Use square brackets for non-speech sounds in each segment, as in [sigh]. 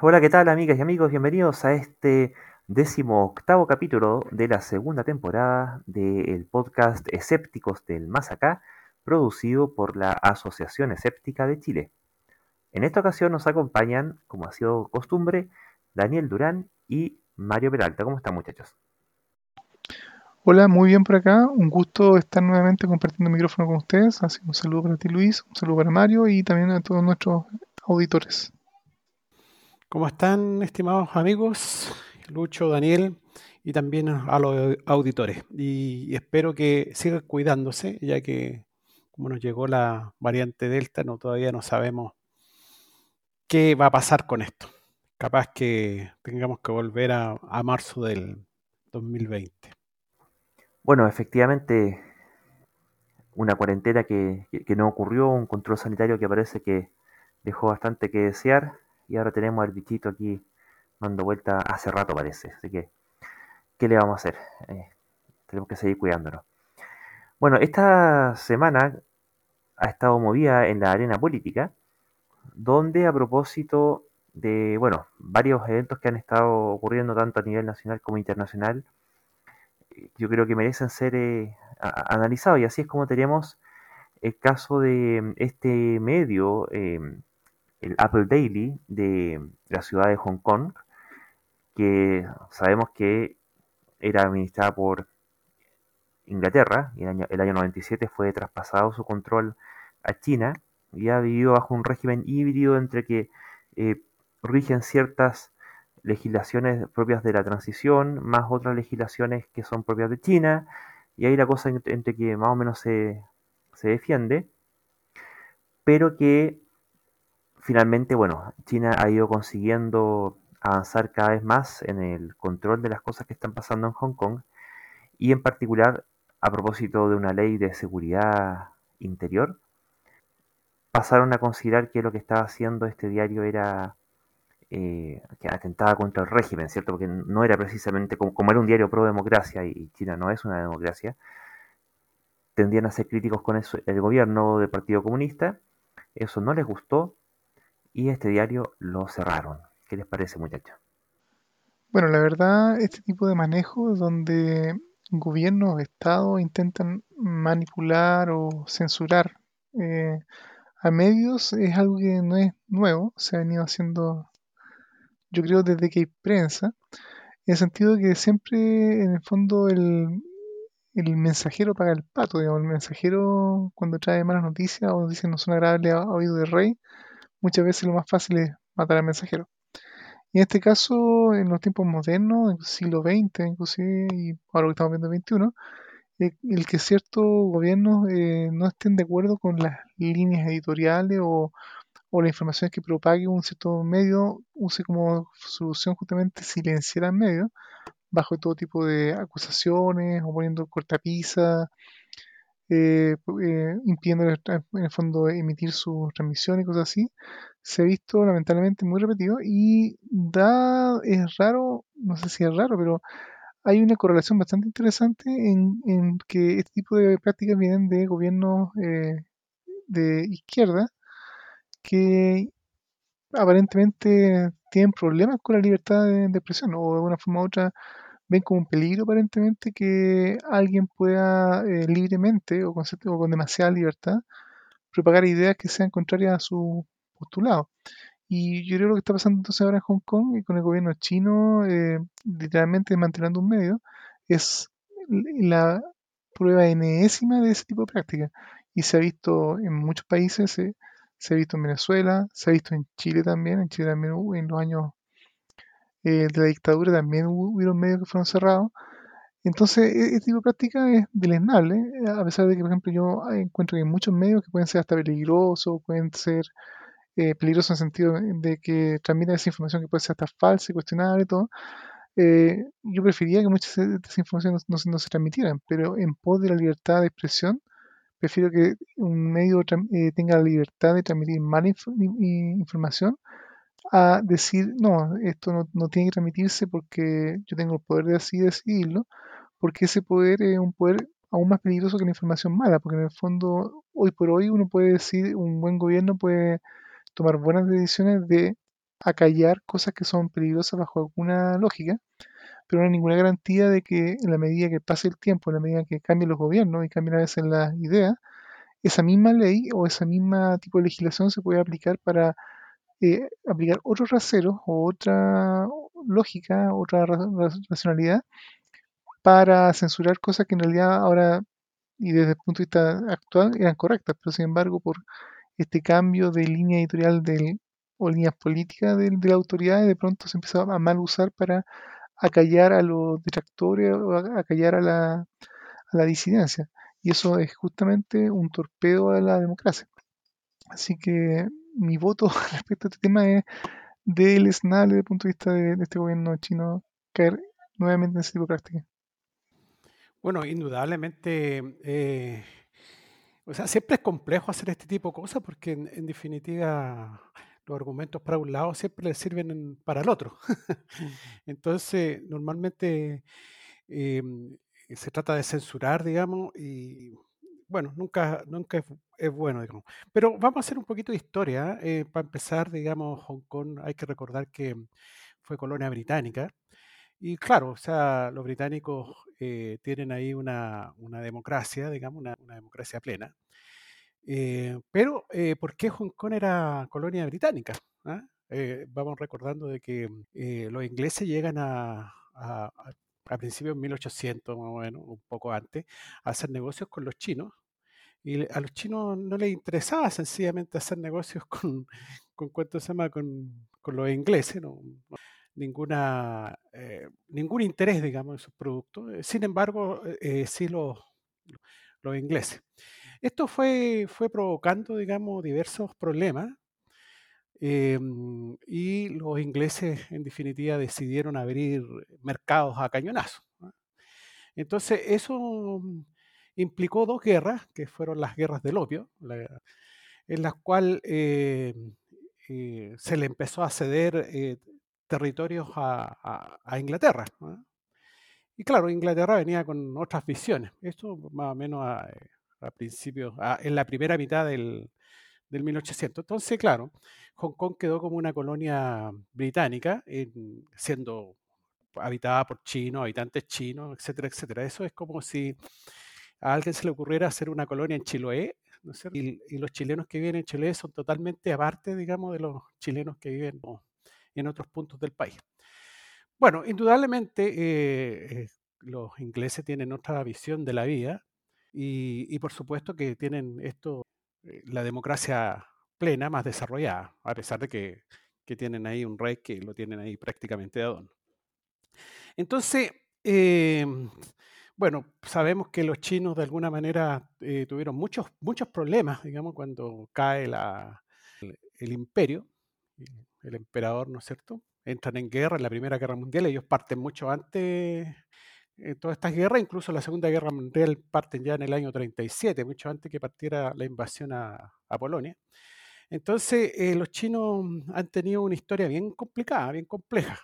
Hola, ¿qué tal amigas y amigos? Bienvenidos a este décimo octavo capítulo de la segunda temporada del podcast Escépticos del Más Acá, producido por la Asociación Escéptica de Chile. En esta ocasión nos acompañan, como ha sido costumbre, Daniel Durán y Mario Peralta. ¿Cómo están muchachos? Hola, muy bien por acá. Un gusto estar nuevamente compartiendo el micrófono con ustedes. Así un saludo para ti, Luis, un saludo para Mario y también a todos nuestros auditores. ¿Cómo están, estimados amigos? Lucho, Daniel y también a los auditores. Y espero que sigan cuidándose, ya que como nos llegó la variante Delta, no, todavía no sabemos qué va a pasar con esto. Capaz que tengamos que volver a, marzo del 2020. Bueno, efectivamente, una cuarentena que, que, no ocurrió, un control sanitario que parece que dejó bastante que desear y ahora tenemos al bichito aquí dando vuelta hace rato parece. Así que, ¿qué le vamos a hacer? Eh, tenemos que seguir cuidándonos. Bueno, esta semana ha estado movida en la arena política, donde a propósito de, bueno, varios eventos que han estado ocurriendo tanto a nivel nacional como internacional, yo creo que merecen ser eh, analizados. Y así es como tenemos el caso de este medio, em, el Apple Daily de la ciudad de Hong Kong, que sabemos que era administrada por Inglaterra y el año, el año 97 fue traspasado su control a China y ha vivido bajo un régimen híbrido entre que eh, rigen ciertas legislaciones propias de la transición, más otras legislaciones que son propias de China, y ahí la cosa entre que más o menos se, se defiende, pero que finalmente, bueno, China ha ido consiguiendo avanzar cada vez más en el control de las cosas que están pasando en Hong Kong, y en particular a propósito de una ley de seguridad interior, pasaron a considerar que lo que estaba haciendo este diario era eh, que atentaba contra el régimen, ¿cierto? Porque no era precisamente como, era un diario pro democracia y China no es una democracia, tendían a ser críticos con eso, el gobierno del Partido Comunista, eso no les gustó y este diario lo cerraron. ¿Qué les parece, muchachos? Bueno, la verdad, este tipo de manejo donde gobiernos, estados intentan manipular o censurar eh, a medios es algo que no es nuevo, se ha venido haciendo yo creo desde que hay prensa, en el sentido de que siempre en el fondo el, el mensajero paga el pato, digamos, el mensajero cuando trae malas noticias o noticias no son agradables a, oído del rey, muchas veces lo más fácil es matar al mensajero. Y en este caso, en los tiempos modernos, el siglo XX inclusive, y ahora que estamos viendo el XXI, eh, el que ciertos gobiernos eh, no estén de acuerdo con las líneas editoriales o, o la información que propague un cierto medio use como solución justamente silenciar al medio bajo todo tipo de acusaciones o poniendo cortapisa, eh, eh, impidiendo en el fondo emitir sus transmisiones y cosas así, se ha visto lamentablemente muy repetido y da, es raro, no sé si es raro, pero hay una correlación bastante interesante en, en que este tipo de prácticas vienen de gobiernos eh, de izquierda que aparentemente tienen problemas con la libertad de, expresión o de una forma u otra ven como un peligro aparentemente que alguien pueda eh, libremente o con, o con demasiada libertad propagar ideas que sean contrarias a su postulado. Y yo creo que lo que está pasando entonces ahora en Hong Kong y con el gobierno chino eh, literalmente mantenando un medio es la prueba enésima de ese tipo de práctica. Y se ha visto en muchos países, eh, se ha visto en Venezuela, se ha visto en Chile también, en Chile también hubo, en los años eh, de la dictadura también hubo, medios que fueron cerrados. Entonces, e, este tipo de práctica es deleznable, eh, a pesar de que, por ejemplo, yo encuentro que hay muchos medios que pueden ser hasta peligrosos, pueden ser eh, peligrosos en el sentido de que transmiten esa información que puede ser hasta falsa y cuestionable y todo. yo preferiría que muchas de esas informaciones no, no, se transmitieran, pero en pos de la libertad de expresión, prefiero que un medio eh, tenga la libertad de transmitir mala información a decir, no, esto no, tiene que transmitirse porque yo tengo el poder de así decidirlo, porque ese poder es un poder aún más peligroso que la información mala, porque en el fondo, hoy por hoy uno puede decir, un buen gobierno puede tomar buenas decisiones de acallar cosas que son peligrosas bajo alguna lógica, pero no hay ninguna garantía de que en la medida que pase el tiempo, en la medida que cambien los gobiernos y cambien a veces las ideas, esa misma ley o esa misma tipo de legislación se puede aplicar para eh, aplicar otros raseros o otra lógica, otra racionalidad para censurar cosas que en realidad ahora y desde el punto de vista actual eran correctas, pero sin embargo por este cambio de línea editorial del, o líneas políticas de, de la autoridad de pronto se empezó a mal usar para acallar a los detractores o acallar a la, a la disidencia. Y eso es justamente un torpedo a la democracia. Así que mi voto [laughs] respecto a este tema es deleznable desde el punto de vista de, de este gobierno chino caer nuevamente en ese tipo de práctica. Bueno, indudablemente, eh, o sea, siempre es complejo hacer este tipo de cosas porque en, en definitiva los argumentos para un lado siempre le sirven para el otro. [laughs] Entonces, normalmente em, se trata de censurar, digamos, y bueno, nunca, nunca es, es bueno, digamos. Pero vamos a hacer un poquito de historia. eh, para empezar, digamos, Hong Kong, hay que recordar que fue colonia británica. Y claro, o sea, los británicos eh, tienen ahí una, una democracia, digamos, una, una democracia plena. Eh, pero, eh, ¿por qué Hong Kong era colonia británica? ¿Ah? Eh, vamos recordando de que eh, los ingleses llegan a, a, a- principios de 1800, más o menos, un poco antes, a hacer negocios con los chinos. Y a los chinos no les interesaba sencillamente hacer negocios [laughs] con, con ¿cuánto se llama? Con, con los ingleses, no, ninguna, eh, ningún interés, digamos, en sus productos. Eh, Sin embargo, eh, eh, sí los, los ingleses. Esto fue, fue provocando, digamos, diversos problemas em, y los ingleses, en definitiva, decidieron abrir mercados a cañonazos. ¿no? Entonces, eso implicó dos guerras, que fueron las guerras del opio, en las cuales eh, eh, se le empezó a ceder eh, territorios a, Inglaterra. Y claro, Inglaterra venía con otras visiones. Esto más o menos a, eh, principios, en la primera mitad del, del 1800. Entonces, claro, Hong Kong quedó como una colonia británica, en- siendo habitada por chinos, habitantes chinos, etcétera, etcétera. Eso es como si a alguien se le ocurriera hacer una colonia en Chiloé, ¿no es cierto? Y, y los chilenos que viven en Chiloé son totalmente aparte, digamos, de los chilenos que viven en otros puntos del país. Bueno, indudablemente eh, eh, los ingleses tienen otra visión de la vida y, y por supuesto que tienen esto, eh, la democracia plena, más desarrollada, a pesar de que, que tienen ahí un rey que lo tienen ahí prácticamente de adorno. Entonces, eh, bueno, sabemos que los chinos de alguna manera eh, tuvieron muchos, muchos problemas, digamos, cuando cae el, imperio, eh, el emperador, ¿no es cierto? Entran en guerra, en la Primera Guerra Mundial, ellos parten mucho antes en todas estas guerras, incluso la Segunda Guerra Mundial parten ya en el año 37, mucho antes que partiera la invasión a, a Polonia. Entonces, eh, los chinos han tenido una historia bien complicada, bien compleja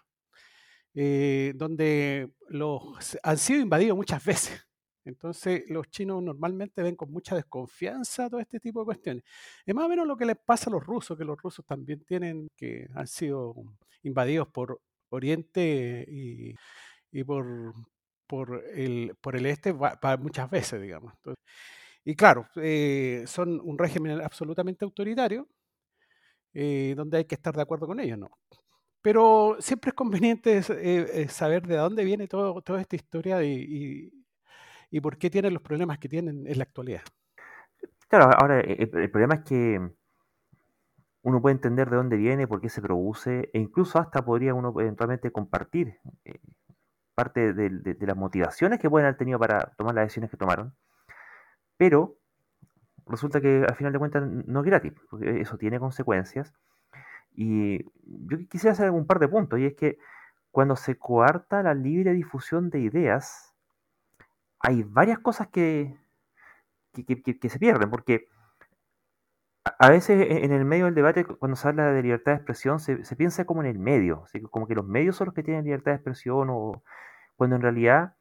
eh, donde los han sido invadidos muchas [laughs] veces. Entonces, los chinos normalmente ven con mucha desconfianza todo este tipo de cuestiones. Es más o menos lo que les pasa a los rusos, que los rusos también tienen, que han sido invadidos por Oriente y, y por, por, el, por el este muchas veces, digamos. Entonces, y claro, eh, son un régimen absolutamente autoritario, eh, donde hay que estar de acuerdo con ellos, ¿no? Pero siempre es conveniente eh, eh, saber de dónde viene todo, toda esta historia y, por qué tienen los problemas que tienen en la actualidad. Claro, ahora eh, el, problema es que uno puede entender de dónde viene, por qué se produce, e incluso hasta podría uno eventualmente compartir parte de, de- de las motivaciones que pueden haber tenido para tomar las decisiones que tomaron, pero resulta que al final de cuentas no es gratis, porque eso tiene consecuencias. Y yo quisiera hacer un par de puntos, y es que cuando se coarta la libre difusión de ideas, hay varias cosas que, que, se pierden, porque a veces e- en el medio del debate, cu- cuando se habla de libertad de expresión, se, piensa como en el medio, ¿sí? como que los medios son los que tienen libertad de expresión, o cuando en realidad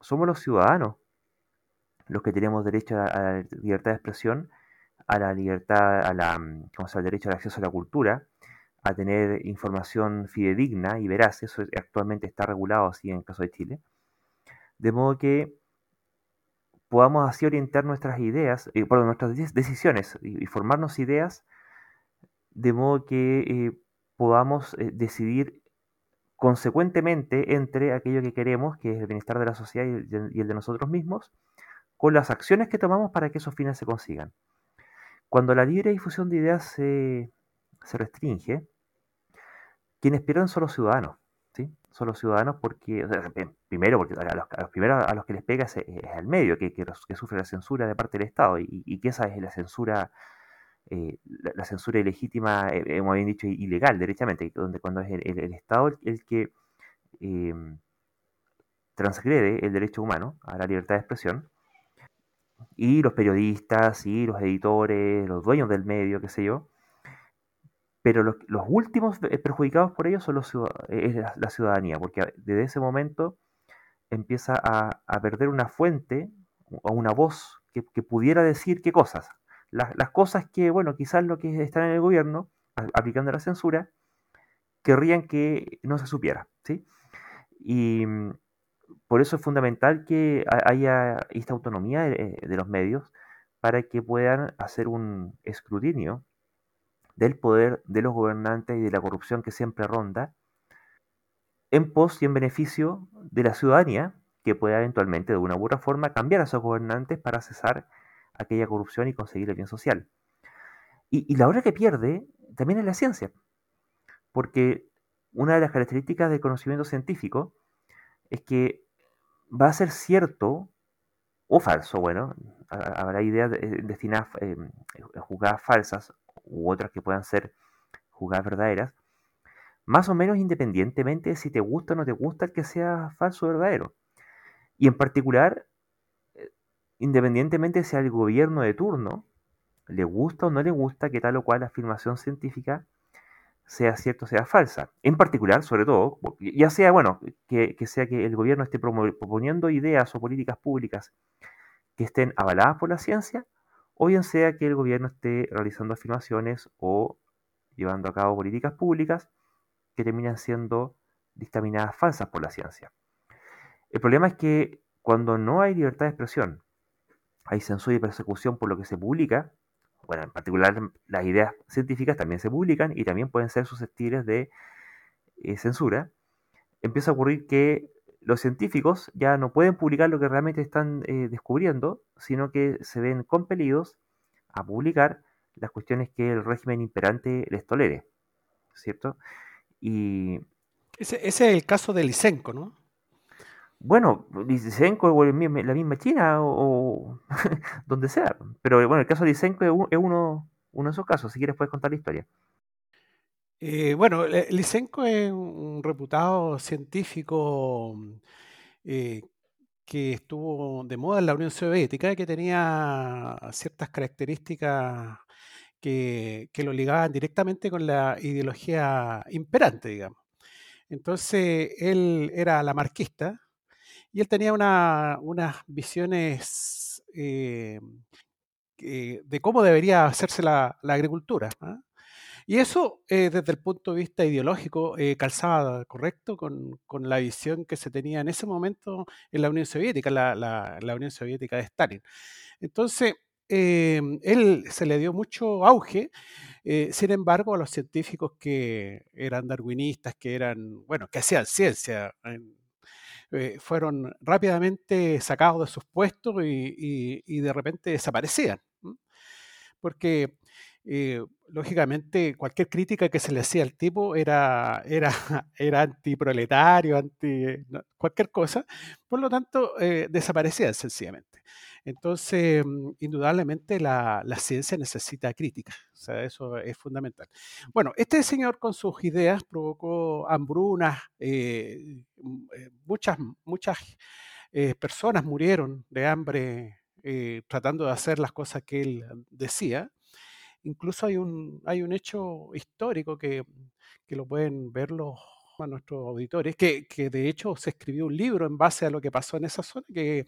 somos los ciudadanos los que tenemos derecho a la libertad de expresión, a la libertad, a la, mm, ¿cómo se llama? al derecho al acceso a la cultura, a tener información fidedigna y veraz, eso actualmente está regulado así en el caso de Chile, de modo que podamos así orientar nuestras ideas, eh, perdón, nuestras decisiones y, formarnos ideas de modo que eh, podamos eh, decidir consecuentemente entre aquello que queremos, que es el bienestar de la sociedad y el, de nosotros mismos, con las acciones que tomamos para que esos fines se consigan. Cuando la libre difusión de ideas se, restringe, quienes pierden son los ciudadanos, ¿sí? Son los ciudadanos porque, primero, porque a los, a los que les pega es, el medio, que, que, sufre la censura de parte del Estado, y, que esa es la censura eh, la, censura ilegítima, eh, hemos bien dicho, ilegal, derechamente, donde cuando es el, Estado el, que em, transgrede el derecho humano a la libertad de expresión, y los periodistas, y los editores, los dueños del medio, qué sé yo, pero los, últimos eh, perjudicados por ello son los, es la, ciudadanía, porque desde ese momento empieza a, perder una fuente o una voz que, que pudiera decir qué cosas, las, cosas que, bueno, quizás lo que están en el gobierno, aplicando la censura, querrían que no se supiera, ¿sí? Y por eso es fundamental que haya esta autonomía de, los medios para que puedan hacer un escrutinio del poder de los gobernantes y de la corrupción que siempre ronda en pos y en beneficio de la ciudadanía que pueda eventualmente de una u otra forma cambiar a esos gobernantes para cesar aquella corrupción y conseguir el bien social. Y, la hora que pierde también es la ciencia, porque una de las características del conocimiento científico es que va a ser cierto o falso, bueno, habrá ideas destinadas eh, a jugadas falsas u otras que puedan ser jugadas verdaderas, más o menos independientemente de si te gusta o no te gusta el que sea falso o verdadero. Y en particular, independientemente si al gobierno de turno le gusta o no le gusta que tal o cual afirmación científica sea cierta o sea falsa. En particular, sobre todo, ya sea, bueno, que, sea que el gobierno esté proponiendo ideas o políticas públicas que estén avaladas por la ciencia, o bien sea que el gobierno esté realizando afirmaciones o llevando a cabo políticas públicas que terminan siendo dictaminadas falsas por la ciencia. El problema es que cuando no hay libertad de expresión hay censura y persecución por lo que se publica. Bueno, en particular las ideas científicas también se publican y también pueden ser susceptibles de eh, censura. Empieza a ocurrir que los científicos ya no pueden publicar lo que realmente están eh, descubriendo, sino que se ven compelidos a publicar las cuestiones que el régimen imperante les tolere, ¿cierto? Y... Ese, ese es el caso de Lysenko, ¿no? Bueno, Lisenko o la misma China o, [laughs] donde sea. Pero bueno, el caso de Lisenko es uno, de esos casos. Si quieres puedes contar la historia. Eh, bueno, Lisenko es un reputado científico eh, que estuvo de moda en la Unión Soviética, que tenía ciertas características que, que lo ligaban directamente con la ideología imperante, digamos. Entonces, él era la marquista, y él tenía unas visiones eh, de cómo debería hacerse la, agricultura. ¿ah? Y eso, eh, desde el punto de vista ideológico, eh, calzaba correcto con, la visión que se tenía en ese momento en la Unión Soviética, la, la, Unión Soviética de Stalin. Entonces, él se le dio mucho auge, sin embargo, a los científicos que eran darwinistas, que eran, bueno, que hacían ciencia en, eh, fueron rápidamente sacados de sus puestos y, de repente desaparecían. Porque, eh, lógicamente, cualquier crítica que se le hacía al tipo era, era, [laughs] era antiproletario, anti cualquier cosa. Por lo tanto, eh, desaparecían sencillamente. Entonces, mm, indudablemente la, ciencia necesita crítica, o sea, eso es fundamental. Bueno, este señor con sus ideas provocó hambrunas, eh, mm, eh, muchas, muchas eh, personas murieron de hambre tratando de hacer las cosas que él decía. Incluso hay un, hay un hecho histórico que, lo pueden ver los, a nuestros auditores, que, que de hecho se escribió un libro en base a lo que pasó en esa zona, que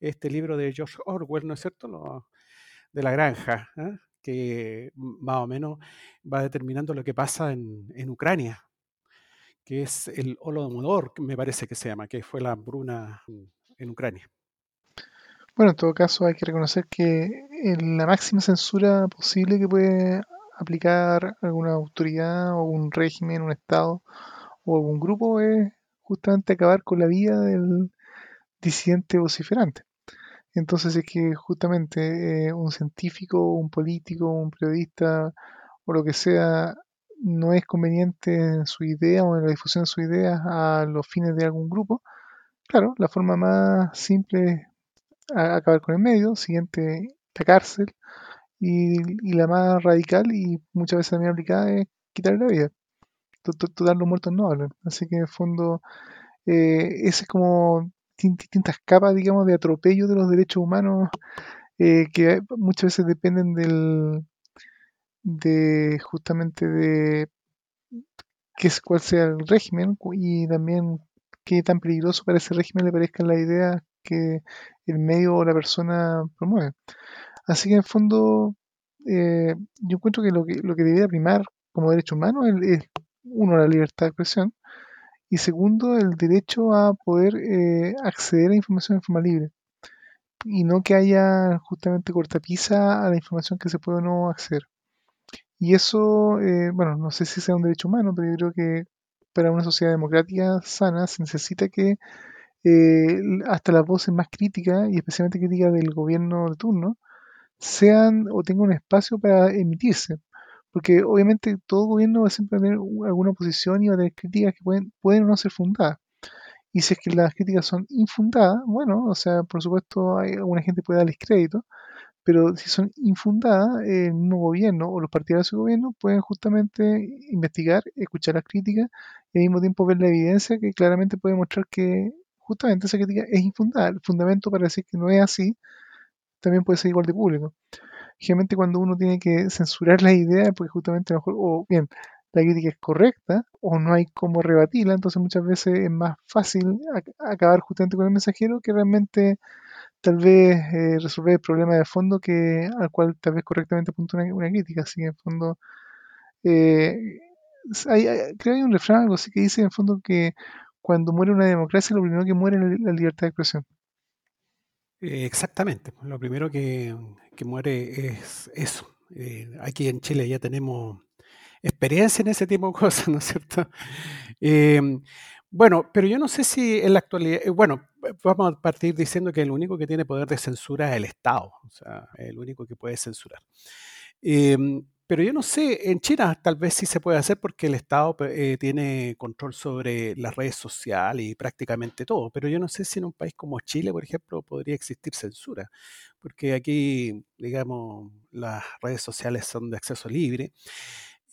este libro de George [laughs] Orwell, ¿no es cierto? de la granja, ¿eh? que más o menos va determinando lo que pasa en, en Ucrania, que es el Holodomor, me parece que se llama, que fue la hambruna en Ucrania. Bueno, en todo caso hay que reconocer que la máxima censura posible que puede aplicar alguna autoridad o un régimen, un Estado o algún grupo es justamente acabar con la vida del disidente vociferante. Entonces es que justamente eh, un científico, un político, un periodista o lo que sea no es conveniente en su idea o en la difusión de su idea a los fines de algún grupo, claro, la forma más simple es acabar con el medio, siguiente la cárcel y, la más radical y muchas veces también aplicada es quitarle la vida. Total los muertos no hablan. Así que en el fondo eh, ese es como distintas capas, digamos, de atropello de los derechos humanos eh, que muchas veces dependen del de justamente de qué es, cuál sea el régimen y también qué tan peligroso para ese régimen le parezca la idea que el medio o la persona promueve. Así que en fondo eh, yo encuentro que lo que lo que debería primar como derecho humano es, uno la libertad de expresión y segundo, el derecho a poder eh, acceder a información en forma libre. Y no que haya justamente cortapisa a la información que se puede o no acceder. Y eso, eh, bueno, no sé si sea un derecho humano, pero yo creo que para una sociedad democrática sana se necesita que eh, hasta las voces más críticas, y especialmente críticas del gobierno de turno, sean o tengan un espacio para emitirse. Porque obviamente todo gobierno va a siempre tener alguna oposición y va a tener críticas que pueden, pueden o no ser fundadas. Y si es que las críticas son infundadas, bueno, o sea, por supuesto, hay, alguna gente puede darles crédito, pero si son infundadas, el mismo gobierno o los partidarios del gobierno pueden justamente investigar, escuchar las críticas y al mismo tiempo ver la evidencia que claramente puede mostrar que justamente esa crítica es infundada. El fundamento para decir que no es así también puede ser igual de público generalmente cuando uno tiene que censurar la idea, porque justamente a lo mejor, o bien, la crítica es correcta, o no hay cómo rebatirla, entonces muchas veces es más fácil acabar justamente con el mensajero que realmente tal vez eh, resolver el problema de fondo que al cual tal vez correctamente apunta una, crítica. Así que en fondo, eh, hay, creo que hay un refrán, algo así que dice en fondo que cuando muere una democracia, lo primero que muere es la libertad de expresión. Eh, exactamente, pues, lo primero que, muere es eso. Eh, aquí en Chile ya tenemos experiencia en ese tipo de cosas, [laughs] ¿no es cierto? Em, bueno, pero yo no sé si en la actualidad, eh, bueno, vamos a partir diciendo que el único que tiene poder de censura es el Estado, o sea, el único que puede censurar. Em, pero yo no sé, en China tal vez sí se puede hacer porque el Estado eh, tiene control sobre las redes sociales y prácticamente todo, pero yo no sé si en un país como Chile, por ejemplo, podría existir censura, porque aquí, digamos, las redes sociales son de acceso libre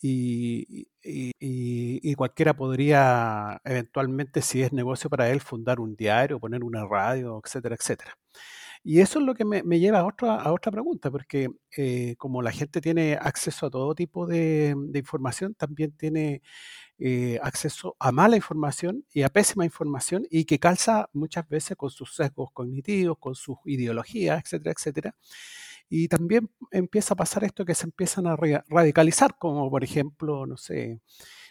y, y cualquiera podría eventualmente, si es negocio para él, fundar un diario, poner una radio, etcétera, etcétera. Y eso es lo que me, lleva a otra, a otra pregunta, porque eh, como la gente tiene acceso a todo tipo de, información, también tiene eh, acceso a mala información y a pésima información y que calza muchas veces con sus sesgos cognitivos, con sus ideologías, etcétera, etcétera. Y también empieza a pasar esto que se empiezan a radicalizar, como por ejemplo, no sé,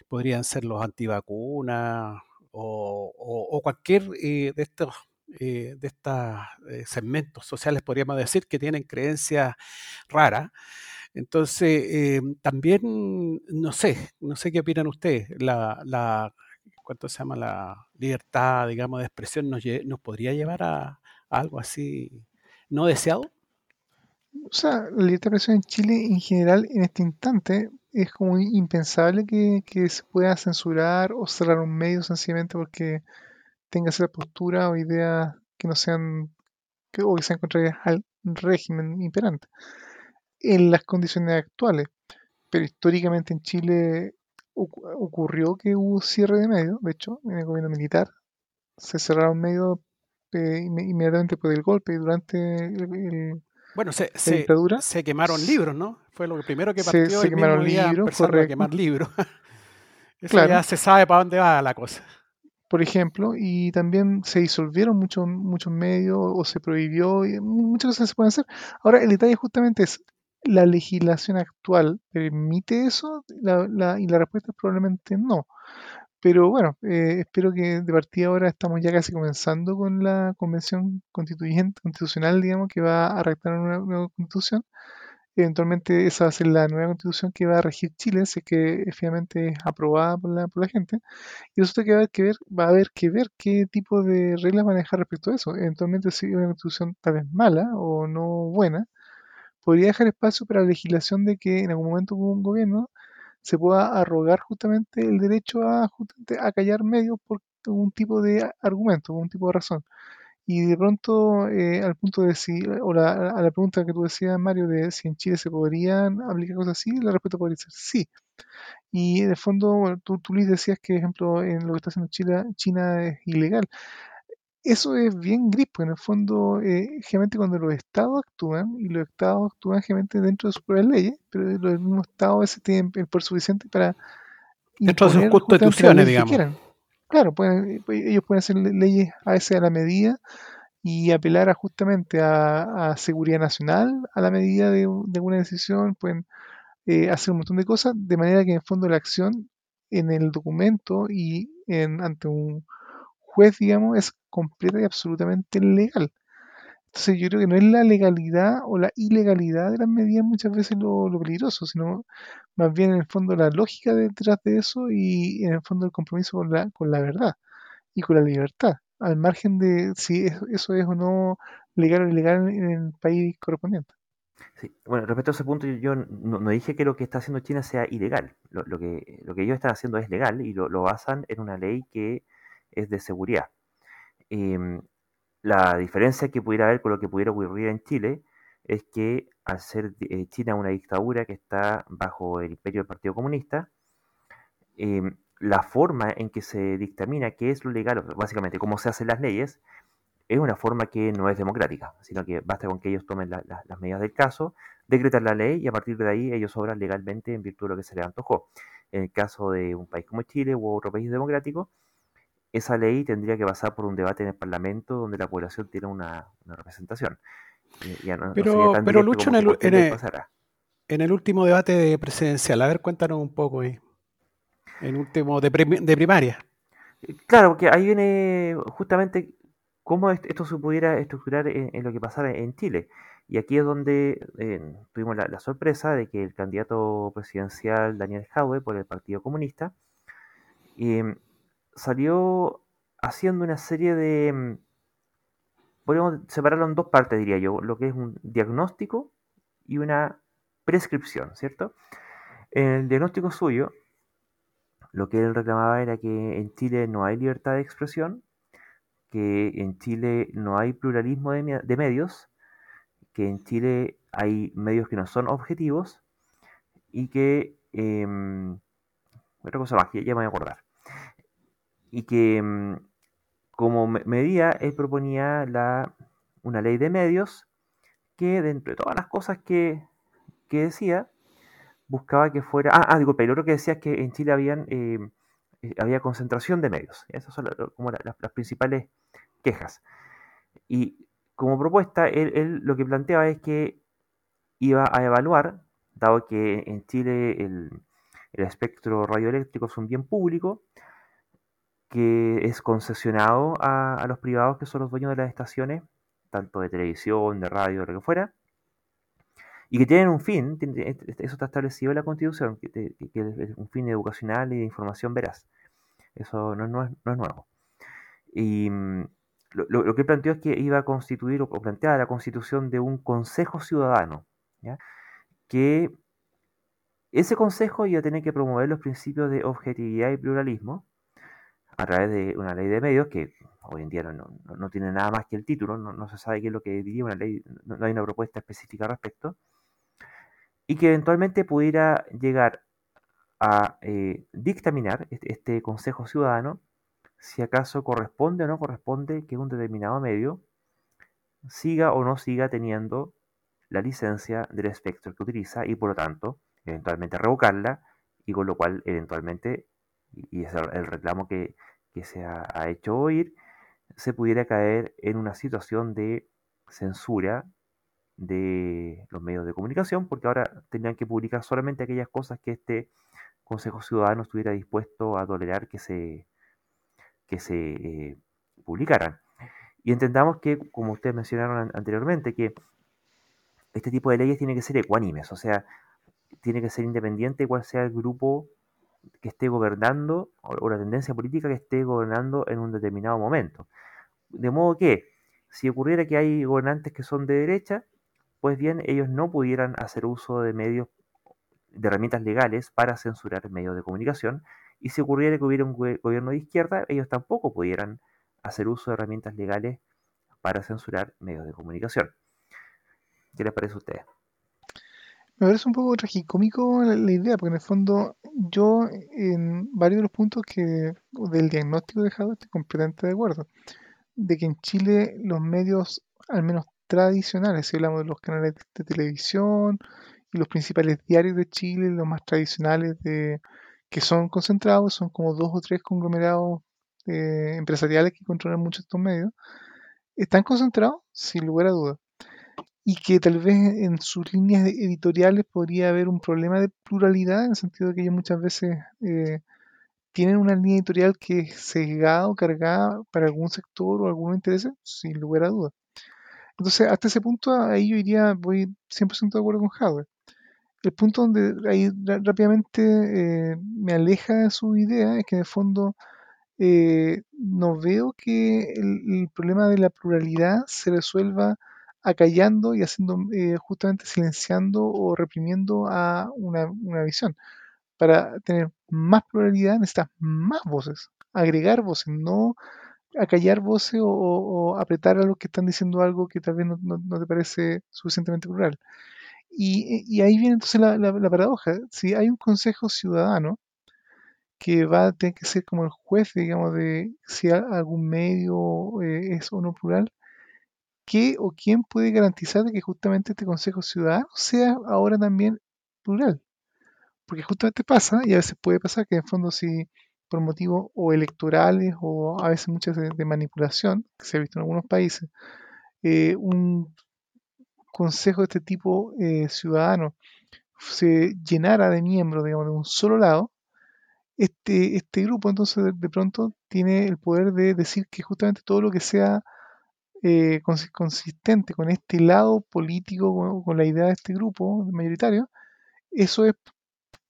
podrían ser los antivacunas o, o, cualquier eh, de estos eh, de estos eh, segmentos sociales, podríamos decir, que tienen creencias raras. Entonces, eh, también, no sé, no sé qué opinan ustedes, la, la ¿cuánto se llama? La libertad, digamos, de expresión nos, nos podría llevar a, algo así no deseado. O sea, la libertad de expresión en Chile en general, en este instante, es como impensable que, que se pueda censurar o cerrar un medio sencillamente porque tenga esa postura o ideas que no sean que, o que sean contrarias al régimen imperante en las condiciones actuales. Pero históricamente en Chile ocurrió que hubo cierre de medios, de hecho, en el gobierno militar se cerraron medios eh, inmediatamente por el golpe y durante el, bueno, se, se, quemaron libros, ¿no? Fue lo primero que partió se, se quemaron libros, a quemar libros. [laughs] Eso ya se sabe para dónde va la cosa por ejemplo, y también se disolvieron muchos muchos medios o se prohibió, y muchas cosas se pueden hacer. Ahora, el detalle justamente es, ¿la legislación actual permite eso? La- la- y la respuesta es probablemente no. Pero bueno, eh, espero que de partida ahora estamos ya casi comenzando con la convención constituyente, constitucional, digamos, que va a redactar una nueva constitución. Eventualmente esa va a ser la nueva constitución que va a regir Chile, si es que efectivamente es aprobada por la, por la gente. Y resulta que va a haber que ver, va a haber que ver qué tipo de reglas manejar respecto a eso. Eventualmente si una constitución tal vez mala o no buena, podría dejar espacio para la legislación de que en algún momento un gobierno se pueda arrogar justamente el derecho a, a callar medios por un tipo de argumento, un tipo de razón. Y de pronto, eh, al punto de si, o la, a la pregunta que tú decías, Mario, de si en Chile se podrían aplicar cosas así, la respuesta podría ser sí. Y en el fondo, bueno, tú, tú Luis decías que, por ejemplo, en lo que está haciendo China, China es ilegal. Eso es bien gris, porque en el fondo, eh, generalmente cuando los estados actúan, y los estados actúan generalmente dentro de sus propias leyes, pero los mismos estados a veces tienen el poder suficiente para Dentro de sus constituciones, que digamos. quieran. Claro, pueden, pues, ellos pueden hacer le- leyes a veces a la medida y apelar a justamente a, seguridad nacional a la medida de, un- de alguna decisión, pueden eh, hacer un montón de cosas, de manera que en fondo la acción en el documento y en, ante un juez, digamos, es completa y absolutamente legal. Entonces yo creo que no es la legalidad o la ilegalidad de las medidas muchas veces lo, peligroso, sino más bien en el fondo la lógica detrás de eso y en el fondo el compromiso con la, con la verdad y con la libertad, al margen de si es- eso es o no legal o ilegal en el país correspondiente. Sí, Bueno, respecto a ese punto, yo, no, dije que lo que está haciendo China sea ilegal. Lo, que, lo que ellos están haciendo es legal y lo, lo basan en una ley que es de seguridad. Em, la diferencia que pudiera haber con lo que pudiera ocurrir en Chile es que al ser eh, China una dictadura que está bajo el imperio del Partido Comunista, em, la forma en que se dictamina qué es lo legal, básicamente cómo se hacen las leyes, es una forma que no es democrática, sino que basta con que ellos tomen la- la- las medidas del caso, decretan la ley y a partir de ahí ellos obran legalmente en virtud de lo que se les antojó. En el caso de un país como Chile u otro país democrático, esa ley tendría que pasar por un debate en el Parlamento donde la población tiene una, una representación. Y ya no- no sería Pero, tan pero Lucho, en el, en el- en el último debate presidencial, a ver, cuéntanos un poco ahí. En último de, prim- de primaria. Claro, porque ahí viene justamente cómo est- esto se pudiera estructurar en, en lo que pasara en Chile. Y aquí es donde eh, tuvimos la, la sorpresa de que el candidato presidencial Daniel Jadwe por el Partido Comunista eh, salió haciendo una serie de... mm, Podríamos separarlo en dos partes, diría yo, lo que es un diagnóstico y una prescripción, ¿cierto? En el diagnóstico suyo, lo que él reclamaba era que en Chile no hay libertad de expresión, que en Chile no hay pluralismo de, me- de medios, que en Chile hay medios que no son objetivos y que... em, otra cosa más, que ya me voy a acordar. Y que em, como me- medida él proponía la, una ley de medios que dentro de todas las cosas que, que decía, buscaba que fuera... Ah, ah, disculpa, lo otro que decía es que en Chile habían, eh, eh, había concentración de medios. Esas son como la- las, las principales quejas. Y como propuesta, él, él lo que planteaba es que iba a evaluar, dado que en Chile el, el espectro radioeléctrico es un bien público, que es concesionado a, a los privados que son los dueños de las estaciones, tanto de televisión, de radio, de lo que fuera, y que tienen un fin, tiene- es- es- eso está establecido en la Constitución, que, es un fin educacional y de información veraz. Eso no, es no es nuevo. Y mm, lo, que planteó es que iba a constituir o, planteaba la constitución de un consejo ciudadano, que ese consejo iba a tener que promover los principios de objetividad y pluralismo a través de una ley de medios que hoy en día no, tiene nada más que el título, no, se sabe qué es lo que diría una ley, no, hay una propuesta específica al respecto, y que eventualmente pudiera llegar a eh, dictaminar este consejo ciudadano si acaso corresponde o no corresponde que un determinado medio siga o no siga teniendo la licencia del espectro que utiliza y por lo tanto eventualmente revocarla y con lo cual eventualmente, y es el reclamo que, que se ha, hecho oír, se pudiera caer en una situación de censura de los medios de comunicación, porque ahora tenían que publicar solamente aquellas cosas que este Consejo Ciudadano estuviera dispuesto a tolerar que se, que se eh, publicaran. Y entendamos que, como ustedes mencionaron anteriormente, que este tipo de leyes tiene que ser ecuánimes, o sea, tiene que ser independiente cuál sea el grupo que esté gobernando o la tendencia política que esté gobernando en un determinado momento. De modo que, si ocurriera que hay gobernantes que son de derecha, pues bien, ellos no pudieran hacer uso de medios, de herramientas legales para censurar medios de comunicación, y si ocurriera que hubiera un gobierno de izquierda, ellos tampoco pudieran hacer uso de herramientas legales para censurar medios de comunicación. ¿Qué les parece a ustedes? Me parece un poco tragicómico la, idea, porque en el fondo yo en varios de los puntos que del diagnóstico dejado estoy completamente de acuerdo. De que en Chile los medios, al menos tradicionales, si hablamos de los canales de televisión y los principales diarios de Chile, los más tradicionales que son concentrados, son como dos o tres conglomerados eh, empresariales que controlan mucho estos medios, están concentrados sin lugar a dudas y que tal vez en sus líneas editoriales podría haber un problema de pluralidad, en el sentido de que ellos muchas veces eh, tienen una línea editorial que es sesgada o cargada para algún sector o algún interés, sin lugar a dudas. Entonces, hasta ese punto, ahí yo iría, voy 100% de acuerdo con Howard. El punto donde ahí rápidamente eh, me aleja de su idea es que en el fondo eh, no veo que el problema de la pluralidad se resuelva acallando y haciendo eh, justamente silenciando o reprimiendo a una, visión. Para tener más pluralidad necesitas más voces, agregar voces, no acallar voces o, apretar a los que están diciendo algo que tal vez no, te parece suficientemente plural. Y, ahí viene entonces la, paradoja. Si hay un consejo ciudadano que va a tener que ser como el juez, digamos, de si algún medio eh, es o no plural, ¿qué o quién puede garantizar de que justamente este Consejo Ciudadano sea ahora también plural? Porque justamente pasa, y a veces puede pasar que en fondo si por motivos o electorales o a veces muchas de, manipulación, que se ha visto en algunos países, eh, un consejo de este tipo eh, ciudadano se llenara de miembros, digamos, de un solo lado, este, este grupo entonces de pronto tiene el poder de decir que justamente todo lo que sea eh, consistente con este lado político, con, la idea de este grupo mayoritario, eso es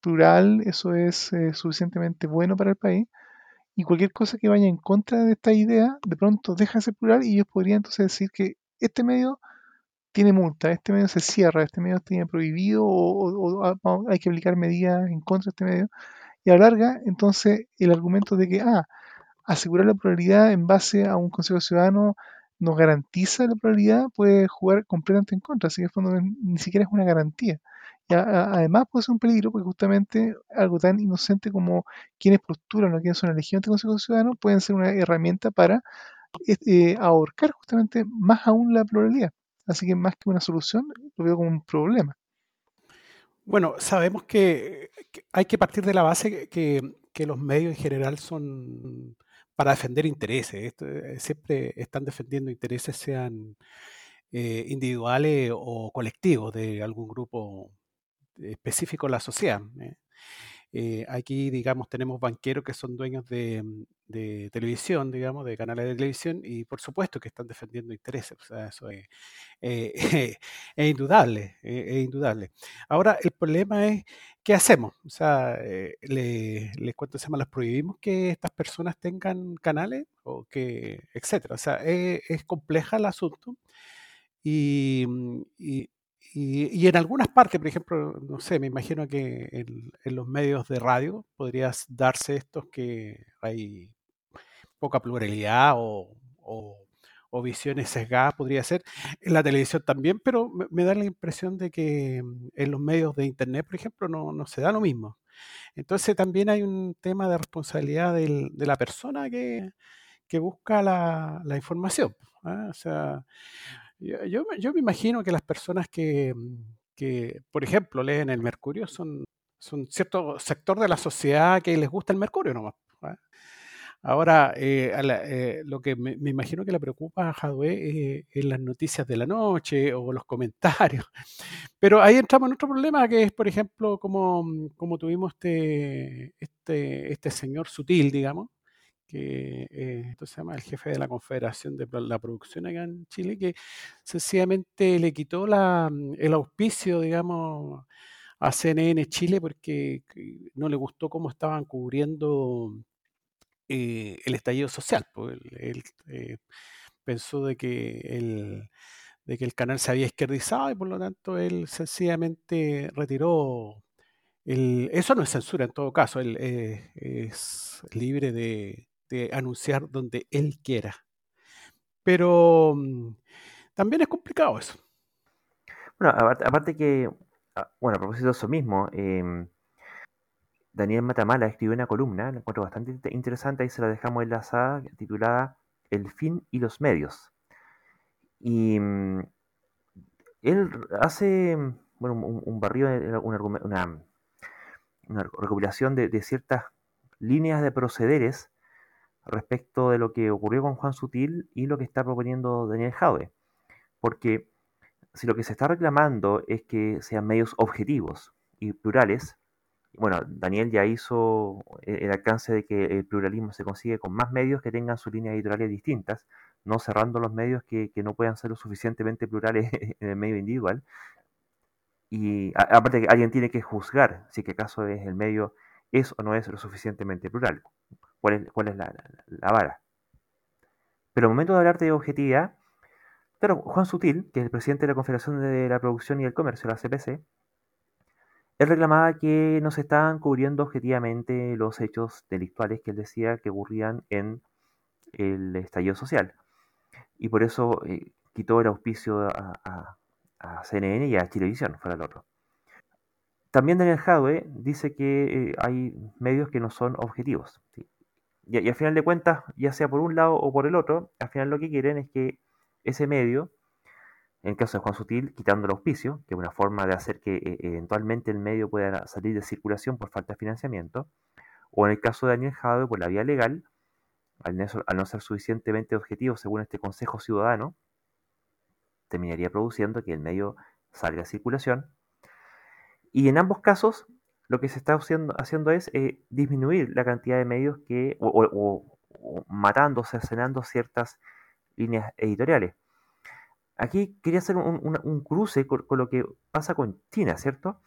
plural, eso es eh, suficientemente bueno para el país. Y cualquier cosa que vaya en contra de esta idea, de pronto deja de ser plural y ellos podrían entonces decir que este medio tiene multa, este medio se cierra, este medio tiene prohibido o, hay que aplicar medidas en contra de este medio. Y a larga, entonces, el argumento de que, ah, asegurar la pluralidad en base a un Consejo Ciudadano nos garantiza la pluralidad, puede jugar completamente en contra, así que fondo ni siquiera es una garantía. Y además puede ser un peligro porque justamente algo tan inocente como quienes postulan o quienes son elegidos ante el Consejo Ciudadano pueden ser una herramienta para eh, ahorcar justamente más aún la pluralidad. Así que más que una solución, lo veo como un problema. Bueno, sabemos que, hay que partir de la base que los medios en general son para defender intereses. Eh, siempre están defendiendo intereses, sean eh, individuales o colectivos de algún grupo específico en la sociedad. ¿eh? Aquí, digamos, tenemos banqueros que son dueños de, de, televisión, digamos, de canales de televisión, y por supuesto que están defendiendo intereses. O sea, eso es, [laughs] es indudable, es, indudable. Ahora, el problema es ¿qué hacemos? O sea, eh, les le cuento, se las prohibimos que estas personas tengan canales o que, etcétera. O sea, es, compleja el asunto y, y, y, en algunas partes, por ejemplo, no sé, me imagino que en, en los medios de radio podrías darse estos que hay poca pluralidad o, o o visiones sesgadas podría ser, en la televisión también, pero me, da la impresión de que mm, en los medios de Internet, por ejemplo, no, se da lo mismo. Entonces también hay un tema de responsabilidad de la persona que, busca la, información. ¿ah? O sea, yo, yo, me imagino que las personas que, por ejemplo, leen el Mercurio son, son cierto sector de la sociedad que les gusta el Mercurio nomás. ¿ah? Ahora, eh, eh, lo que me, imagino que le preocupa a Jadwe eh, es las noticias de la noche o los comentarios. [laughs] Pero ahí entramos en otro problema que es, por ejemplo, como, como tuvimos este, este, este señor sutil, digamos, que esto se llama el jefe de la Confederación de la Producción acá en Chile, que sencillamente le quitó la, el auspicio, digamos, a CNN Chile porque no le gustó cómo estaban cubriendo eh, el estallido social. Pues, él, eh, pensó de que, el, de que el canal se había izquierdizado y por lo tanto él sencillamente retiró. El, eso no es censura en todo caso, él eh, es libre de, anunciar donde él quiera. Pero mm, también es complicado eso. Bueno, aparte, que, ah, bueno, a propósito de eso mismo, em, Daniel Matamala escribió una columna, la encuentro bastante interesante, ahí se la dejamos enlazada, titulada El fin y los medios. Y mm, él hace bueno, un, barrio, una, una, recopilación de, ciertas líneas de procederes respecto de lo que ocurrió con Juan Sutil y lo que está proponiendo Daniel Jaude. Porque si lo que se está reclamando es que sean medios objetivos y plurales, bueno, Daniel ya hizo e-, el alcance de que el pluralismo se consigue con más medios que tengan sus líneas editoriales distintas, no cerrando los medios que, no puedan ser lo suficientemente plurales [laughs] en el medio individual. Y aparte que alguien tiene que juzgar si que acaso es el medio es o no es lo suficientemente plural. ¿Cuál es, cuál es la, vara? Pero el momento de hablarte de objetividad, claro, Juan Sutil, que es el presidente de la Confederación de la Producción y el Comercio, la CPC, él reclamaba que no se estaban cubriendo objetivamente los hechos delictuales que él decía que ocurrían en el estallido social. Y por eso eh, quitó el auspicio a, CNN y a Chilevisión, fuera el otro. También Daniel Jadwe dice que eh, hay medios que no son objetivos. Y, y, al final de cuentas, ya sea por un lado o por el otro, al final lo que quieren es que ese medio en el caso de Juan Sutil, quitando el auspicio, que es una forma de hacer que eh, eventualmente el medio pueda salir de circulación por falta de financiamiento, o en el caso de Daniel Jadwe, por la vía legal, al no, ser suficientemente objetivo según este Consejo Ciudadano, terminaría produciendo que el medio salga de circulación. Y en ambos casos, lo que se está haciendo, es eh, disminuir la cantidad de medios que, o, matando, cercenando ciertas líneas editoriales. Aquí quería hacer un, cruce con, lo que pasa con China, ¿cierto?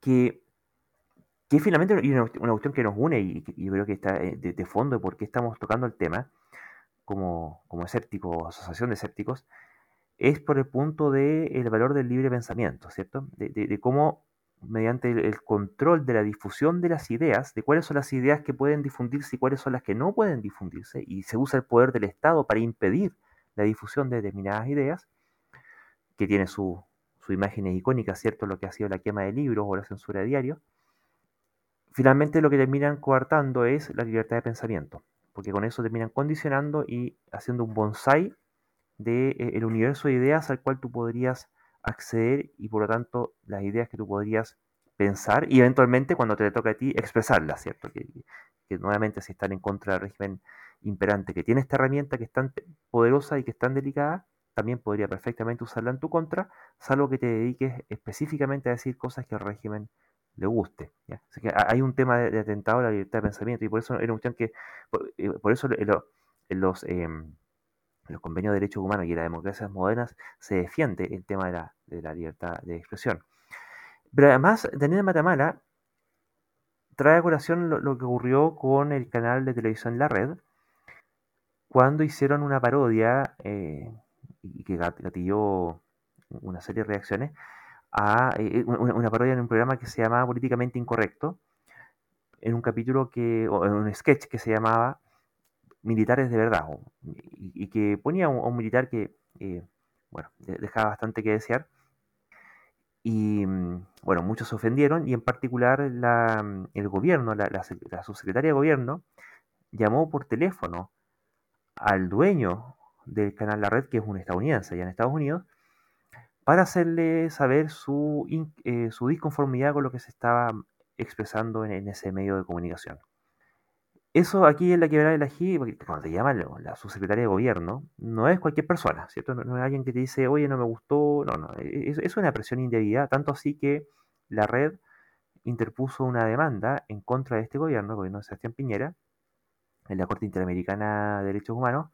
Que, que finalmente una, una cuestión que nos une y, yo creo que está eh, de, fondo de por qué estamos tocando el tema, como, como escéptico, asociación de escépticos, es por el punto del valor del libre pensamiento, ¿cierto? De, cómo mediante el, control de la difusión de las ideas, de cuáles son las ideas que pueden difundirse y cuáles son las que no pueden difundirse, y se usa el poder del Estado para impedir la difusión de determinadas ideas, que tiene su, su imagen icónica, ¿cierto? Lo que ha sido la quema de libros o la censura de diarios. Finalmente lo que terminan coartando es la libertad de pensamiento, porque con eso terminan condicionando y haciendo un bonsai del de, eh, universo de ideas al cual tú podrías acceder y por lo tanto las ideas que tú podrías pensar y eventualmente cuando te toca a ti expresarlas, ¿cierto? Que, que nuevamente si están en contra del régimen imperante que tiene esta herramienta que es tan poderosa y que es tan delicada, también podría perfectamente usarla en tu contra, salvo que te dediques específicamente a decir cosas que al régimen le guste. Así que hay un tema de, atentado a la libertad de pensamiento y por eso era una cuestión que, por, eh, eso en, los, em, los convenios de derechos humanos y en las democracias modernas se defiende el tema de la, de la libertad de expresión. Pero además, Daniel Matamala trae a colación lo, que ocurrió con el canal de televisión La Red, cuando hicieron una parodia eh, y que gatilló una serie de reacciones a eh, una, parodia en un programa que se llamaba Políticamente Incorrecto, en un capítulo que, o en un sketch que se llamaba Militares de Verdad, y, que ponía a un, militar que, eh, bueno, dejaba bastante que desear. Y mm, bueno, muchos se ofendieron y en particular el gobierno, la, la subsecretaria de gobierno, llamó por teléfono al dueño del canal La Red, que es un estadounidense allá en Estados Unidos, para hacerle saber su, eh, su disconformidad con lo que se estaba expresando en, ese medio de comunicación. Eso aquí en la quebrada del ají, porque cuando te llama la, la subsecretaria de gobierno, no es cualquier persona, ¿cierto? No, es alguien que te dice, oye, no me gustó, no, no, e, es, es una presión indebida, tanto así que la red interpuso una demanda en contra de este gobierno, el gobierno de Sebastián Piñera, en la Corte Interamericana de Derechos Humanos,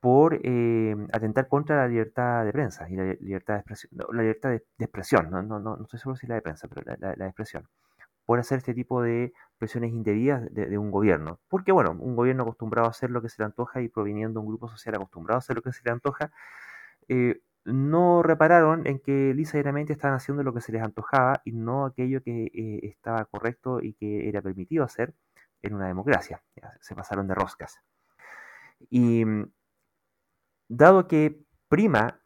por eh, atentar contra la libertad de prensa y la li- libertad de expresión, no, la libertad de, de expresión, no, no, no, no estoy seguro si la de prensa, pero la, la- la de expresión, por hacer este tipo de presiones indebidas de, un gobierno. Porque, bueno, un gobierno acostumbrado a hacer lo que se le antoja y proviniendo de un grupo social acostumbrado a hacer lo que se le antoja, eh, no repararon en que lisa y llanamente estaban haciendo lo que se les antojaba y no aquello que eh, estaba correcto y que era permitido hacer en una democracia. Se pasaron de roscas. Y mm, dado que prima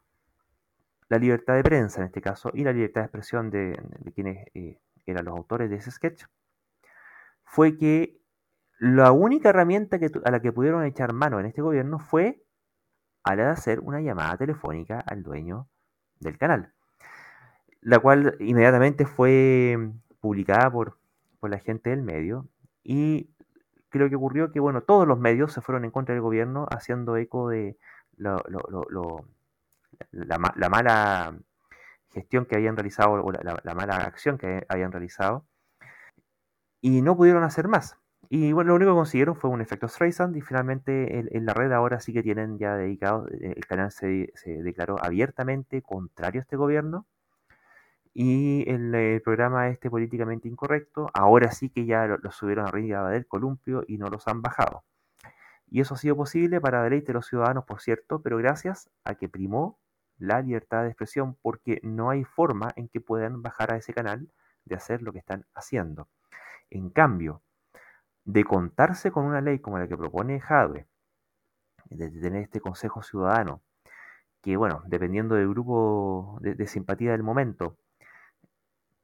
la libertad de prensa en este caso y la libertad de expresión de, de quienes eh, eran los autores de ese sketch, fue que la única herramienta que a la que pudieron echar mano en este gobierno fue a la de hacer una llamada telefónica al dueño del canal, la cual inmediatamente fue publicada por, por la gente del medio. Y creo que ocurrió que, bueno, todos los medios se fueron en contra del gobierno haciendo eco de lo, lo- la, la mala gestión que habían realizado o la, la- la mala acción que habían realizado y no pudieron hacer más. Y bueno, lo único que consiguieron fue un efecto Streisand y finalmente en, la red ahora sí que tienen ya dedicado, eh, el canal se, declaró abiertamente contrario a este gobierno y el, el programa este políticamente incorrecto, ahora sí que ya lo, lo subieron arriba del columpio y no los han bajado. Y eso ha sido posible para deleite de los ciudadanos, por cierto, pero gracias a que primó la libertad de expresión, porque no hay forma en que puedan bajar a ese canal de hacer lo que están haciendo. En cambio, de contarse con una ley como la que propone Jadwe, de tener este Consejo Ciudadano, que bueno, dependiendo del grupo de, simpatía del momento,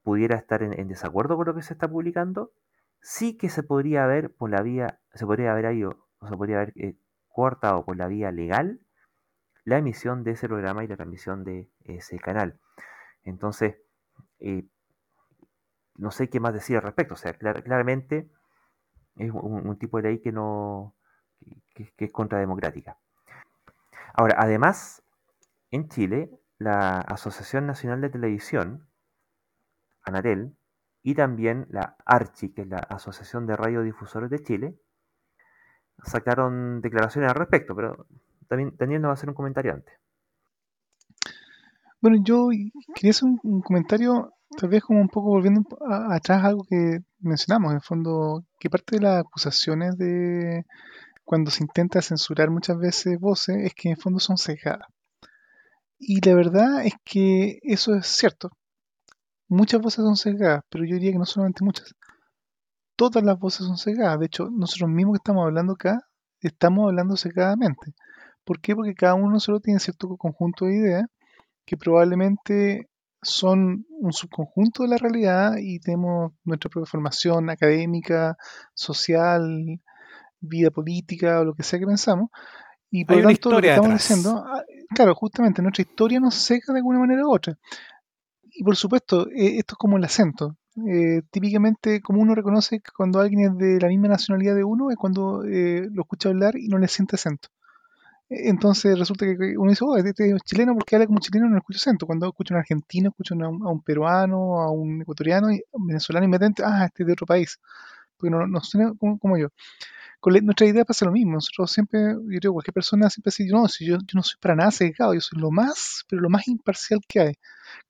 pudiera estar en, desacuerdo con lo que se está publicando, sí que se podría haber por la vía, se podría haber ido, se podría haber eh, cortado por la vía legal la emisión de ese programa y la transmisión de ese canal. Entonces, eh, no sé qué más decir al respecto. O sea, clar- claramente es un, tipo de ley que no que es contrademocrática. Ahora, además, en Chile, la Asociación Nacional de Televisión, ANATEL, y también la ARCHI, que es la Asociación de Radiodifusores de Chile, sacaron declaraciones al respecto, pero también Daniel nos va a hacer un comentario antes. Bueno, yo quería hacer un, comentario, tal vez como un poco volviendo atrás a algo que mencionamos, en el fondo, que parte de las acusaciones de cuando se intenta censurar muchas veces voces es que en el fondo son sesgadas. Y la verdad es que eso es cierto. Muchas voces son sesgadas, pero yo diría que no solamente muchas. Todas las voces son sesgadas. De hecho, nosotros mismos que estamos hablando acá, estamos hablando sesgadamente. ¿Por qué? Porque cada uno solo tiene cierto conjunto de ideas que probablemente son un subconjunto de la realidad y tenemos nuestra propia formación académica, social, vida política o lo que sea que pensamos. Y por Hay lo tanto, lo que estamos diciendo, ah, claro, justamente nuestra historia nos seca de alguna manera u otra. Y por supuesto, eh, esto es como el acento. Eh, típicamente, como uno reconoce que cuando alguien es de la misma nacionalidad de uno, es cuando eh, lo escucha hablar y no le siente acento. Entonces resulta que uno dice, oh, este es chileno porque habla como chileno no escucha acento. Cuando escucha a un argentino, escucha a un, a un peruano, a un ecuatoriano, y un venezolano inmediatamente, ah, este es de otro país. Porque no, no suena como, como yo. Con nuestra idea pasa lo mismo. Nosotros siempre, yo creo, cualquier persona siempre dice, no, si yo, yo no soy para nada sesgado, yo soy lo más, pero lo más imparcial que hay.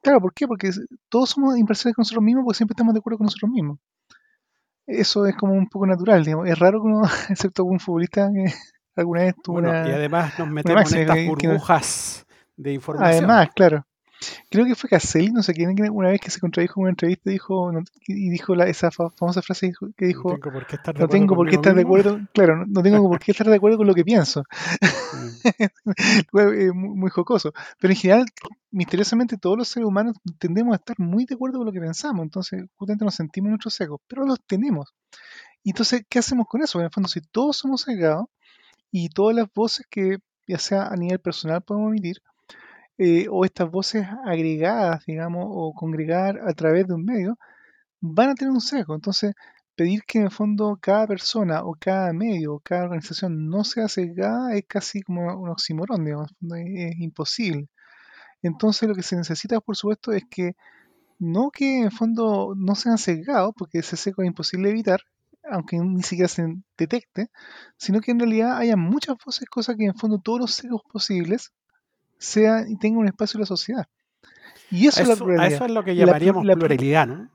Claro, ¿por qué? Porque todos somos imparciales con nosotros mismos porque siempre estamos de acuerdo con nosotros mismos. Eso es como un poco natural, digamos. Es raro que uno, [laughs] excepto algún futbolista que alguna vez tuvo Bueno, y una... además nos metemos en estas que- que no- burbujas de información. Además, claro. Creo que fue Caselli, no sé quién, una vez que se contradijo en una entrevista dijo, no- y dijo la- esa fa- famosa frase que dijo, no tengo por qué estar de no acuerdo tengo por qué estar de acuerdo, claro, no, no tengo por qué estar de acuerdo con lo que pienso. Mm. [laughs] Eh, muy, muy jocoso. Pero en general, misteriosamente, todos los seres humanos tendemos a estar muy de acuerdo con lo que pensamos. Entonces, justamente nos sentimos en nuestros secos, pero los tenemos. Y entonces, ¿qué hacemos con eso? En el fondo, si todos somos cegados y todas las voces que, ya sea a nivel personal, podemos emitir, eh, o estas voces agregadas, digamos, o congregar a través de un medio, van a tener un sesgo. Entonces, pedir que en el fondo cada persona o cada medio o cada organización no sea sesgada es casi como un oxímoron, digamos, es, imposible. Entonces lo que se necesita, por supuesto, es que no que en el fondo no sean sesgados, porque ese seco es imposible evitar, aunque ni siquiera se detecte, sino que en realidad haya muchas voces, cosas que en fondo todos los secos posibles sean y tengan un espacio en la sociedad. Y eso, es la pluralidad. Eso es lo que llamaríamos la, pluralidad, ¿no?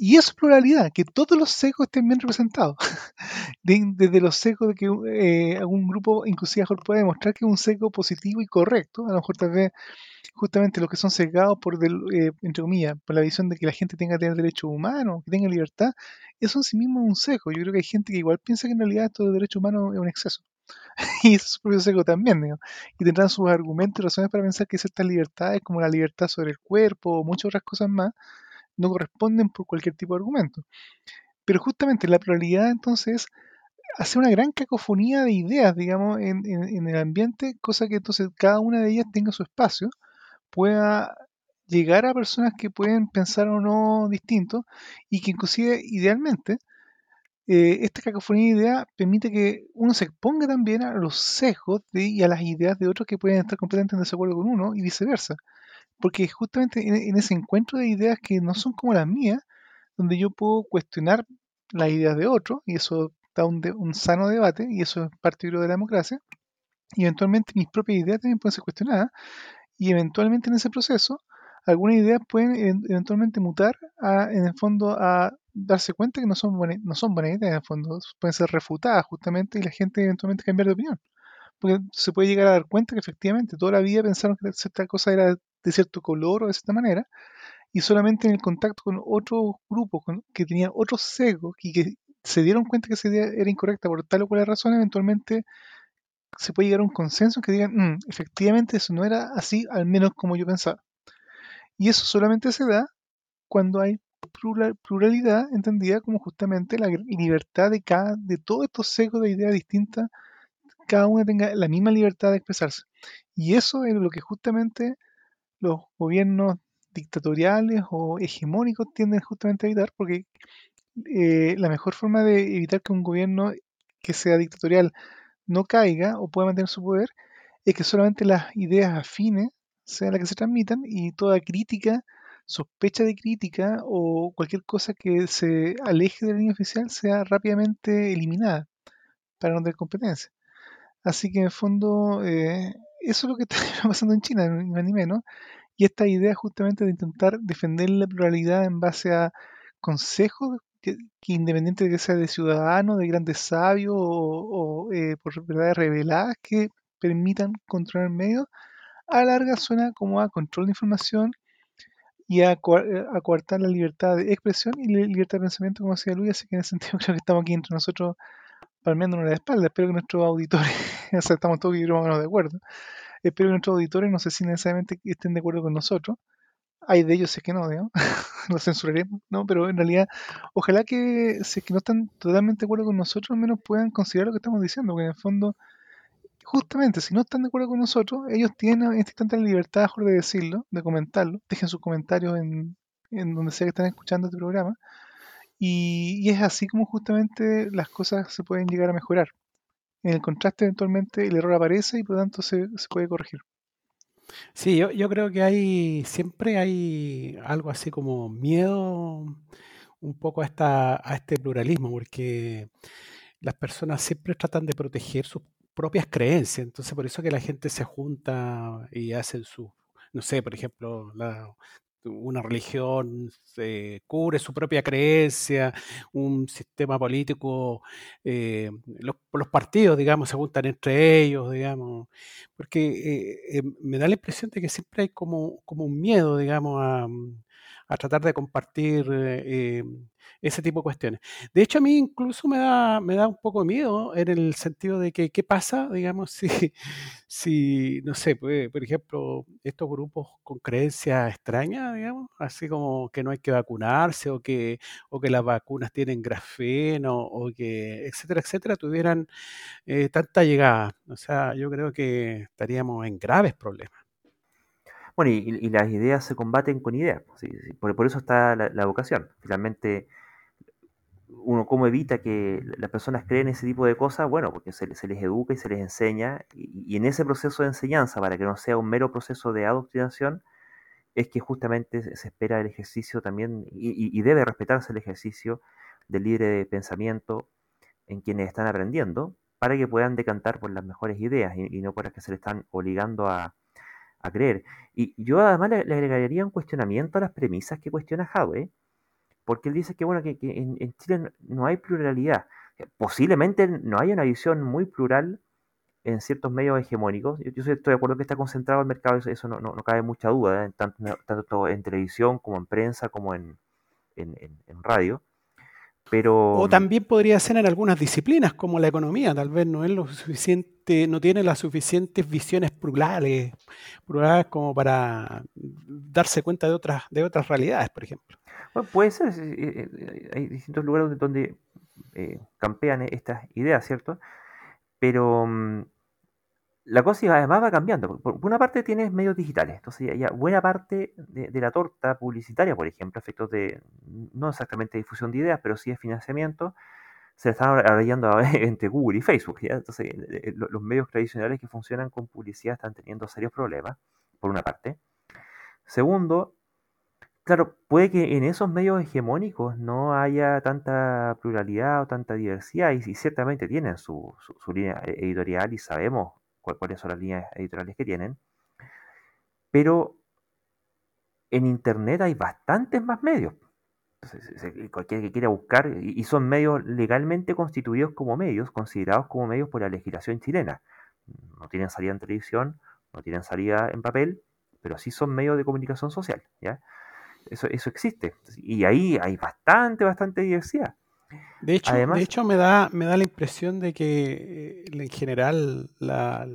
Y eso es pluralidad, que todos los secos estén bien representados. [laughs] desde los secos de que eh, algún grupo, inclusive puede demostrar que es un seco positivo y correcto. A lo mejor tal vez justamente los que son cegados por, eh, entre comillas, por la visión de que la gente tenga que tener derechos humanos, que tenga libertad, eso en sí mismo es un seco. Yo creo que hay gente que igual piensa que en realidad esto de derechos humanos es un exceso. [laughs] y eso es su propio seco también, y tendrán sus argumentos y razones para pensar que ciertas libertades, como la libertad sobre el cuerpo o muchas otras cosas más, no corresponden por cualquier tipo de argumento. Pero justamente la pluralidad entonces hace una gran cacofonía de ideas, digamos, en, el ambiente, cosa que entonces cada una de ellas tenga su espacio, pueda llegar a personas que pueden pensar o no distinto y que inclusive idealmente eh, esta cacofonía de ideas permite que uno se exponga también a los sesgos y a las ideas de otros que pueden estar completamente en desacuerdo con uno y viceversa porque justamente en, ese encuentro de ideas que no son como las mías, donde yo puedo cuestionar las ideas de otro, y eso da un, sano debate, y eso es parte de la democracia, y eventualmente mis propias ideas también pueden ser cuestionadas, y eventualmente en ese proceso, algunas ideas pueden eventualmente mutar a, en el fondo a darse cuenta que no son, buenas, no son buenas ideas, en el fondo, pueden ser refutadas justamente y la gente eventualmente cambiar de opinión. Porque se puede llegar a dar cuenta que efectivamente toda la vida pensaron que cierta cosa era de cierto color o de cierta manera, y solamente en el contacto con otros grupos que tenían otros sesgos y que se dieron cuenta que esa idea era incorrecta por tal o cual razón, eventualmente se puede llegar a un consenso que digan, mm, efectivamente eso no era así, al menos como yo pensaba. Y eso solamente se da cuando hay pluralidad entendida como justamente la libertad de cada, de todos estos sesgos de ideas distintas, cada uno tenga la misma libertad de expresarse. Y eso es lo que justamente los gobiernos dictatoriales o hegemónicos tienden justamente a evitar, porque eh, la mejor forma de evitar que un gobierno que sea dictatorial no caiga o pueda mantener su poder es que solamente las ideas afines sean las que se transmitan y toda crítica, sospecha de crítica o cualquier cosa que se aleje de la línea oficial sea rápidamente eliminada para no tener competencia. Así que en el fondo eh, eso es lo que [laughs] está pasando en China, ni menos. Y esta idea justamente de intentar defender la pluralidad en base a consejos que, independiente de que sea de ciudadanos, de grandes sabios o, eh, por verdades reveladas que permitan controlar medios, a larga suena como a control de información y a, a coartar la libertad de expresión y la libertad de pensamiento, como decía Luis, así que en ese [laughs] sentido creo que estamos aquí entre nosotros palmeándonos la espalda. Espero que nuestros auditores, [laughs] o sea, estamos todos de acuerdo. Espero que nuestros auditores, no sé si necesariamente estén de acuerdo con nosotros. Hay de ellos, sé que no, digamos. [laughs] lo censuraremos, ¿no? Pero en realidad, ojalá que si es que no están totalmente de acuerdo con nosotros, al menos puedan considerar lo que estamos diciendo, porque en el fondo, justamente, si no están de acuerdo con nosotros, ellos tienen en este instante la libertad de decirlo, de comentarlo. Dejen sus comentarios en, en donde sea que están escuchando este programa. Y, es así como justamente las cosas se pueden llegar a mejorar. En el contraste eventualmente el error aparece y por lo tanto se, puede corregir. Sí, yo, yo, creo que hay, siempre hay algo así como miedo un poco a, esta, a este pluralismo, porque las personas siempre tratan de proteger sus propias creencias, entonces por eso que la gente se junta y hacen su, no sé, por ejemplo, la, una religión cubre su propia creencia, un sistema político, eh, los, partidos, digamos, se juntan entre ellos, digamos, porque eh, eh, me da la impresión de que siempre hay como, como un miedo, digamos, a, a tratar de compartir ese tipo de cuestiones. De hecho, a mí incluso me da, me da un poco de miedo en el sentido de que qué pasa, [laughs] digamos, si, si no sé, pues, por ejemplo, estos grupos con creencias extrañas, digamos, así como que no hay que vacunarse o que, o que las vacunas tienen grafeno o que, etcétera, etcétera, tuvieran eh, tanta llegada. O sea, yo creo que estaríamos en graves problemas. Bueno, y, las ideas se combaten con ideas. Por, eso está la, la, vocación. Finalmente, uno cómo evita que las personas creen ese tipo de cosas, bueno, porque se, les educa y se les enseña, y, en ese proceso de enseñanza, para que no sea un mero proceso de adoctrinación, es que justamente se espera el ejercicio también, y, debe respetarse el ejercicio del libre pensamiento en quienes están aprendiendo, para que puedan decantar por las mejores ideas y, no por las que se le están obligando a, creer. Y yo además le, agregaría un cuestionamiento a las premisas que cuestiona Howe, porque él dice que, bueno, que, en, Chile no hay pluralidad. Posiblemente no haya una visión muy plural en ciertos medios hegemónicos. Yo, estoy de acuerdo que está concentrado el mercado, eso, no, cabe mucha duda, ¿eh? tanto, en televisión como en prensa como en, radio. Pero... O también podría ser en algunas disciplinas, como la economía, tal vez no es lo suficiente, no tiene las suficientes visiones plurales, plurales como para darse cuenta de otras, de otras realidades, por ejemplo puede ser, eh, eh, hay distintos lugares donde eh, campean estas ideas, ¿cierto? Pero mm, la cosa además va cambiando. Por, una parte tienes medios digitales, entonces buena parte de, la torta publicitaria, por ejemplo, efectos de, no exactamente difusión de ideas, pero sí de financiamiento, se están arreglando [laughs] entre Google y Facebook. Entonces los medios tradicionales que funcionan con publicidad están teniendo serios problemas, por una parte. Segundo, Claro, puede que en esos medios hegemónicos no haya tanta pluralidad o tanta diversidad, y, ciertamente tienen su, línea e, editorial y sabemos cuáles son las líneas editoriales que tienen, pero en Internet hay bastantes más medios. Cualquiera que quiera buscar, y son medios legalmente constituidos como medios, considerados como medios por la legislación chilena. No tienen salida en televisión, no tienen salida en papel, pero sí son medios de comunicación social. Eso, eso existe. Y ahí hay bastante, bastante diversidad. De hecho, de hecho me, da, me da la impresión de que eh, en general la,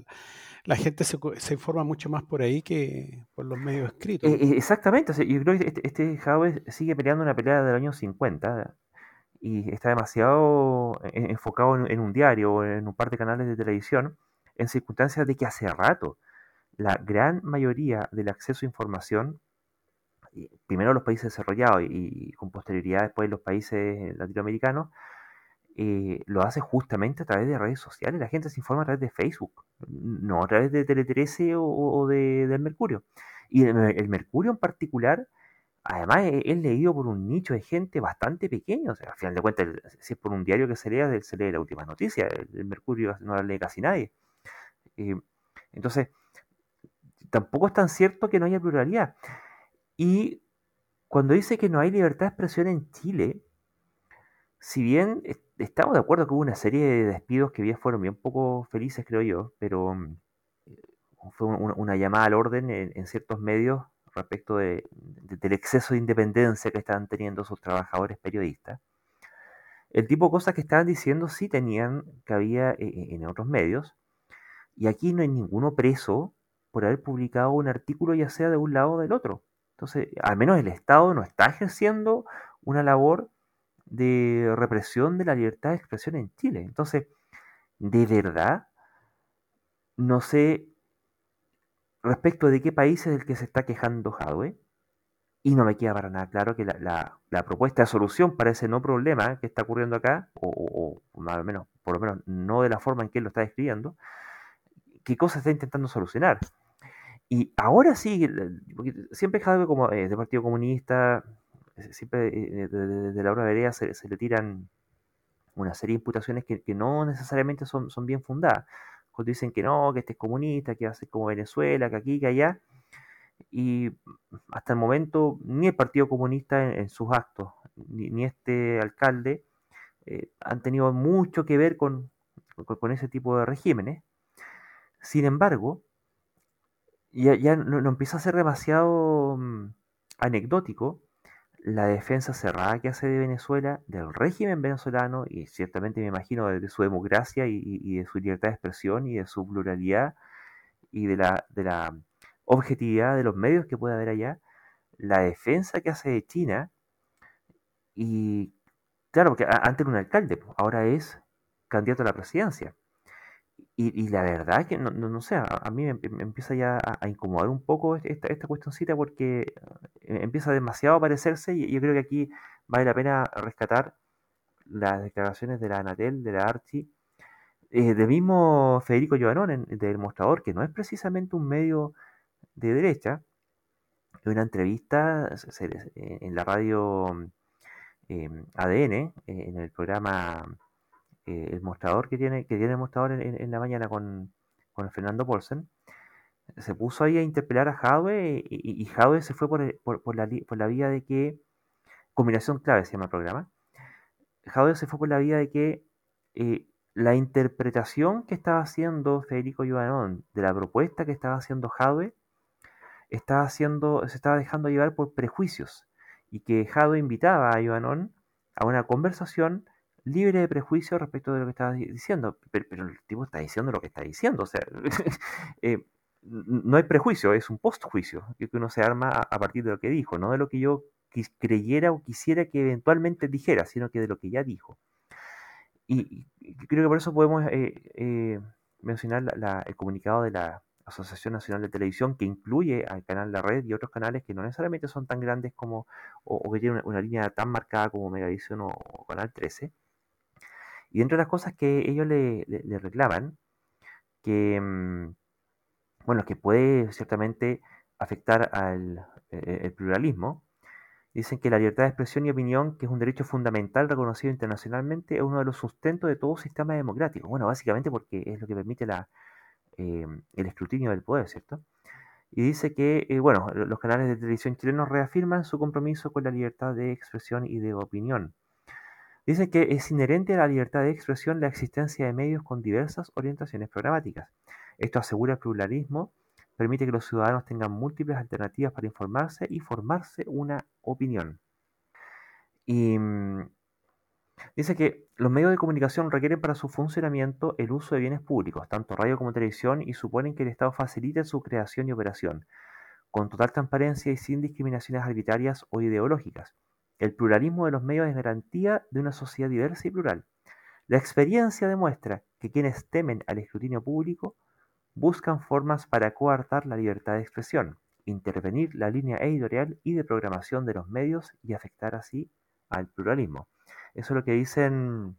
gente se, se, informa mucho más por ahí que por los medios escritos. Eh, eh, exactamente. yo creo que este, este sigue peleando una pelea del año 50 y está demasiado enfocado en, en, un diario o en un par de canales de televisión en circunstancias de que hace rato la gran mayoría del acceso a información primero los países desarrollados y, con posterioridad después los países latinoamericanos, eh, lo hace justamente a través de redes sociales. La gente se informa a través de Facebook, no a través de Tele 13 o, de, del Mercurio. Y el, Mercurio en particular, además es, leído por un nicho de gente bastante pequeño. O sea, al final de cuentas, si es por un diario que se lea, se lee la última noticia. El, Mercurio no la lee casi nadie. Eh, entonces, tampoco es tan cierto que no haya pluralidad. Y cuando dice que no hay libertad de expresión en Chile, si bien estamos de acuerdo que hubo una serie de despidos que bien fueron bien poco felices, creo yo, pero mm, fue una, llamada al orden en, ciertos medios respecto de, del exceso de independencia que estaban teniendo sus trabajadores periodistas. El tipo de cosas que estaban diciendo sí tenían cabida e, e, en otros medios, y aquí no hay ninguno preso por haber publicado un artículo ya sea de un lado o del otro. Entonces, al menos el Estado no está ejerciendo una labor de represión de la libertad de expresión en Chile. Entonces, de verdad, no sé respecto de qué país es el que se está quejando Jadwe, y no me queda para nada claro que la, propuesta de solución para ese no problema que está ocurriendo acá, o, al menos, por lo menos no de la forma en que él lo está describiendo, qué cosa está intentando solucionar. Y ahora sí, siempre Jadwe como eh, de Partido Comunista, eh, siempre eh, de, la hora de se, se, le tiran una serie de imputaciones que, no necesariamente son, son, bien fundadas. Cuando dicen que no, que este es comunista, que hace como Venezuela, que aquí, que allá. Y hasta el momento ni el Partido Comunista en, sus actos, ni, este alcalde han tenido mucho que ver con, con ese tipo de regímenes. Sin embargo, ya, ya no, empieza a ser demasiado mm, anecdótico la defensa cerrada que hace de Venezuela, del régimen venezolano, y ciertamente me imagino de, su democracia y, de su libertad de expresión y de su pluralidad y de la, de la objetividad de los medios que puede haber allá, la defensa que hace de China, y claro, porque antes era un alcalde, ahora es candidato a la presidencia. Y, la verdad es que no, no, sé, a, mí me, empieza ya a, incomodar un poco esta, esta cuestioncita porque eh, empieza demasiado a parecerse y yo creo que aquí vale la pena rescatar las declaraciones de la Anatel, de la Archi, eh, del mismo Federico Giovanón del Mostrador, que no es precisamente un medio de derecha, en una entrevista en la radio ADN, en el programa El Mostrador que tiene, que tiene el Mostrador en, la mañana con, con Fernando Polsen, se puso ahí a interpelar a Jadwe y, y se fue por, la, por, la, vía de que, combinación clave se llama el programa, Jadwe se fue por la vía de que eh, la interpretación que estaba haciendo Federico Giovanón de la propuesta que estaba haciendo Jadwe estaba haciendo, se estaba dejando llevar por prejuicios y que Jadwe invitaba a Giovanón a una conversación libre de prejuicios respecto de lo que estaba diciendo, pero, el tipo está diciendo lo que está diciendo, o sea, [laughs] eh, no hay prejuicio, es un postjuicio que uno se arma a, partir de lo que dijo, no de lo que yo creyera o quisiera que eventualmente dijera, sino que de lo que ya dijo. Y, creo que por eso podemos eh, eh, mencionar el comunicado de la Asociación Nacional de Televisión que incluye al canal La Red y otros canales que no necesariamente son tan grandes como o, que tienen una, línea tan marcada como Megavisión o, Canal 13. Y entre las cosas que ellos le, reclaman, que... Mm, bueno, que puede ciertamente afectar al eh, pluralismo. Dicen que la libertad de expresión y opinión, que es un derecho fundamental reconocido internacionalmente, es uno de los sustentos de todo sistema democrático. Bueno, básicamente porque es lo que permite la, eh, el escrutinio del poder, ¿cierto? Y dice que, eh, bueno, los canales de televisión chilenos reafirman su compromiso con la libertad de expresión y de opinión. Dicen que es inherente a la libertad de expresión la existencia de medios con diversas orientaciones programáticas. Esto asegura el pluralismo, permite que los ciudadanos tengan múltiples alternativas para informarse y formarse una opinión. Y mm, dice que los medios de comunicación requieren para su funcionamiento el uso de bienes públicos, tanto radio como televisión, y suponen que el Estado facilite su creación y operación, con total transparencia y sin discriminaciones arbitrarias o ideológicas. El pluralismo de los medios es garantía de una sociedad diversa y plural. La experiencia demuestra que quienes temen al escrutinio público buscan formas para coartar la libertad de expresión, intervenir la línea editorial y de programación de los medios y afectar así al pluralismo. Eso es lo que dicen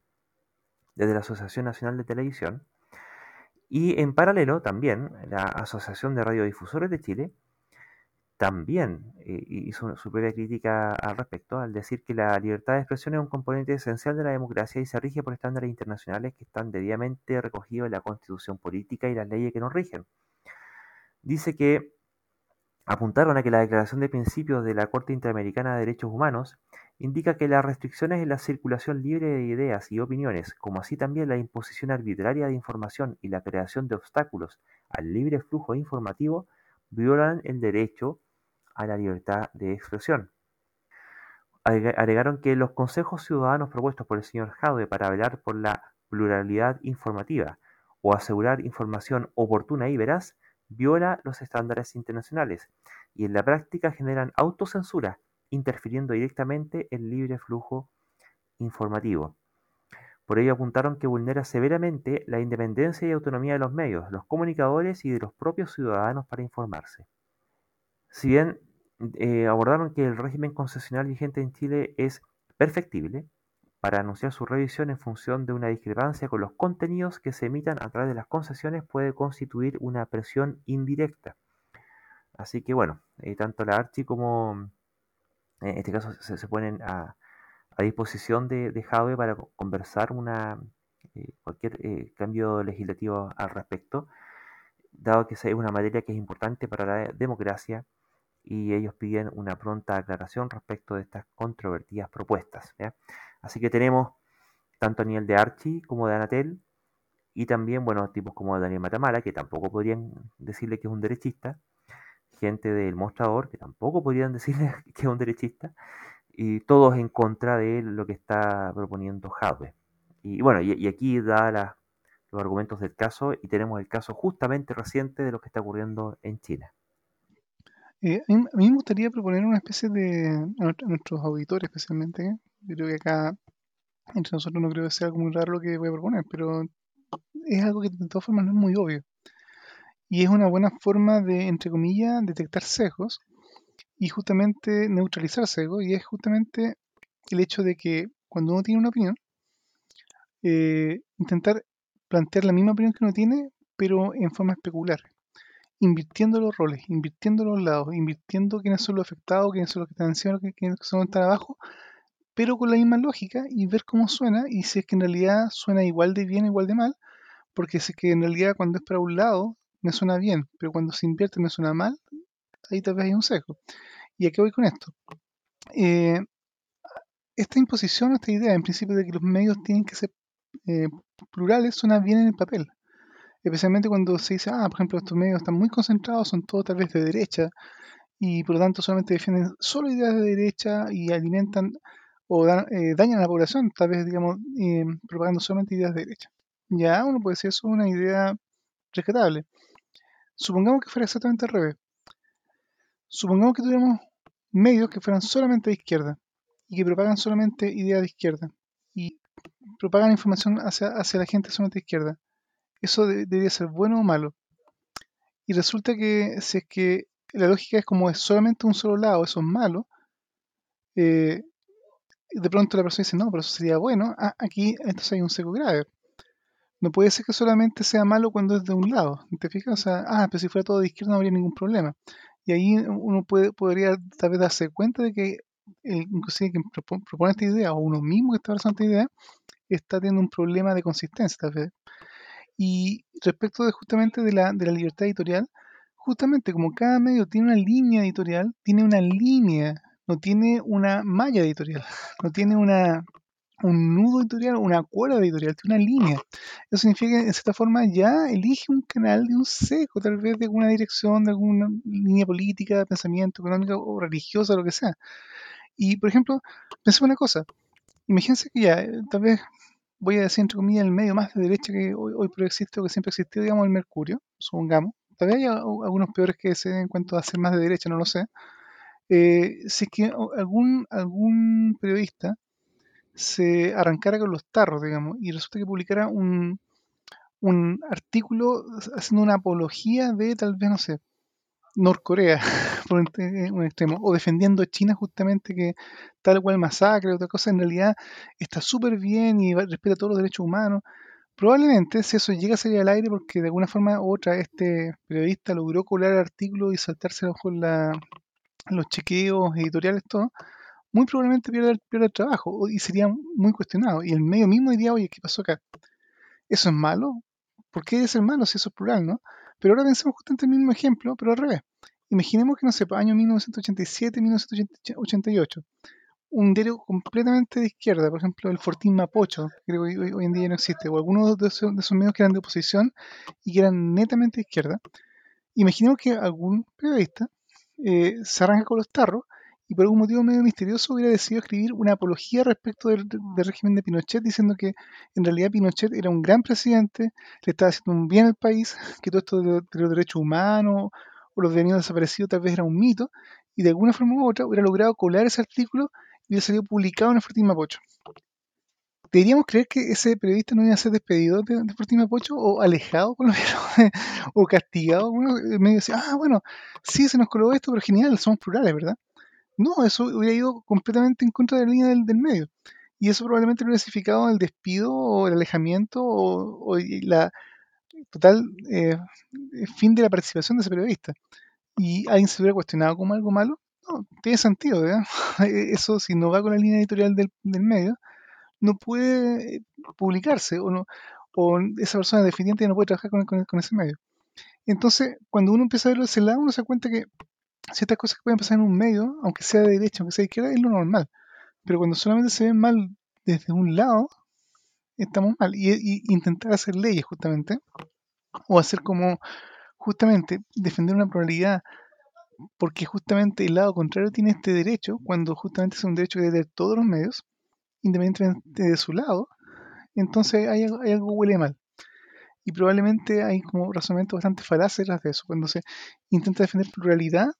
desde la Asociación Nacional de Televisión. Y en paralelo también la Asociación de Radiodifusores de Chile también hizo su propia crítica al respecto, al decir que la libertad de expresión es un componente esencial de la democracia y se rige por estándares internacionales que están debidamente recogidos en la constitución política y las leyes que nos rigen. Dice que apuntaron a que la Declaración de Principios de la Corte Interamericana de Derechos Humanos indica que las restricciones en la circulación libre de ideas y opiniones, como así también la imposición arbitraria de información y la creación de obstáculos al libre flujo informativo, violan el derecho a la libertad de expresión. Alegaron que los consejos ciudadanos propuestos por el señor Jaude para velar por la pluralidad informativa o asegurar información oportuna y veraz viola los estándares internacionales y en la práctica generan autocensura, interfiriendo directamente el libre flujo informativo. Por ello apuntaron que vulnera severamente la independencia y autonomía de los medios, los comunicadores y de los propios ciudadanos para informarse. Si bien eh, abordaron que el régimen concesional vigente en Chile es perfectible, para anunciar su revisión en función de una discrepancia con los contenidos que se emitan a través de las concesiones puede constituir una presión indirecta. Así que bueno, eh, tanto la ARCHI como en este caso se, ponen a, disposición de, de para conversar una, eh, cualquier cambio legislativo al respecto, dado que es una materia que es importante para la democracia y ellos piden una pronta aclaración respecto de estas controvertidas propuestas. Así que tenemos tanto a nivel de Archie como de Anatel y también, bueno, tipos como Daniel Matamala, que tampoco podrían decirle que es un derechista, gente del mostrador, que tampoco podrían decirle [laughs] que es un derechista, y todos en contra de lo que está proponiendo Jadwe. Y bueno, y, aquí da los argumentos del caso y tenemos el caso justamente reciente de lo que está ocurriendo en China. Eh, a, mí, me gustaría proponer una especie de, a nuestros auditores especialmente, yo creo que acá entre nosotros no creo que sea algo muy raro lo que voy a proponer, pero es algo que de todas formas no es muy obvio. Y es una buena forma de, entre comillas, detectar sesgos y justamente neutralizar sesgos, y es justamente el hecho de que cuando uno tiene una opinión, eh, intentar plantear la misma opinión que uno tiene, pero en forma especular, invirtiendo los roles, invirtiendo los lados, invirtiendo quiénes son los afectados, quiénes son los que están encima, quiénes son los que están abajo, pero con la misma lógica y ver cómo suena y si es que en realidad suena igual de bien, igual de mal, porque si es que en realidad cuando es para un lado me suena bien, pero cuando se invierte me suena mal, ahí tal vez hay un sesgo. ¿Y a qué voy con esto? Eh, esta imposición, esta idea en principio de que los medios tienen que ser eh, plurales suena bien en el papel. Especialmente cuando se dice, ah, por ejemplo, estos medios están muy concentrados, son todos tal vez de derecha, y por lo tanto solamente defienden solo ideas de derecha y alimentan o eh, dañan a la población, tal vez, digamos, propagando solamente ideas de derecha. Ya uno puede decir, eso es una idea rescatable. Supongamos que fuera exactamente al revés. Supongamos que tuviéramos medios que fueran solamente de izquierda y que propagan solamente ideas de izquierda y propagan información hacia, hacia la gente solamente de izquierda. ¿Eso debería ser bueno o malo? Y resulta que si es que la lógica es como es solamente un solo lado, eso es malo, eh, de pronto la persona dice, no, pero eso sería bueno, ah, aquí entonces hay un seco grave. No puede ser que solamente sea malo cuando es de un lado, ¿te fijas? O sea, ah, pero si fuera todo de izquierda no habría ningún problema. Y ahí uno puede, podría tal vez darse cuenta de que inclusive quien propone esta idea o uno mismo que está abrazando esta idea está teniendo un problema de consistencia. Y respecto de justamente de la, de la libertad editorial, justamente como cada medio tiene una línea editorial, tiene una línea no tiene una malla editorial, [laughs] no tiene una, un nudo editorial, una cuerda editorial, tiene una línea. Eso significa que en cierta forma ya elige un canal de un seco, tal vez de alguna dirección, de alguna línea política, de pensamiento, económica o religiosa, lo que sea. Y, por ejemplo, pensemos una cosa. Imagínense que ya, tal vez voy a decir entre comillas el medio más de derecha que hoy, hoy existe o que siempre existió, digamos, el Mercurio, supongamos. Vez haya algunos peores que se en cuanto a ser más de derecha, no lo sé. Eh, si es que algún, algún periodista se arrancara con los tarros, digamos, y resulta que publicara un, un artículo haciendo una apología de tal vez, no sé, Norcorea, [laughs] por un extremo, o defendiendo a China justamente que tal cual masacre, otra cosa, en realidad está súper bien y respeta todos los derechos humanos. Probablemente si eso llega a salir al aire porque de alguna forma u otra este periodista logró colar el artículo y saltarse con los chequeos editoriales, todo, muy probablemente pierda el, trabajo y sería muy cuestionado. Y el medio mismo diría, oye, ¿qué pasó acá? ¿Eso es malo? ¿Por qué debe ser malo si eso es plural, no? Pero ahora pensemos justamente el mismo ejemplo, pero al revés. Imaginemos que, no sé, año 1987, 1988, un diario completamente de izquierda, por ejemplo, el Fortín Mapocho, creo que hoy, en día no existe, o algunos de esos, de esos medios que eran de oposición y que eran netamente de izquierda. Imaginemos que algún periodista eh, se arranca con los tarros y por algún motivo medio misterioso hubiera decidido escribir una apología respecto del, régimen de Pinochet, diciendo que en realidad Pinochet era un gran presidente, le estaba haciendo un bien al país, que todo esto de, los derechos humanos o los detenidos desaparecidos tal vez era un mito, y de alguna forma u otra hubiera logrado colar ese artículo y hubiera salido publicado en el Fortín Mapocho. ¿Deberíamos creer que ese periodista no iba a ser despedido de, de Fortín Mapocho o alejado por lo menos [laughs] o castigado? Uno medio decía, ah, bueno, sí se nos coló esto, pero genial, somos plurales, ¿verdad? No, eso hubiera ido completamente en contra de la línea del, medio. Y eso probablemente lo hubiera significado el despido o el alejamiento o, la total eh, fin de la participación de ese periodista. Y alguien se hubiera cuestionado como algo malo. No, tiene sentido, ¿verdad? [laughs] Eso si no va con la línea editorial del, medio, no puede publicarse o, no, o esa persona deficiente no puede trabajar con, ese medio. Entonces, cuando uno empieza a verlo de ese lado, uno se da cuenta que ciertas cosas que pueden pasar en un medio, aunque sea de derecha, aunque sea de izquierda, es lo normal. Pero cuando solamente se ven mal desde un lado, estamos mal. Y, intentar hacer leyes justamente, o hacer como justamente defender una probabilidad porque justamente el lado contrario tiene este derecho, cuando justamente es un derecho que debe de todos los medios, independientemente de su lado, entonces hay, algo huele mal. Y probablemente hay como razonamientos bastante falaces de eso, cuando se intenta defender pluralidad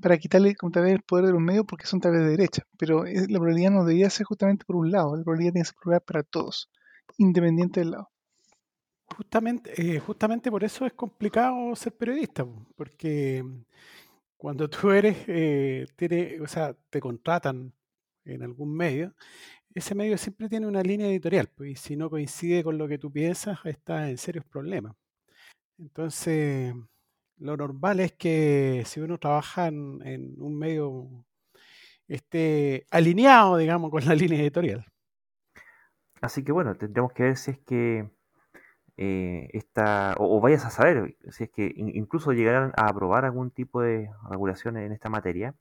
para quitarle como tal vez el poder de los medios porque son tal vez de derecha. Pero la pluralidad no debería ser justamente por un lado, la pluralidad tiene que ser plural para todos, independiente del lado. Justamente, eh, justamente por eso es complicado ser periodista, porque cuando tú [laughs] eres, eh, o sea, te contratan en algún medio, ese medio siempre tiene una línea editorial, pues, y si no coincide con lo que tú piensas, está en serios problemas. Entonces, lo normal es que si uno trabaja en, un medio esté alineado, digamos, con la [laughs] línea editorial. Así que bueno, tendremos que ver si es que eh, esta, o, vayas a saber si es que incluso llegarán a aprobar algún tipo de regulación en esta materia,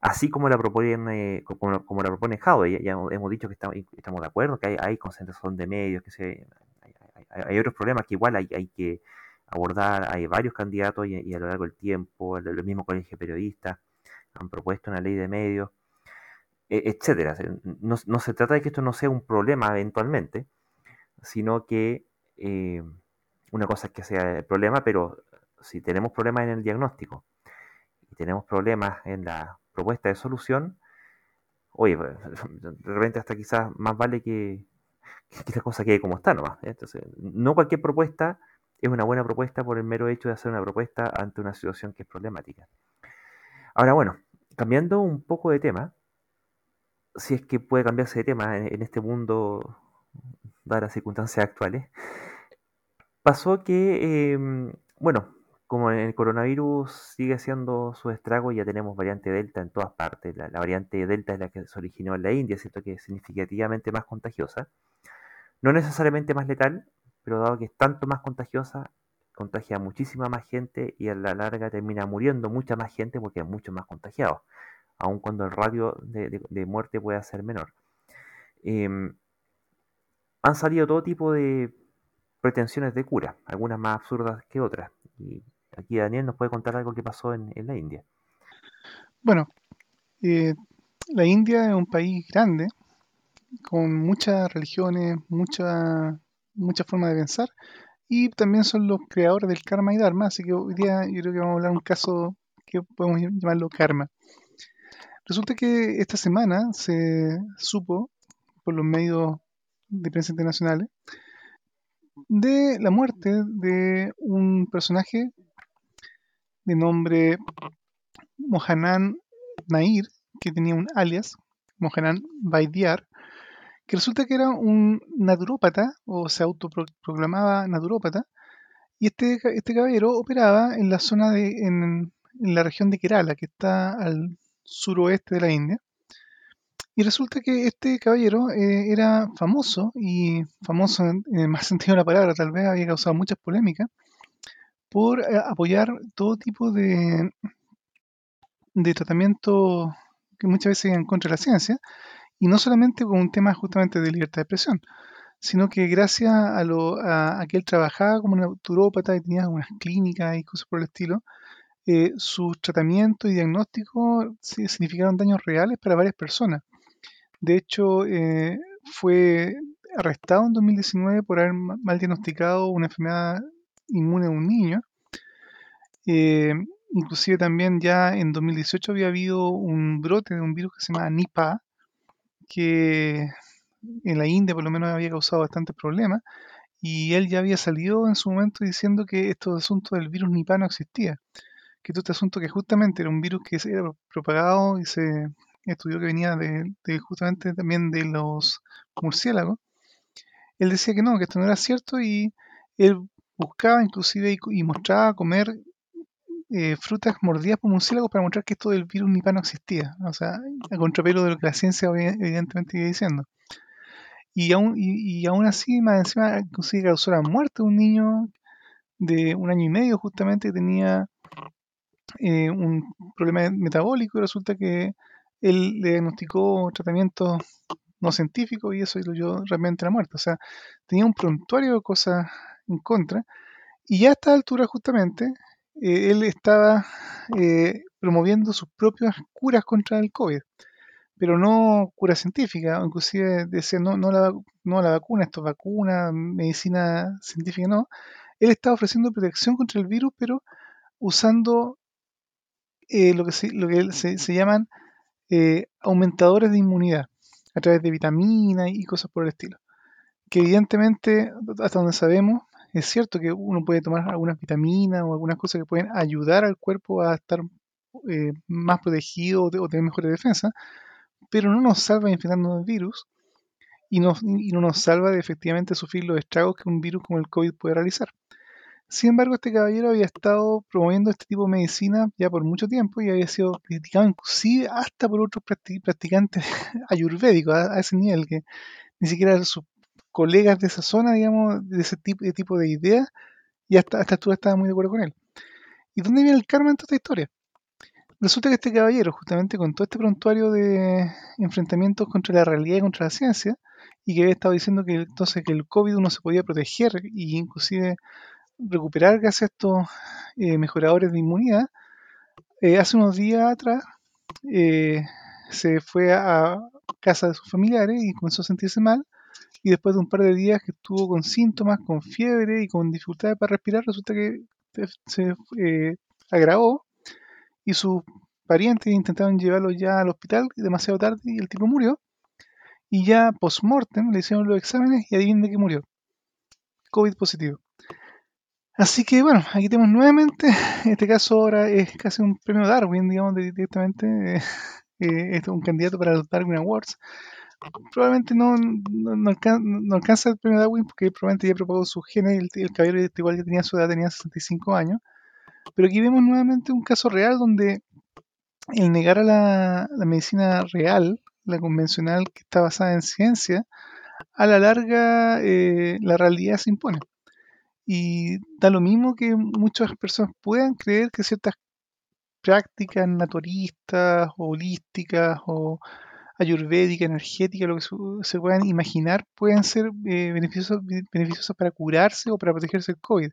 así como la proponen, eh, como, la propone Jaude. Ya, hemos dicho que estamos, de acuerdo, que hay, concentración de medios, que se, hay, otros problemas que igual hay, hay, que abordar, hay varios candidatos y, a lo largo del tiempo, el, el mismo colegio de periodistas han propuesto una ley de medios, e, etcétera. No, no, se trata de que esto no sea un problema eventualmente, sino que eh, una cosa es que sea el problema, pero si tenemos problemas en el diagnóstico y tenemos problemas en la propuesta de solución, oye, pues, [laughs] de repente hasta quizás más vale que, que la cosa quede como está nomás. Entonces, no cualquier propuesta es una buena propuesta por el mero hecho de hacer una propuesta ante una situación que es problemática. Ahora, bueno, cambiando un poco de tema, si es que puede cambiarse de tema en, este mundo, dadas las circunstancias actuales, pasó que, em, bueno, como el coronavirus sigue haciendo su estrago, ya tenemos variante Delta en todas partes. La, variante Delta es la que se originó en la India, ¿cierto? Que es significativamente más contagiosa. No necesariamente más letal, pero dado que es tanto más contagiosa, contagia a muchísima más gente y a la larga termina muriendo mucha más gente porque hay muchos más contagiados, aun cuando el radio de, muerte pueda ser menor. Em, han salido todo tipo de pretensiones de cura, algunas más absurdas que otras. Y aquí Daniel nos puede contar algo que pasó en, la India. Bueno, eh, la India es un país grande, con muchas religiones, mucha, mucha forma de pensar, y también son los creadores del karma y dharma, así que hoy día yo creo que vamos a hablar un caso que podemos llamarlo karma. Resulta que esta semana se supo por los medios de prensa internacionales de la muerte de un personaje de nombre Mohanan Nair, que tenía un alias, Mohanan Baidiar, que resulta que era un naturópata, o se autoproclamaba naturópata, y este, este caballero operaba en la zona de, en, la región de Kerala, que está al suroeste de la India. Y resulta que este caballero eh, era famoso, y famoso en, el más [laughs] sentido de la palabra, tal vez había causado muchas polémicas, por eh, apoyar todo tipo de, de tratamiento que muchas veces iban contra la ciencia, y no solamente con un tema justamente de libertad de expresión, sino que gracias a, lo, a, que él trabajaba como naturópata y tenía unas clínicas y cosas por el estilo, eh, sus tratamientos y diagnósticos significaron daños reales para varias personas. De hecho, eh, fue arrestado en 2019 por haber mal diagnosticado una enfermedad inmune de un niño. Eh, inclusive también ya en 2018 había habido un brote de un virus que se llama Nipah, que en la India por lo menos había causado bastantes problemas y él ya había salido en su momento diciendo que estos asuntos del virus Nipah no existía, que todo este asunto que justamente era un virus que se era propagado y se estudió que venía de, justamente también de los murciélagos, él decía que no, que esto no era cierto y él buscaba inclusive y mostraba comer eh, frutas mordidas por murciélagos para mostrar que esto del virus Nipah no existía. O sea, a contrapelo de lo que la ciencia evidentemente iba diciendo. Y aún, y, así, más encima, inclusive causó la muerte de un niño de un año y medio justamente que tenía eh, un problema metabólico y resulta que él le diagnosticó tratamiento no científico y eso yo realmente la muerte. O sea, tenía un prontuario de cosas en contra. Y ya a esta altura justamente eh, él estaba eh, promoviendo sus propias curas contra el COVID, pero no cura científica, inclusive decía no, no, la, no la vacuna, esto es vacuna, medicina científica, no. Él estaba ofreciendo protección contra el virus, pero usando eh, lo que, se, lo que se, se llaman aumentadores de inmunidad a través de vitaminas y cosas por el estilo. Que evidentemente, hasta donde sabemos, es cierto que uno puede tomar algunas vitaminas o algunas cosas que pueden ayudar al cuerpo a estar eh, más protegido o, tener mejores defensas, pero no nos salva infectando del virus. y, no nos salva de efectivamente sufrir los estragos que un virus como el COVID puede realizar. Sin embargo, este caballero había estado promoviendo este tipo de medicina ya por mucho tiempo y había sido criticado inclusive hasta por otros practicantes [laughs] ayurvédicos a, ese nivel, que ni siquiera sus colegas de esa zona, digamos, de ese tipo de, tipo de ideas, y hasta, hasta tú estabas muy de acuerdo con él. ¿Y dónde viene el karma en toda esta historia? Resulta que este caballero, justamente con todo este prontuario de enfrentamientos contra la realidad y contra la ciencia, y que había estado diciendo que entonces que el COVID uno se podía proteger e inclusive recuperar gracias a estos eh, mejoradores de inmunidad, eh, hace unos días atrás eh, se fue a casa de sus familiares y comenzó a sentirse mal. Y después de un par de días que estuvo con síntomas, con fiebre y con dificultades para respirar, resulta que se agravó y sus parientes intentaron llevarlo ya al hospital demasiado tarde y el tipo murió. Y ya post-mortem le hicieron los exámenes y adivinen de qué murió. COVID positivo. Así que bueno, aquí tenemos nuevamente, en [laughs] este caso ahora es casi un premio Darwin, digamos, directamente, [laughs] eh, eh, un candidato para los Darwin Awards. Probablemente no, no, alcanza, el premio Darwin porque probablemente ya propagó sus genes, el, el caballero igual que tenía su edad, tenía 65 años. Pero aquí vemos nuevamente un caso real donde el negar a la, la medicina real, la convencional que está basada en ciencia, a la larga eh, la realidad se impone. Y da lo mismo que muchas personas puedan creer que ciertas prácticas naturistas, holísticas o ayurvédicas, energéticas, lo que se puedan imaginar, pueden ser eh, beneficiosas para curarse o para protegerse del COVID.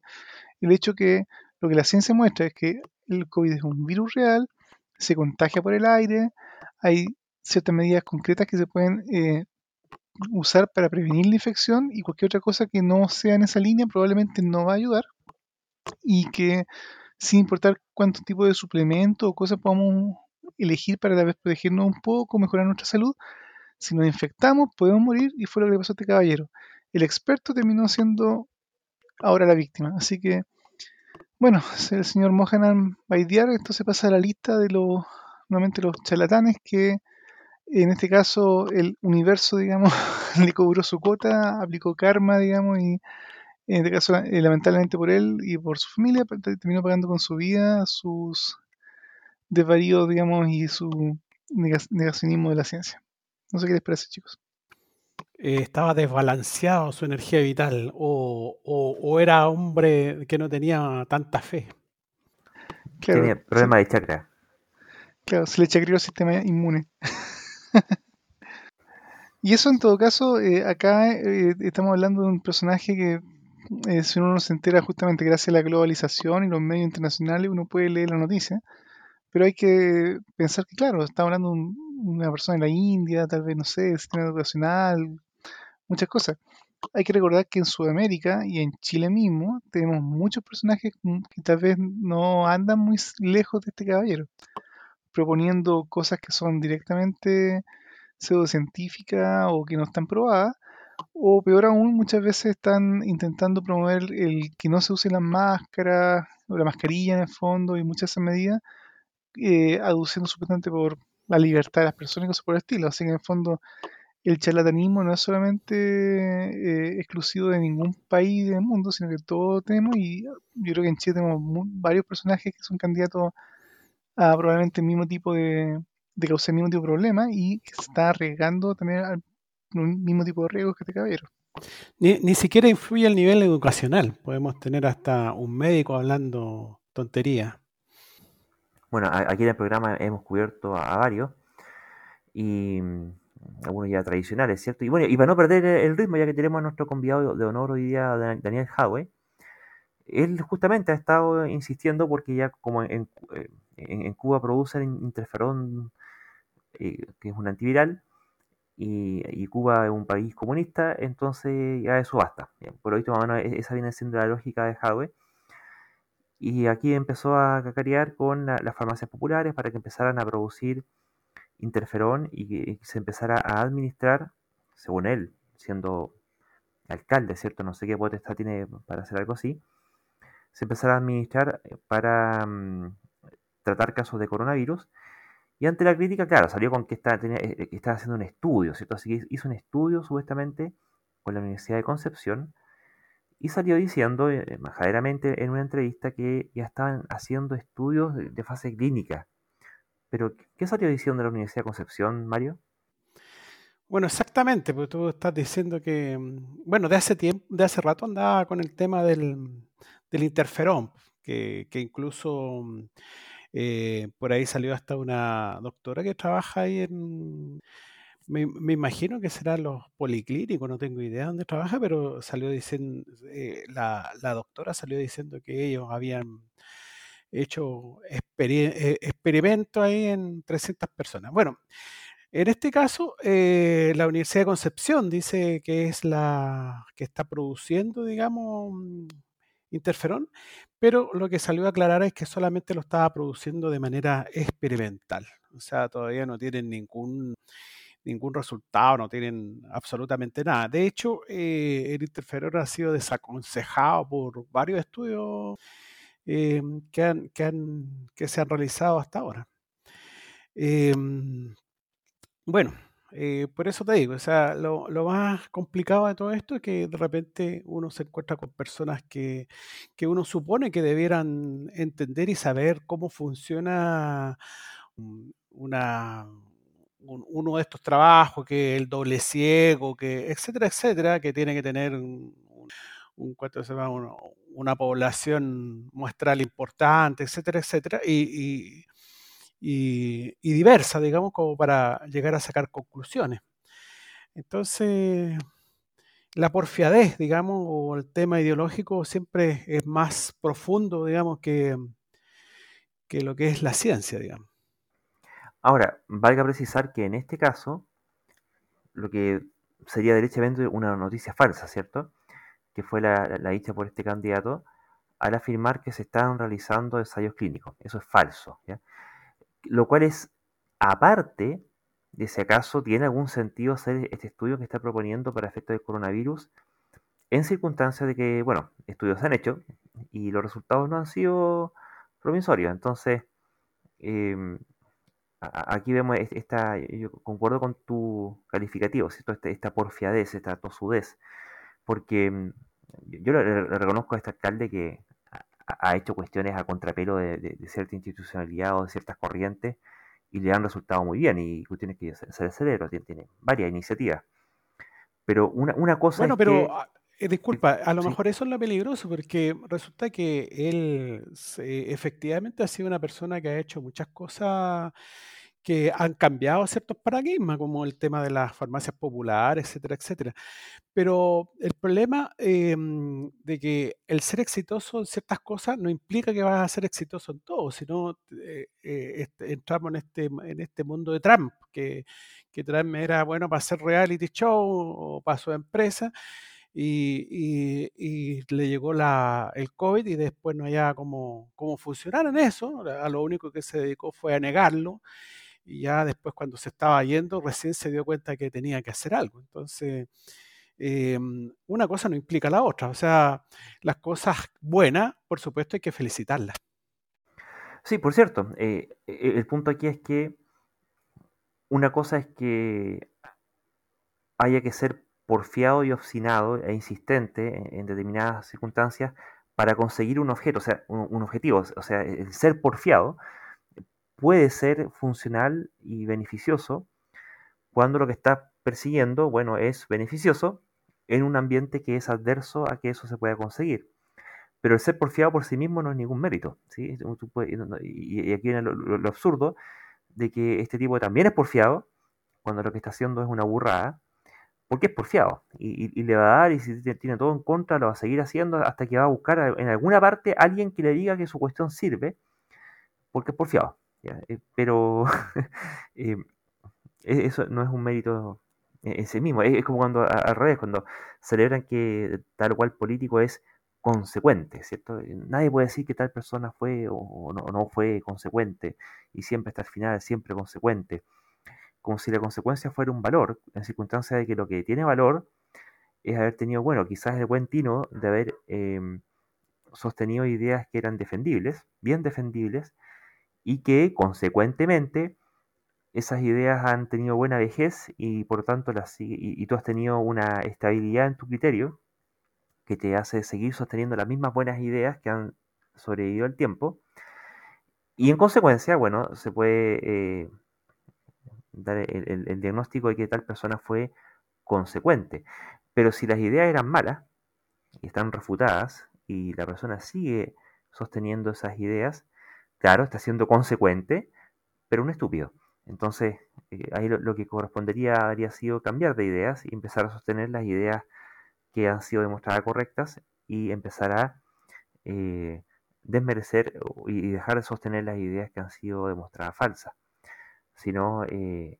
El hecho que lo que la ciencia muestra es que el COVID es un virus real, se contagia por el aire, hay ciertas medidas concretas que se pueden eh, usar para prevenir la infección y cualquier otra cosa que no sea en esa línea probablemente no va a ayudar y que sin importar cuánto tipo de suplemento o cosas podamos elegir para tal vez protegernos un poco, mejorar nuestra salud, si nos infectamos podemos morir y fue lo que le pasó a este caballero. El experto terminó siendo ahora la víctima. Así que, bueno, el señor Mohanan Baidiar, esto se pasa a la lista de los, nuevamente los charlatanes que en este caso el universo, digamos, [laughs] le cobró su cuota, aplicó karma, digamos, y en este caso, eh, lamentablemente por él y por su familia, terminó pagando con su vida sus desvaríos, digamos, y su negacionismo de la ciencia. No sé qué les parece, chicos. Eh, estaba desbalanceado su energía vital o, o, era hombre que no tenía tanta fe. tenía problema de chakra. Claro, se le chacrió el sistema inmune. [laughs] y eso en todo caso, eh, acá eh, estamos hablando de un personaje que eh, si uno no se entera justamente gracias a la globalización y los medios internacionales, uno puede leer la noticia, pero hay que pensar que, claro, estamos hablando de una persona en la India, tal vez, no sé, sistema educacional, muchas cosas. Hay que recordar que en Sudamérica y en Chile mismo tenemos muchos personajes que tal vez no andan muy lejos de este caballero proponiendo cosas que son directamente pseudocientíficas o que no están probadas, o peor aún, muchas veces están intentando promover el que no se use la máscara o la mascarilla en el fondo y muchas de esas medidas, eh, aduciendo supuestamente por la libertad de las personas y cosas por el estilo. Así que en el fondo el charlatanismo no es solamente eh, exclusivo de ningún país del mundo, sino que todos tenemos, y yo creo que en Chile tenemos varios personajes que son candidatos a probablemente el mismo tipo de, de causar el mismo tipo de problema y que se está arriesgando también al mismo tipo de riesgos que este caballero. Ni, ni siquiera influye el nivel educacional. Podemos tener hasta un médico hablando tontería. Bueno, aquí en el programa hemos cubierto a, varios y mm, algunos ya tradicionales, ¿cierto? Y bueno, y para no perder el ritmo, ya que tenemos a nuestro convidado de honor hoy día, Daniel Howe, él justamente ha estado insistiendo porque ya como en, eh, en, Cuba producen interferón, eh, que es un antiviral, y, Cuba es un país comunista, entonces ya eso basta. por hoy e, esa viene siendo la lógica de Howe. Y aquí empezó a cacarear con las farmacias populares para que empezaran a producir interferón y que, se empezara a administrar, según él, siendo alcalde, ¿cierto? No sé qué potestad tiene para hacer algo así. Se empezara a administrar para mm, tratar casos de coronavirus Y ante la crítica, claro, salió con que eh, que estaba haciendo un estudio, ¿cierto? Así que hizo un estudio supuestamente con la Universidad de Concepción y salió diciendo eh, majaderamente en una entrevista que ya estaban haciendo estudios de, fase clínica. Pero, ¿qué salió diciendo de la Universidad de Concepción, Mario? Bueno, exactamente, porque tú estás diciendo que, mm, bueno, de hace tiempo, de hace rato andaba con el tema del, interferón, que, incluso mm, eh, por ahí salió hasta una doctora que trabaja ahí en, me, imagino que serán los policlínicos, no tengo idea dónde trabaja, pero salió diciendo, eh, la, doctora salió diciendo que ellos habían hecho eh, experimentos ahí en 300 personas. Bueno, en este caso, eh, la Universidad de Concepción dice que es la que está produciendo, digamos, mm, interferón, pero lo que salió a aclarar es que solamente lo estaba produciendo de manera experimental. O sea, todavía no tienen ningún, ningún resultado, no tienen absolutamente nada. De hecho, eh, el interferón ha sido desaconsejado por varios estudios eh, que, que, se han realizado hasta ahora. Em, bueno, eh, por eso te digo, o sea, lo, más complicado de todo esto es que de repente uno se encuentra con personas que, uno supone que debieran entender y saber cómo funciona una, uno de estos trabajos, que el doble ciego, que etcétera, etcétera, que tiene que tener una población muestral importante, etcétera, etcétera, y y, diversa, digamos, como para llegar a sacar conclusiones. Entonces, la porfiadez, digamos, o el tema ideológico siempre es más profundo, digamos, que, que lo que es la ciencia, digamos. Ahora, valga precisar que en este caso, lo que sería derechamente una noticia falsa, ¿cierto? Que fue la, la dicha por este candidato al afirmar que se están realizando ensayos clínicos. Eso es falso. ¿ya? lo cual es aparte de si acaso tiene algún sentido hacer este estudio que está proponiendo para efectos del coronavirus en circunstancias de que, bueno, estudios se han hecho y los resultados no han sido promisorios. Entonces, em, aquí vemos esta, yo concuerdo con tu calificativo, ¿cierto? Esta, esta porfiadez, esta tosudez, porque em, yo le, reconozco a este alcalde que ha hecho cuestiones a contrapelo de, cierta institucionalidad o de ciertas corrientes y le han resultado muy bien y cuestiones que se acelera, tiene, tiene varias iniciativas. Pero una, una cosa bueno, pero, ah, eh, disculpa, a lo mejor eso es lo peligroso porque resulta que él efectivamente ha sido una persona que ha hecho muchas cosas que han cambiado ciertos paradigmas, como el tema de las farmacias populares, etcétera, etcétera. Pero el problema em, de que el ser exitoso en ciertas cosas no implica que vas a ser exitoso en todo, sino eh, eh, este, entramos en este, en este mundo de Trump, que, que Trump era bueno para hacer reality show o para su empresa. Y, le llegó la, el COVID y después no había cómo, cómo funcionar en eso. A lo único que se dedicó fue a negarlo y ya después cuando se estaba yendo recién se dio cuenta que tenía que hacer algo. Entonces, em, una cosa no implica la otra. O sea, las cosas buenas, por supuesto, hay que felicitarlas. Sí, por cierto, eh, e, el punto aquí es que una cosa es que haya que ser porfiado y obstinado e insistente en, determinadas circunstancias para conseguir un objeto, o sea, un objetivo, o sea, el ser porfiado puede ser funcional y beneficioso cuando lo que está persiguiendo, bueno, es beneficioso en un ambiente que es adverso a que eso se pueda conseguir. Pero el ser porfiado por sí mismo no es ningún mérito. ¿sí? Y aquí viene lo, absurdo de que este tipo también es porfiado cuando lo que está haciendo es una burrada, porque es porfiado. Y, y, le va a dar, y si tiene todo en contra, lo va a seguir haciendo hasta que va a buscar en alguna parte alguien que le diga que su cuestión sirve, porque es porfiado. Eh, pero [laughs] eh, e-, eso no es un mérito en sí mismo. Es, como cuando al revés, cuando celebran que tal cual político es consecuente, ¿cierto? Eh, nadie puede decir que tal persona fue o no, no fue consecuente y siempre hasta el final, siempre consecuente. Como si la consecuencia fuera un valor, en circunstancia de que lo que tiene valor es haber tenido, bueno, quizás el buen tino de haber em, sostenido ideas que eran defendibles, bien defendibles, y que consecuentemente esas ideas han tenido buena vejez y por tanto las y, y tú has tenido una estabilidad en tu criterio que te hace seguir sosteniendo las mismas buenas ideas que han sobrevivido el tiempo. Y en consecuencia, bueno, se puede eh, dar el, diagnóstico de que tal persona fue consecuente. Pero si las ideas eran malas y están refutadas y la persona sigue sosteniendo esas ideas, claro, está siendo consecuente, pero un estúpido. Entonces, eh, ahí lo, que correspondería habría sido cambiar de ideas y empezar a sostener las ideas que han sido demostradas correctas y empezar a eh, desmerecer y dejar de sostener las ideas que han sido demostradas falsas. Si no, eh,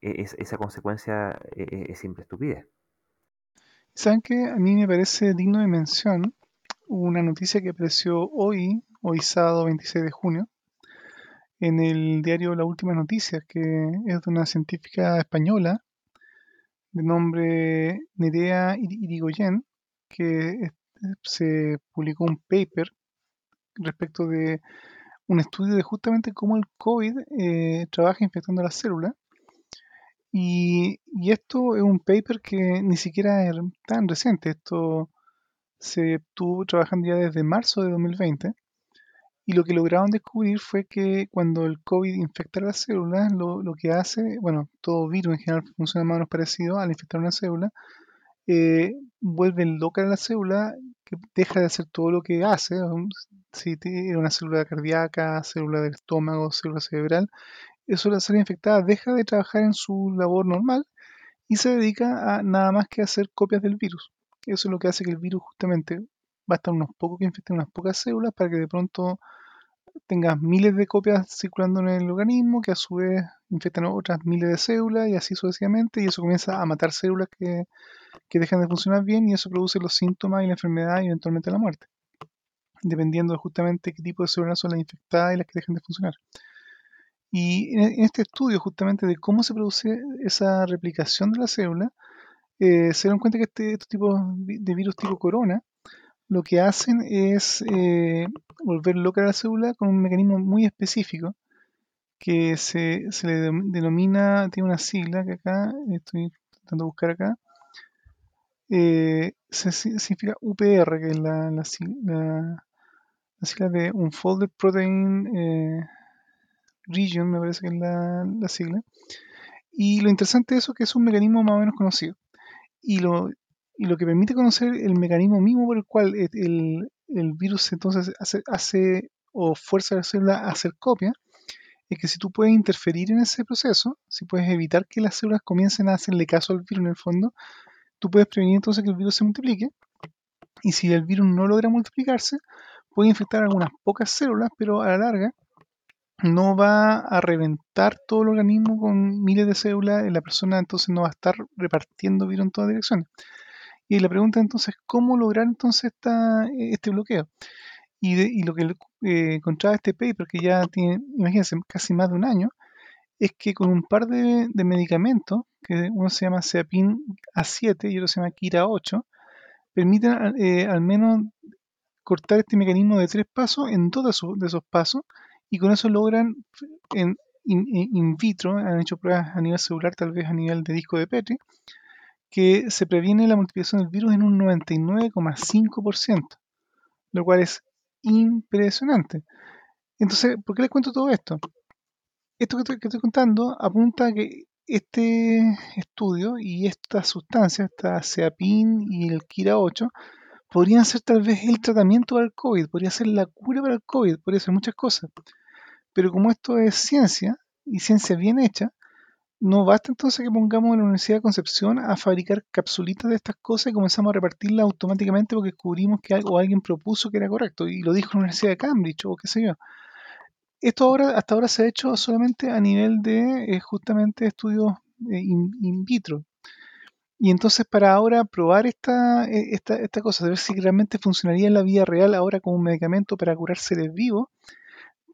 e, esa consecuencia es, simple estupidez. ¿Saben que A mí me parece digno de mención una noticia que apareció hoy, hoy sábado 26 de junio, en el diario La Última Noticia, que es de una científica española de nombre Nerea Irigoyen, que se publicó un paper respecto de un estudio de justamente cómo el COVID eh, trabaja infectando las células. Y, esto es un paper que ni siquiera es tan reciente. Esto se estuvo trabajando ya desde marzo de 2020. Y lo que lograron descubrir fue que cuando el COVID infecta las células, lo, lo que hace, bueno, todo virus en general funciona más o menos parecido al infectar una célula, eh, vuelve loca la célula, que deja de hacer todo lo que hace, si tiene una célula cardíaca, célula del estómago, célula cerebral, eso la célula infectada deja de trabajar en su labor normal y se dedica a nada más que hacer copias del virus. Eso es lo que hace que el virus justamente bastan unos pocos que infecten unas pocas células para que de pronto tengas miles de copias circulando en el organismo que a su vez infectan otras miles de células y así sucesivamente y eso comienza a matar células que, que dejan de funcionar bien y eso produce los síntomas y la enfermedad y eventualmente la muerte dependiendo de justamente qué tipo de células son las infectadas y las que dejan de funcionar. Y en este estudio justamente de cómo se produce esa replicación de la célula, eh, se dan cuenta que este, estos tipos de virus tipo corona lo que hacen es eh, volver loca a la célula con un mecanismo muy específico que se, le denomina, tiene una sigla que acá, estoy de buscar acá, eh, se, significa UPR, que es la, la, sigla de Unfolded Protein eh, Region, me parece que es la, la, sigla. Y lo interesante de eso es que es un mecanismo más o menos conocido. Y lo, y lo que permite conocer el mecanismo mismo por el cual el, virus entonces hace, o fuerza a la célula a hacer copia, es que si tú puedes interferir en ese proceso, si puedes evitar que las células comiencen a hacerle caso al virus en el fondo, tú puedes prevenir entonces que el virus se multiplique. Y si el virus no logra multiplicarse, puede infectar algunas pocas células, pero a la larga no va a reventar todo el organismo con miles de células, la persona entonces no va a estar repartiendo virus en todas direcciones. Y la pregunta entonces, ¿cómo lograr entonces este bloqueo? Y, lo que eh, encontraba este paper, que ya tiene, imagínense, casi más de un año, es que con un par de, medicamentos, que uno se llama Seapin A7 y otro se llama Kira 8, permiten eh, al menos cortar este mecanismo de tres pasos en dos de esos pasos y con eso logran en in, vitro, han hecho pruebas a nivel celular, tal vez a nivel de disco de Petri, que se previene la multiplicación del virus en un 99,5%, lo cual es impresionante. Entonces, ¿por qué les cuento todo esto? Esto que estoy, contando apunta a que este estudio y esta sustancia, esta Seapin y el Kira 8, podrían ser tal vez el tratamiento para el COVID, podría ser la cura para el COVID, podría ser muchas cosas. Pero como esto es ciencia, y ciencia bien hecha, no basta entonces que pongamos en la Universidad de Concepción a fabricar capsulitas de estas cosas y comenzamos a repartirlas automáticamente porque descubrimos que algo, alguien propuso que era correcto y lo dijo la Universidad de Cambridge o qué sé yo. Esto ahora, hasta ahora se ha hecho solamente a nivel de eh, justamente estudios eh, in, vitro. Y entonces para ahora probar esta, eh, esta, esta cosa, de ver si realmente funcionaría en la vida real ahora como un medicamento para curar seres vivos,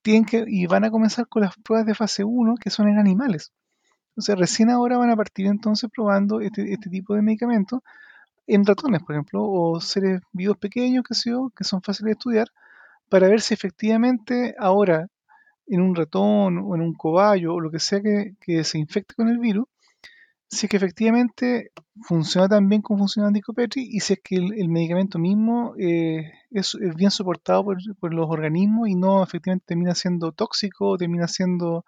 tienen que, y van a comenzar con las pruebas de fase 1 que son en animales. Entonces, recién ahora van a partir entonces probando este, este tipo de medicamentos en ratones, por ejemplo, o seres vivos pequeños, que, que son fáciles de estudiar, para ver si efectivamente ahora en un ratón o en un cobayo o lo que sea que, se infecte con el virus, si es que efectivamente funciona tan bien como funciona Anticopetri y si es que el, medicamento mismo eh, es, bien soportado por, los organismos y no efectivamente termina siendo tóxico o termina siendo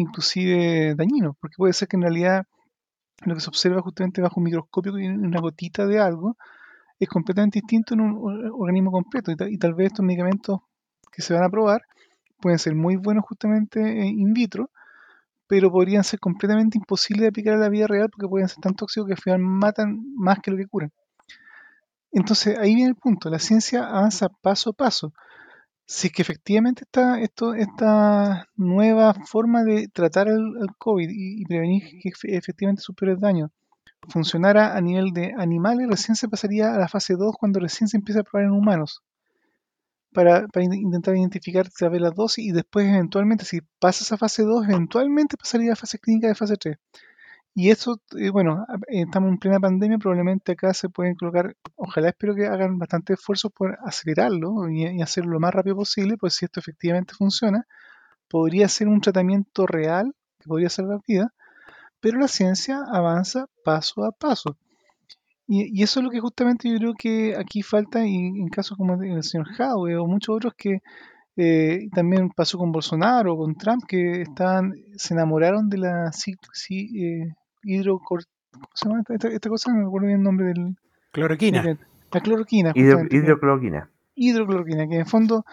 inclusive dañino, porque puede ser que en realidad lo que se observa justamente bajo un microscopio una gotita de algo es completamente distinto en un organismo completo y, tal vez estos medicamentos que se van a probar pueden ser muy buenos justamente in vitro, pero podrían ser completamente imposibles de aplicar a la vida real porque pueden ser tan tóxicos que al final matan más que lo que curan. Entonces ahí viene el punto, la ciencia avanza paso a paso. Si es que efectivamente está esto, esta nueva forma de tratar el, COVID y, prevenir que efectivamente sus peores daños funcionara a nivel de animales, recién se pasaría a la fase 2 cuando recién se empieza a probar en humanos para, intentar identificar vez la dosis y después eventualmente, si pasa a fase 2, eventualmente pasaría a fase clínica de fase 3. Y eso, eh, bueno, estamos en plena pandemia, probablemente acá se pueden colocar, ojalá espero que hagan bastante esfuerzo por acelerarlo y, hacerlo lo más rápido posible, pues si esto efectivamente funciona, podría ser un tratamiento real que podría salvar vida, pero la ciencia avanza paso a paso. Y, eso es lo que justamente yo creo que aquí falta, y en casos como el señor Howe o muchos otros que eh, también pasó con Bolsonaro, o con Trump, que estaban, se enamoraron de la sí, eh, hidrocor... ¿Cómo se llama esta, cosa? No me acuerdo bien el nombre del... Cloroquina. La cloroquina. hidrocloroquina. Hidrocloroquina, que en el fondo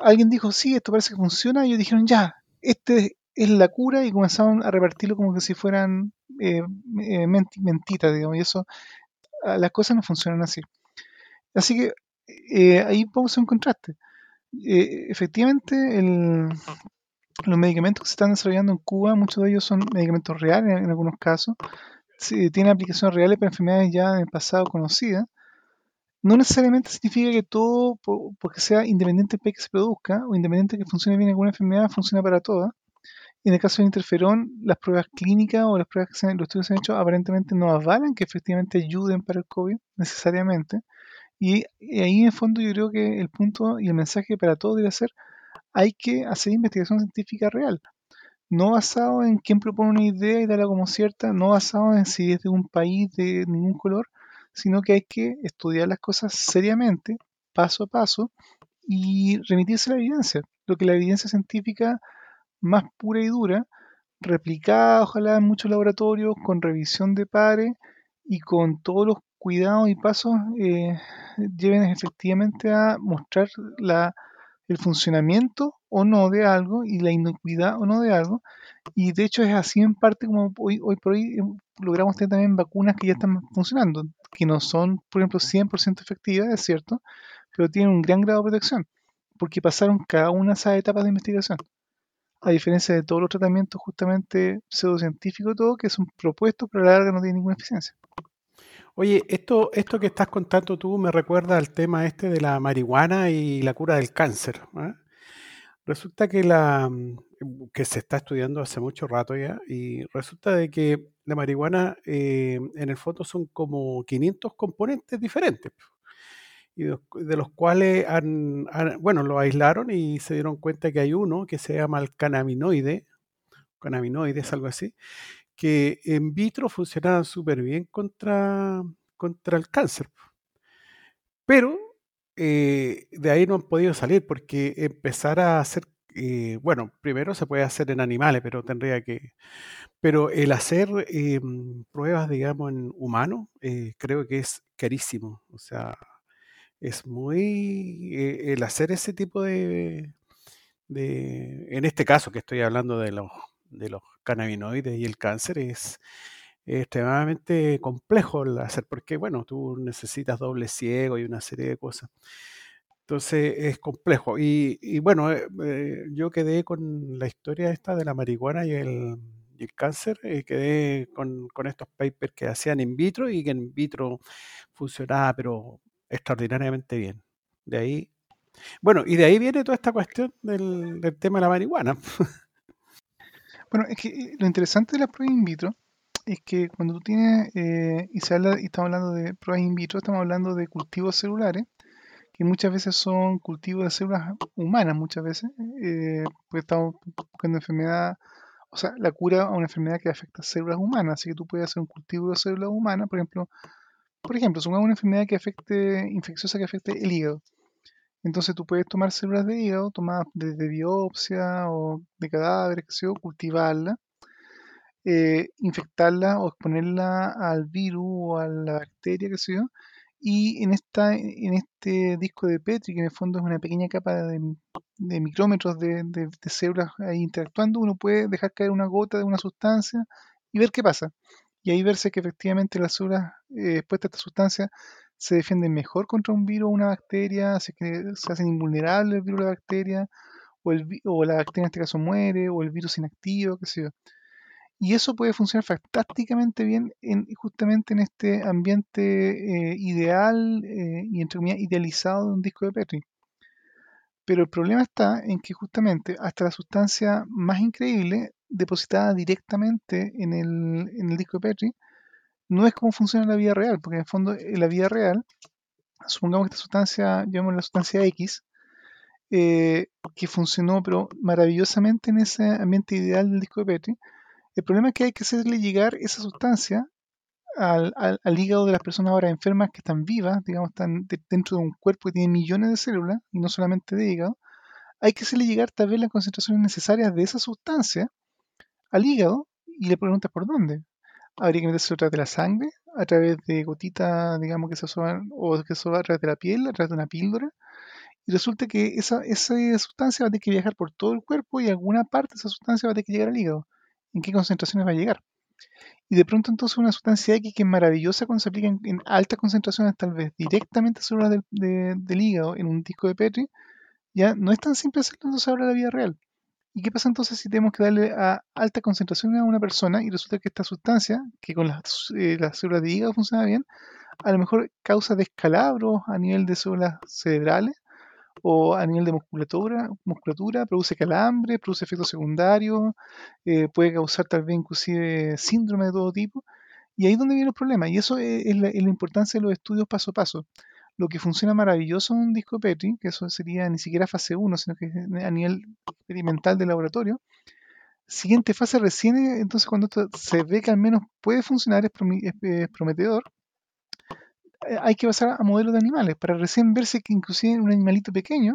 alguien dijo, sí, esto parece que funciona, y ellos dijeron, ya, este es la cura, y comenzaron a repartirlo como que si fueran eh, mentitas, digamos, y eso las cosas no funcionan así. Así que eh, ahí vamos a un contraste. Eh, efectivamente, los medicamentos que se están desarrollando en Cuba, muchos de ellos son medicamentos reales en, algunos casos, tienen aplicaciones reales para enfermedades ya en pasado conocidas. No necesariamente significa que todo, porque sea independiente país que se produzca o independiente de que funcione bien alguna enfermedad, funciona para todas. En el caso del interferón, las pruebas clínicas o las pruebas que se, los estudios se han hecho aparentemente no avalan que efectivamente ayuden para el COVID necesariamente. Y, ahí en el fondo yo creo que el punto y el mensaje para todos debe ser, hay que hacer investigación científica real. No basado en quién propone una idea y darla como cierta, no basado en si es de un país de ningún color, sino que hay que estudiar las cosas seriamente, paso a paso, y remitirse a la evidencia. Lo que la evidencia científica más pura y dura, replicada ojalá en muchos laboratorios, con revisión de pares y con todos los cuidados y pasos eh, lleven efectivamente a mostrar la, el funcionamiento o no de algo y la inocuidad o no de algo. Y de hecho es así en parte como hoy, hoy por hoy eh, logramos tener también vacunas que ya están funcionando, que no son, por ejemplo, 100% efectivas, es cierto, pero tienen un gran grado de protección, porque pasaron cada una de esas etapas de investigación a diferencia de todos los tratamientos justamente pseudocientíficos todo, que son propuestos, pero a la larga no tienen ninguna eficiencia. Oye, esto, esto que estás contando tú me recuerda al tema este de la marihuana y la cura del cáncer. ¿ah? Resulta que la que se está estudiando hace mucho rato ya, y resulta de que la marihuana eh, en el fondo son como 500 componentes diferentes y de, los cuales han, bueno, lo aislaron y se dieron cuenta que hay uno que se llama el cannabinoide, cannabinoide es algo así, que en vitro funcionaba súper bien contra, contra el cáncer. Pero eh, de ahí no han podido salir porque empezar a hacer, eh, bueno, primero se puede hacer en animales, pero tendría que, pero el hacer em, pruebas, digamos, en humanos, eh, creo que es carísimo. O sea, es muy eh, el hacer ese tipo de, en este caso que estoy hablando de los, de los cannabinoides y el cáncer, es extremadamente complejo el hacer, porque bueno, tú necesitas doble ciego y una serie de cosas. Entonces es complejo. Y, bueno, eh, eh, yo quedé con la historia esta de la marihuana y el, y el cáncer, quedé con, con, estos papers que hacían in vitro y que en vitro funcionaba, pero extraordinariamente bien. De ahí, bueno, y de ahí viene toda esta cuestión del, tema de la marihuana. [laughs] Bueno, es que eh, lo interesante de la prueba in vitro es que cuando tú tienes, eh, y, se habla, y estamos hablando de pruebas in vitro, estamos hablando de cultivos celulares que muchas veces son cultivos de células humanas, muchas veces, eh, porque estamos buscando enfermedad, o sea, la cura a una enfermedad que afecta a células humanas, así que tú puedes hacer un cultivo de células humanas, por ejemplo, por ejemplo, una enfermedad que afecte, infecciosa que afecte el hígado. Entonces tú puedes tomar células de hígado, tomadas desde biopsia o de cadáveres, que sea, cultivarla, eh, infectarla o exponerla al virus o a la bacteria, que sea, y en, esta, en este disco de Petri, que en el fondo es una pequeña capa de, micrómetros de, células ahí interactuando, uno puede dejar caer una gota de una sustancia y ver qué pasa. Y ahí verse que efectivamente las células eh, expuestas a esta sustancia se defienden mejor contra un virus o una bacteria, se, se hacen invulnerables el virus o la bacteria, o, la bacteria en este caso muere, o el virus inactivo, qué sé yo. Y eso puede funcionar fantásticamente bien en, justamente en este ambiente eh, ideal eh, y entre comillas idealizado de un disco de Petri. Pero el problema está en que justamente hasta la sustancia más increíble, depositada directamente en el, en el disco de Petri, no es como funciona la vida real, porque en el fondo en la vida real, supongamos que esta sustancia, llamamos la sustancia X, eh, que funcionó pero maravillosamente en ese ambiente ideal del disco de Petri, el problema es que hay que hacerle llegar esa sustancia al, hígado de las personas ahora enfermas que están vivas, digamos, están dentro de un cuerpo que tiene millones de células y no solamente de hígado. Hay que hacerle llegar tal vez las concentraciones necesarias de esa sustancia al hígado y le preguntas por dónde. Habría que meterse a través de la sangre, a través de gotitas, digamos, que se asoman, o que se a través de la piel, a través de una píldora. Y resulta que esa, esa sustancia va a tener que viajar por todo el cuerpo y alguna parte de esa sustancia va a tener que llegar al hígado en qué concentraciones va a llegar. Y de pronto entonces una sustancia X que es maravillosa cuando se aplica en, altas concentraciones, tal vez directamente sobre células del, hígado en un disco de Petri, ya no es tan simple hacerlo entonces ahora en la vida real. ¿Y qué pasa entonces si tenemos que darle a alta concentración a una persona y resulta que esta sustancia, que con las, eh, las células de hígado funciona bien, a lo mejor causa descalabros a nivel de células cerebrales o a nivel de musculatura, musculatura produce calambre, produce efectos secundarios, eh, puede causar tal vez inclusive síndrome de todo tipo. Y ahí es donde viene el problema. Y eso es, la, importancia de los estudios paso a paso. Lo que funciona maravilloso en un disco Petri, que eso sería ni siquiera fase 1, sino que a nivel experimental de laboratorio, siguiente fase recién, entonces cuando esto se ve que al menos puede funcionar, es prometedor, eh, hay que pasar a modelos de animales para recién verse que inclusive en un animalito pequeño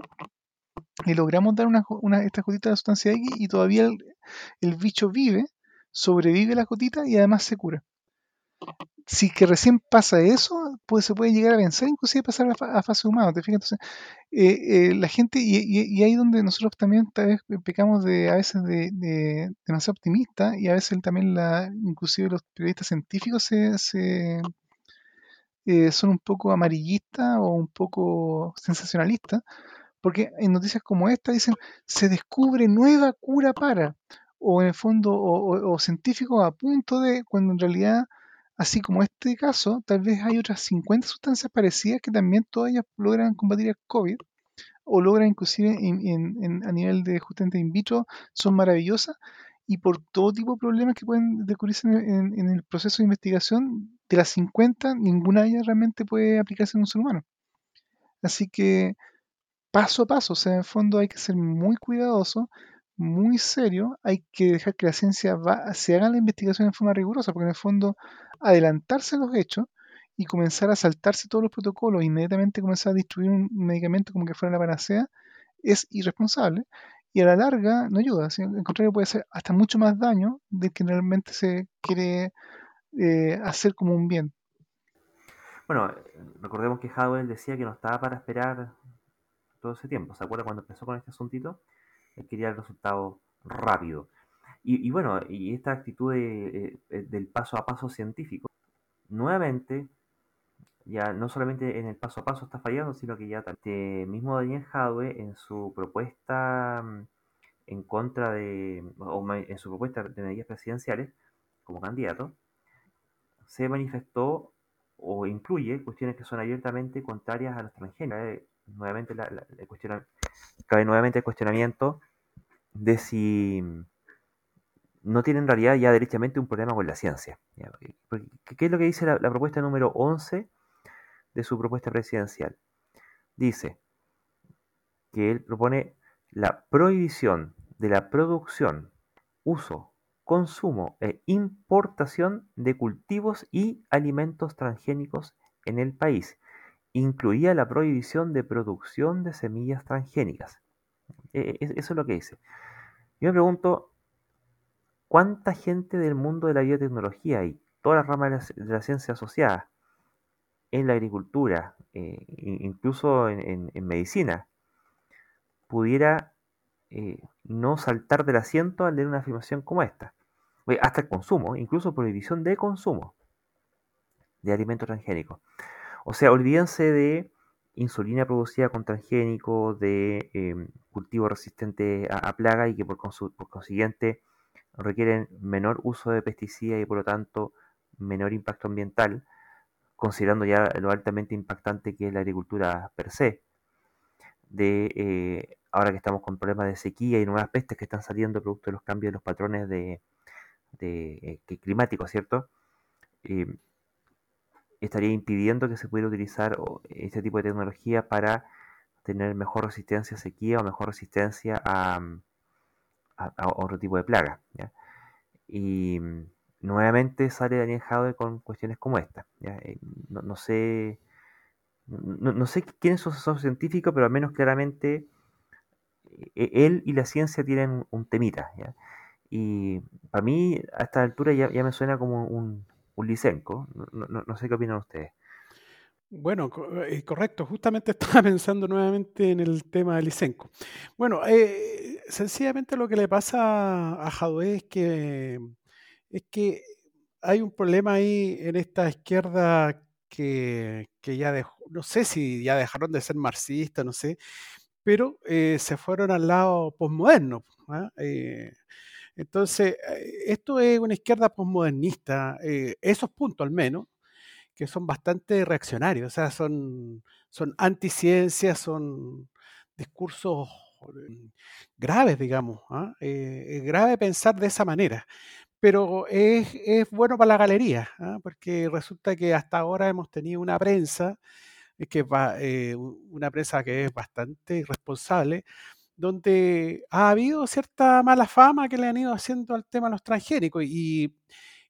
le logramos dar una, una, esta gotita de sustancia X y todavía el, bicho vive, sobrevive la gotita y además se cura. Si que recién pasa eso, pues se puede llegar a vencer, inclusive pasar a, fase humana. ¿te fijas? Entonces, eh, eh, la gente, y, y, ahí donde nosotros también vez pecamos de a veces de, de demasiado optimista y a veces también la, inclusive los periodistas científicos se, eh, son un poco amarillistas o un poco sensacionalistas, porque en noticias como esta dicen se descubre nueva cura para, o en el fondo, o, científicos a punto de, cuando en realidad, así como este caso, tal vez hay otras 50 sustancias parecidas que también todas ellas logran combatir el COVID, o logran inclusive a nivel de justamente in vitro, son maravillosas, y por todo tipo de problemas que pueden descubrirse en, el proceso de investigación, de las 50, ninguna de ellas realmente puede aplicarse en un ser humano. Así que paso a paso, o sea, en el fondo hay que ser muy cuidadoso, muy serio, hay que dejar que la ciencia se haga la investigación en forma rigurosa, porque en el fondo adelantarse los hechos y comenzar a saltarse todos los protocolos, inmediatamente comenzar a distribuir un medicamento como que fuera la panacea, es irresponsable y a la larga no ayuda, al contrario puede hacer hasta mucho más daño del que realmente se quiere eh, hacer como un bien. Bueno, recordemos que Howell decía que no estaba para esperar todo ese tiempo. ¿Se acuerda cuando empezó con este asuntito? Él quería el resultado rápido. Y, bueno, y esta actitud de, eh, del paso a paso científico, nuevamente, ya no solamente en el paso a paso está fallando, sino que ya este mismo Daniel Jadwe en su propuesta mm, en contra de, o en su propuesta de medidas presidenciales como candidato, se manifestó o incluye cuestiones que son abiertamente contrarias a los transgéneros. nuevamente la, cabe nuevamente el cuestionamiento de si no tiene en realidad ya derechamente un problema con la ciencia. ¿Qué es lo que dice la, la propuesta número 11 de su propuesta presidencial. dice que él propone la prohibición de la producción, uso, consumo e importación de cultivos y alimentos transgénicos en el país. Incluía la prohibición de producción de semillas transgénicas. E, e, eso es lo que dice. Yo me pregunto, ¿cuánta gente del mundo de la biotecnología y todas las ramas de la, ciencia asociada en la agricultura, eh, incluso en, medicina, pudiera eh, no saltar del asiento al leer una afirmación como esta? Hasta el consumo, incluso prohibición de consumo de alimentos transgénicos. O sea, olvídense de insulina producida con transgénico, de em, cultivo resistente a, plaga y que por, consiguiente requieren menor uso de pesticidas y por lo tanto menor impacto ambiental, considerando ya lo altamente impactante que es la agricultura per se. De eh, ahora que estamos con problemas de sequía y nuevas pestes que están saliendo producto de los cambios de los patrones de, de eh, climáticos, ¿cierto? Estaría impidiendo que se pudiera utilizar este tipo de tecnología para tener mejor resistencia a sequía o mejor resistencia a, mm, otro tipo de plaga. Y mm, nuevamente sale Daniel Jaude con cuestiones como esta. Eh, no, sé no, sé quién es su asesor científico, pero al menos claramente eh, él y la ciencia tienen un temita. Y para mí, a esta altura ya me suena como un, un licenco. No, sé qué opinan ustedes. Bueno, eh, correcto. Justamente [laughs] estaba pensando nuevamente en el tema del Licenco. Bueno, eh, sencillamente lo que le pasa a Jadwe es que, es que hay un problema ahí en esta izquierda que, ya dejó, no sé si ya dejaron de ser marxistas, no sé, pero eh, se fueron al lado posmoderno. ¿ah? Entonces, eh, esto es una izquierda posmodernista, eh, esos puntos al menos, que son bastante reaccionarios, o sea, son, son anticiencias, son discursos mm, graves, digamos. ¿ah? Eh, es grave pensar de esa manera, pero es, bueno para la galería, ¿ah? porque resulta que hasta ahora hemos tenido una prensa, que va, una prensa que es bastante irresponsable, donde ha habido cierta mala fama que le han ido haciendo al tema de los transgénicos. Y,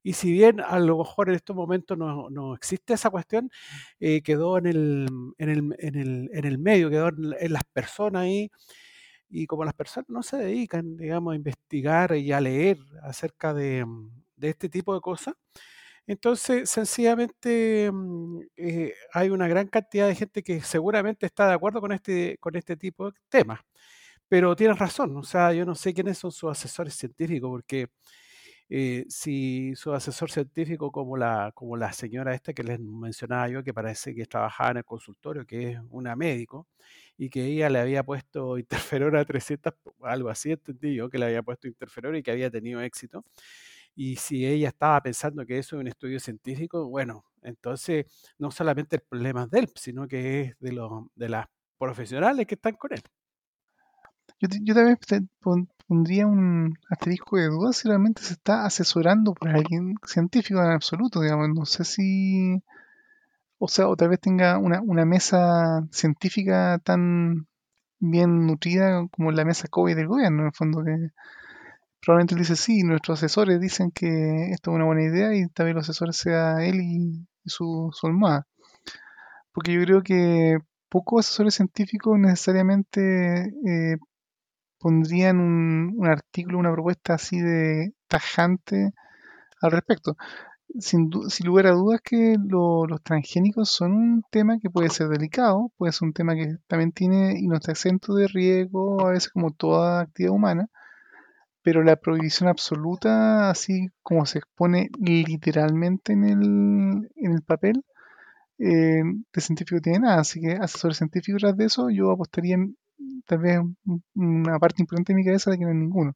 y si bien a lo mejor en estos momentos no, no existe esa cuestión, eh, quedó en el, en, el, en, el, en el medio, quedó en, las personas ahí. Y como las personas no se dedican, digamos, a investigar y a leer acerca de, de este tipo de cosas, entonces, sencillamente mm, eh, hay una gran cantidad de gente que seguramente está de acuerdo con este, con este tipo de temas. Pero tienes razón, o sea, yo no sé quiénes son sus asesores científicos, porque eh, si su asesor científico como la, como la señora esta que les mencionaba yo, que parece que trabajaba en el consultorio, que es una médico, y que ella le había puesto [laughs] interferona 300, algo así entendí yo, que le había puesto interferona y que había tenido éxito. Y si ella estaba pensando que eso es un estudio científico, bueno, entonces no solamente el problema es de él, sino que es de, los, de las profesionales que están con él. Yo, yo tal vez pondría un asterisco de duda si realmente se está asesorando por alguien científico en absoluto, digamos. No sé si. O sea, o tal vez tenga una, una mesa científica tan bien nutrida como la mesa COVID del gobierno, en el fondo, que probablemente él dice, sí, nuestros asesores dicen que esto es una buena idea y también los asesores sea él y, su, su almohada. Porque yo creo que pocos asesores científicos necesariamente eh, pondrían un, un artículo, una propuesta así de tajante al respecto. Sin, sin lugar a dudas que los transgénicos son un tema que puede ser delicado, puede ser un tema que también tiene y no está exento de riesgo, a veces como toda actividad humana, pero la prohibición absoluta, así como se expone literalmente en el, en el papel, eh, de científico tiene nada, así que asesores científicos tras de eso, yo apostaría tal vez una parte importante de mi cabeza de que no hay ninguno.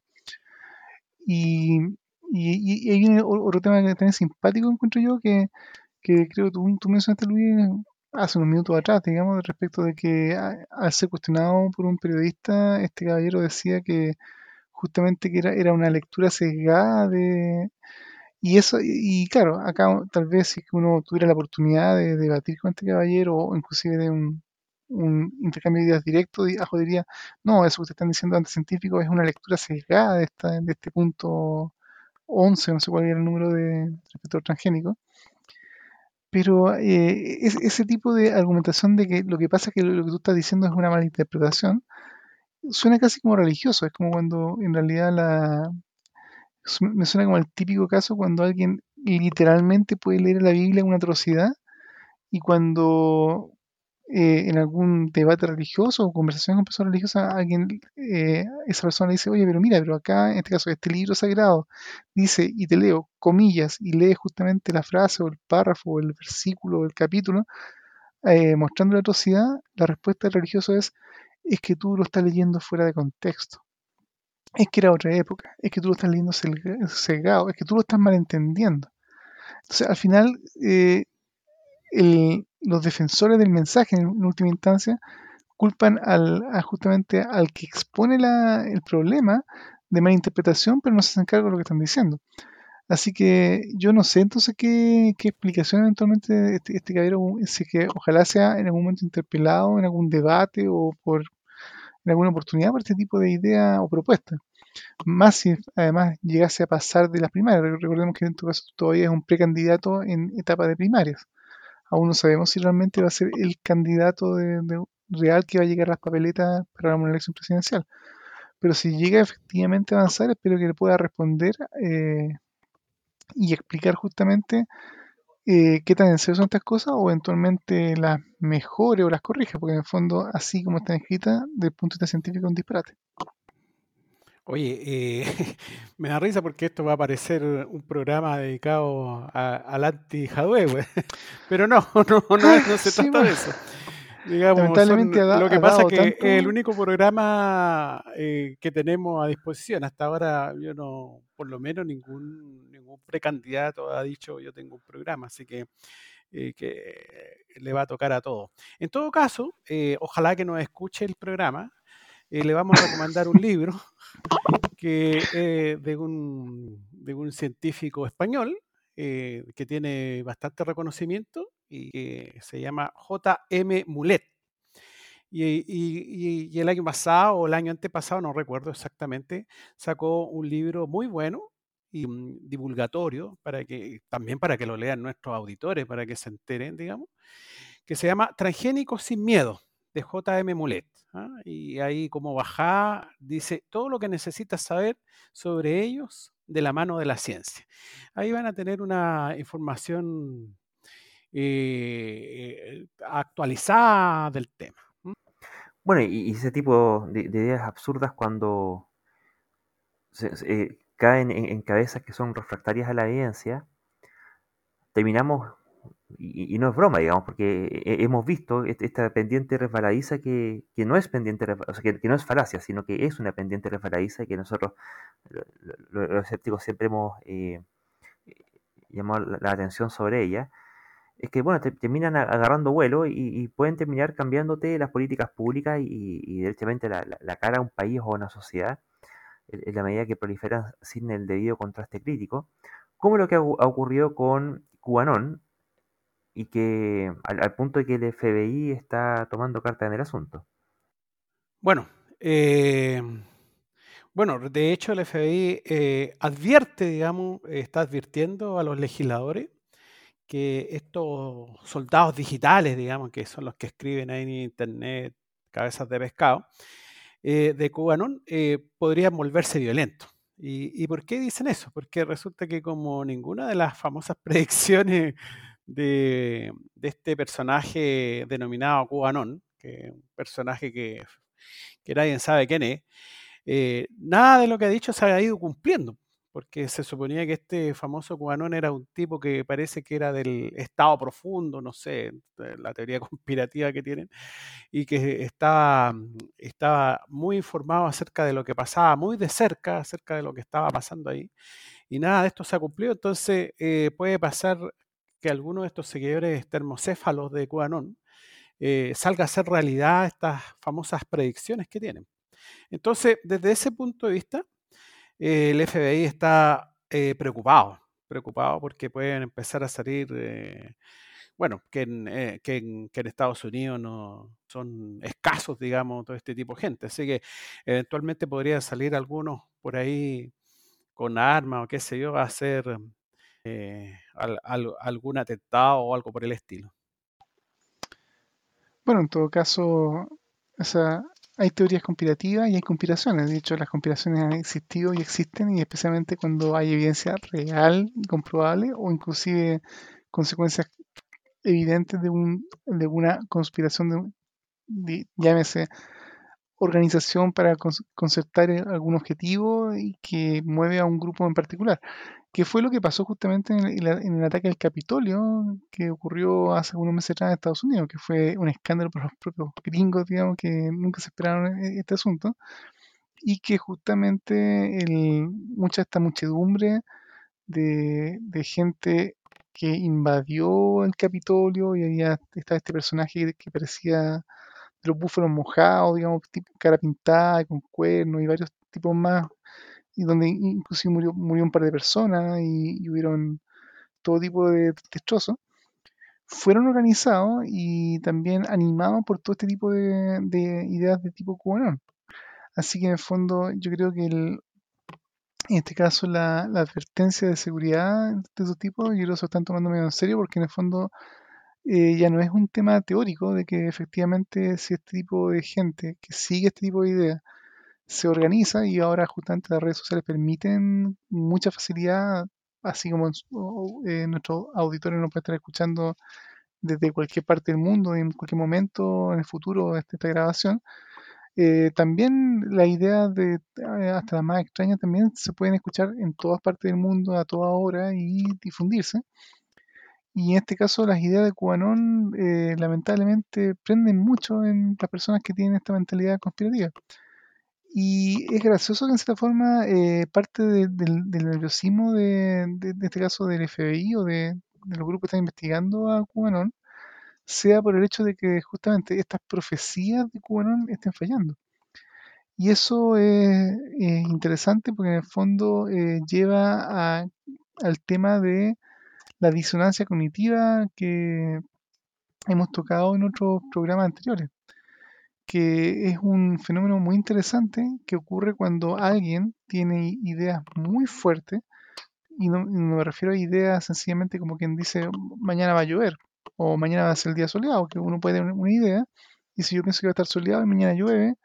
Y, y, otro tema que también es simpático, encuentro yo, que, que creo tú, tú mencionaste, Luis, hace unos minutos atrás, digamos, respecto de que al ser cuestionado por un periodista, este caballero decía que justamente que era, era una lectura sesgada de... Y eso, y, claro, acá tal vez si uno tuviera la oportunidad de debatir con este caballero o inclusive de un, un intercambio de ideas directo, diría, no, eso que ustedes están diciendo anticientífico es una lectura sesgada de, esta, de este punto 11, no sé cuál era el número de receptor transgénico. Pero eh, ese tipo de argumentación de que lo que pasa es que lo que tú estás diciendo es una mala interpretación, suena casi como religioso. Es como cuando en realidad la... Me suena como el típico caso cuando alguien literalmente puede leer la Biblia una atrocidad y cuando eh, en algún debate religioso o conversación con personas religiosas, alguien, eh, esa persona dice, oye, pero mira, pero acá, en este caso, este libro sagrado, dice, y te leo, comillas, y lee justamente la frase o el párrafo o el versículo o el capítulo, eh, mostrando la atrocidad, la respuesta del religioso es, es que tú lo estás leyendo fuera de contexto. Es que era otra época, es que tú lo estás leyendo cegado, es que tú lo estás malentendiendo. Entonces, al final, los defensores del mensaje en, última instancia culpan al, justamente al que expone el problema de mala interpretación, pero no se hacen cargo de lo que están diciendo. Así que yo no sé entonces qué, explicación eventualmente este, este caballero, que ojalá sea en algún momento interpelado en algún debate o por en alguna oportunidad por este tipo de idea o propuesta. Más si además llegase a pasar de las primarias. Recordemos que en tu caso todavía es un precandidato en etapa de primarias aún no sabemos si realmente va a ser el candidato real que va a llegar a las papeletas para una elección presidencial. Pero si llega efectivamente a avanzar, espero que le pueda responder eh, y explicar justamente eh, qué tan en serio son estas cosas o eventualmente las mejore o las corrija, porque en el fondo, así como están escritas, desde el punto de vista científico, es un disparate. Oye, eh, [laughs] me da risa porque esto va a parecer un programa dedicado al anti-Hadwe, [laughs] pero [laughs] no, no, no, se trata de eso. Lamentablemente lo que pasa es que el único programa eh, que tenemos a disposición. Hasta ahora, yo no, por lo menos ningún, ningún precandidato ha dicho yo tengo un programa, así que, eh, que le va a tocar a todos. En todo caso, ojalá que nos escuche el programa eh, le vamos a recomendar un libro [laughs] eh, de, un, científico español eh, que tiene bastante reconocimiento y que se llama J.M. Mulet. Y, el año pasado o el año antepasado, no recuerdo exactamente, sacó un libro muy bueno y divulgatorio para que también para que lo lean nuestros auditores, para que se enteren, digamos, que se llama Transgénicos sin miedo de J.M. Mulet. ¿Ah? Y ahí como bajá, dice todo lo que necesitas saber sobre ellos de la mano de la ciencia. Ahí van a tener una información eh, actualizada del tema. Bueno, y, ese tipo de, ideas absurdas cuando eh, caen en, cabezas que son refractarias a la evidencia, terminamos y, no es broma, digamos, porque hemos visto esta pendiente resbaladiza que, no es pendiente, o sea, que, no es falacia, sino que es una pendiente resbaladiza y que nosotros, los, escépticos, siempre hemos eh, llamado la, atención sobre ella. Es que, bueno, terminan agarrando vuelo y, pueden terminar cambiándote las políticas públicas y, y directamente la, cara a un país o a una sociedad en, la medida que proliferan sin el debido contraste crítico, como lo que ha ocurrido con Cubanón, y que al, punto de que el FBI está tomando carta en el asunto. Bueno, eh, bueno, de hecho el FBI eh, advierte, digamos, está advirtiendo a los legisladores que estos soldados digitales, digamos, que son los que escriben ahí en Internet, cabezas de pescado, eh, de Cubanón, podrían volverse violentos. ¿Y, ¿Y por qué dicen eso? Porque resulta que como ninguna de las famosas [laughs] predicciones de, este personaje denominado Cubanón, que un personaje que, nadie sabe quién es, eh, nada de lo que ha dicho se ha ido cumpliendo, porque se suponía que este famoso Cubanón era un tipo que parece que era del estado profundo, no sé, la teoría [laughs] conspirativa que tienen, y que estaba, estaba muy informado acerca de lo que pasaba, muy de cerca acerca de lo que estaba pasando ahí, y nada de esto se ha cumplido, entonces eh, puede pasar que alguno de estos seguidores termocéfalos de QAnon eh, salga a ser realidad estas famosas predicciones que tienen. Entonces, desde ese punto de vista, eh, el FBI está eh, preocupado, preocupado porque pueden empezar a salir bueno, que en, que, en, Estados Unidos no son escasos, digamos, todo este tipo de gente. Así que eventualmente podría salir algunos por ahí con armas o qué sé yo, a hacer eh, al, al, algún atentado o algo por el estilo. Bueno, en todo caso, o sea, hay teorías conspirativas y hay conspiraciones. De hecho, las conspiraciones han existido y existen, y especialmente cuando hay evidencia real y comprobable, o inclusive consecuencias evidentes de, un, de una conspiración, de, llámese organización para concertar algún objetivo y que mueve a un grupo en particular que fue lo que pasó justamente en el, ataque al Capitolio que ocurrió hace unos meses atrás en Estados Unidos, que fue un escándalo para los propios gringos, digamos, que nunca se esperaron e, este asunto, y que justamente el, mucha esta muchedumbre de, gente que invadió el Capitolio y había estaba este personaje que parecía de los búfalos mojados, digamos, tipo cara pintada, con cuernos y varios tipos más y donde inclusive murió, murió un par de personas y, hubieron todo tipo de destrozos, fueron organizados y también animados por todo este tipo de, ideas de tipo cubano. Así que en el fondo yo creo que el, en este caso la, advertencia de seguridad de su tipo, yo creo que se están tomando medio en serio porque en el fondo eh, ya no es un tema teórico de que efectivamente si este tipo de gente que sigue este tipo de ideas se organiza y ahora justamente las redes sociales permiten mucha facilidad, así como eh, nuestros auditores nos pueden estar escuchando desde cualquier parte del mundo, en cualquier momento, en el futuro de esta grabación. Eh, también la idea de eh, hasta las más extrañas también se pueden escuchar en todas partes del mundo a toda hora y difundirse. Y en este caso las ideas de Cubanón lamentablemente prenden mucho en las personas que tienen esta mentalidad conspirativa. Y es gracioso que en cierta forma eh, parte del nerviosismo de, este caso del FBI o de, los grupos que están investigando a Cubanón sea por el hecho de que justamente estas profecías de Cubanón estén fallando. Y eso es, interesante porque en el fondo eh, lleva al tema de la disonancia cognitiva que hemos tocado en otros programas anteriores que es un fenómeno muy interesante que ocurre cuando alguien tiene ideas muy fuertes, y no, me refiero a ideas sencillamente como quien dice mañana va a llover o mañana va a ser el día soleado, que uno puede tener una idea y si yo pienso que va a estar soleado y mañana llueve,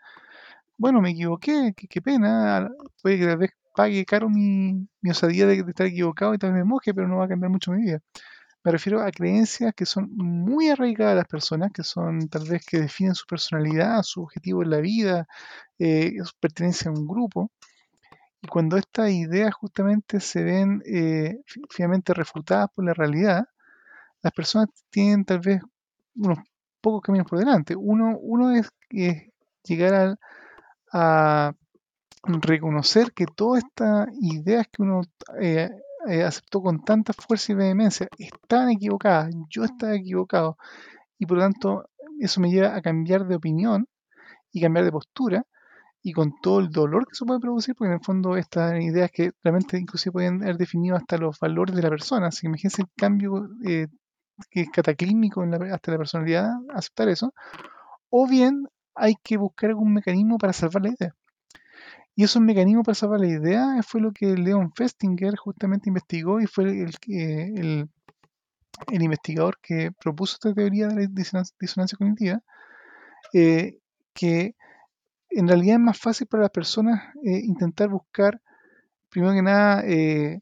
bueno, me equivoqué, qué, pena, puede que tal vez pague caro mi, osadía de, de, estar equivocado y tal vez me moje, pero no va a cambiar mucho mi vida. Me refiero a creencias que son muy arraigadas a las personas, que son tal vez que definen su personalidad, su objetivo en la vida, eh, su pertenencia a un grupo. Y cuando estas ideas justamente se ven eh, finalmente refutadas por la realidad, las personas tienen tal vez unos pocos caminos por delante. Uno, uno es, llegar a, reconocer que todas estas ideas que uno eh, eh, aceptó con tanta fuerza y vehemencia, estaban equivocadas, yo estaba equivocado, y por lo tanto eso me lleva a cambiar de opinión y cambiar de postura, y con todo el dolor que eso puede producir, porque en el fondo estas ideas que realmente inclusive pueden haber definido hasta los valores de la persona, así que imagínense el cambio eh, que es cataclísmico en la, hasta la personalidad, aceptar eso, o bien hay que buscar algún mecanismo para salvar la idea. Y esos mecanismos para salvar la idea fue lo que Leon Festinger justamente investigó y fue el, el, el investigador que propuso esta teoría de la disonancia, cognitiva, eh, que en realidad es más fácil para las personas eh, intentar buscar, primero que nada, eh,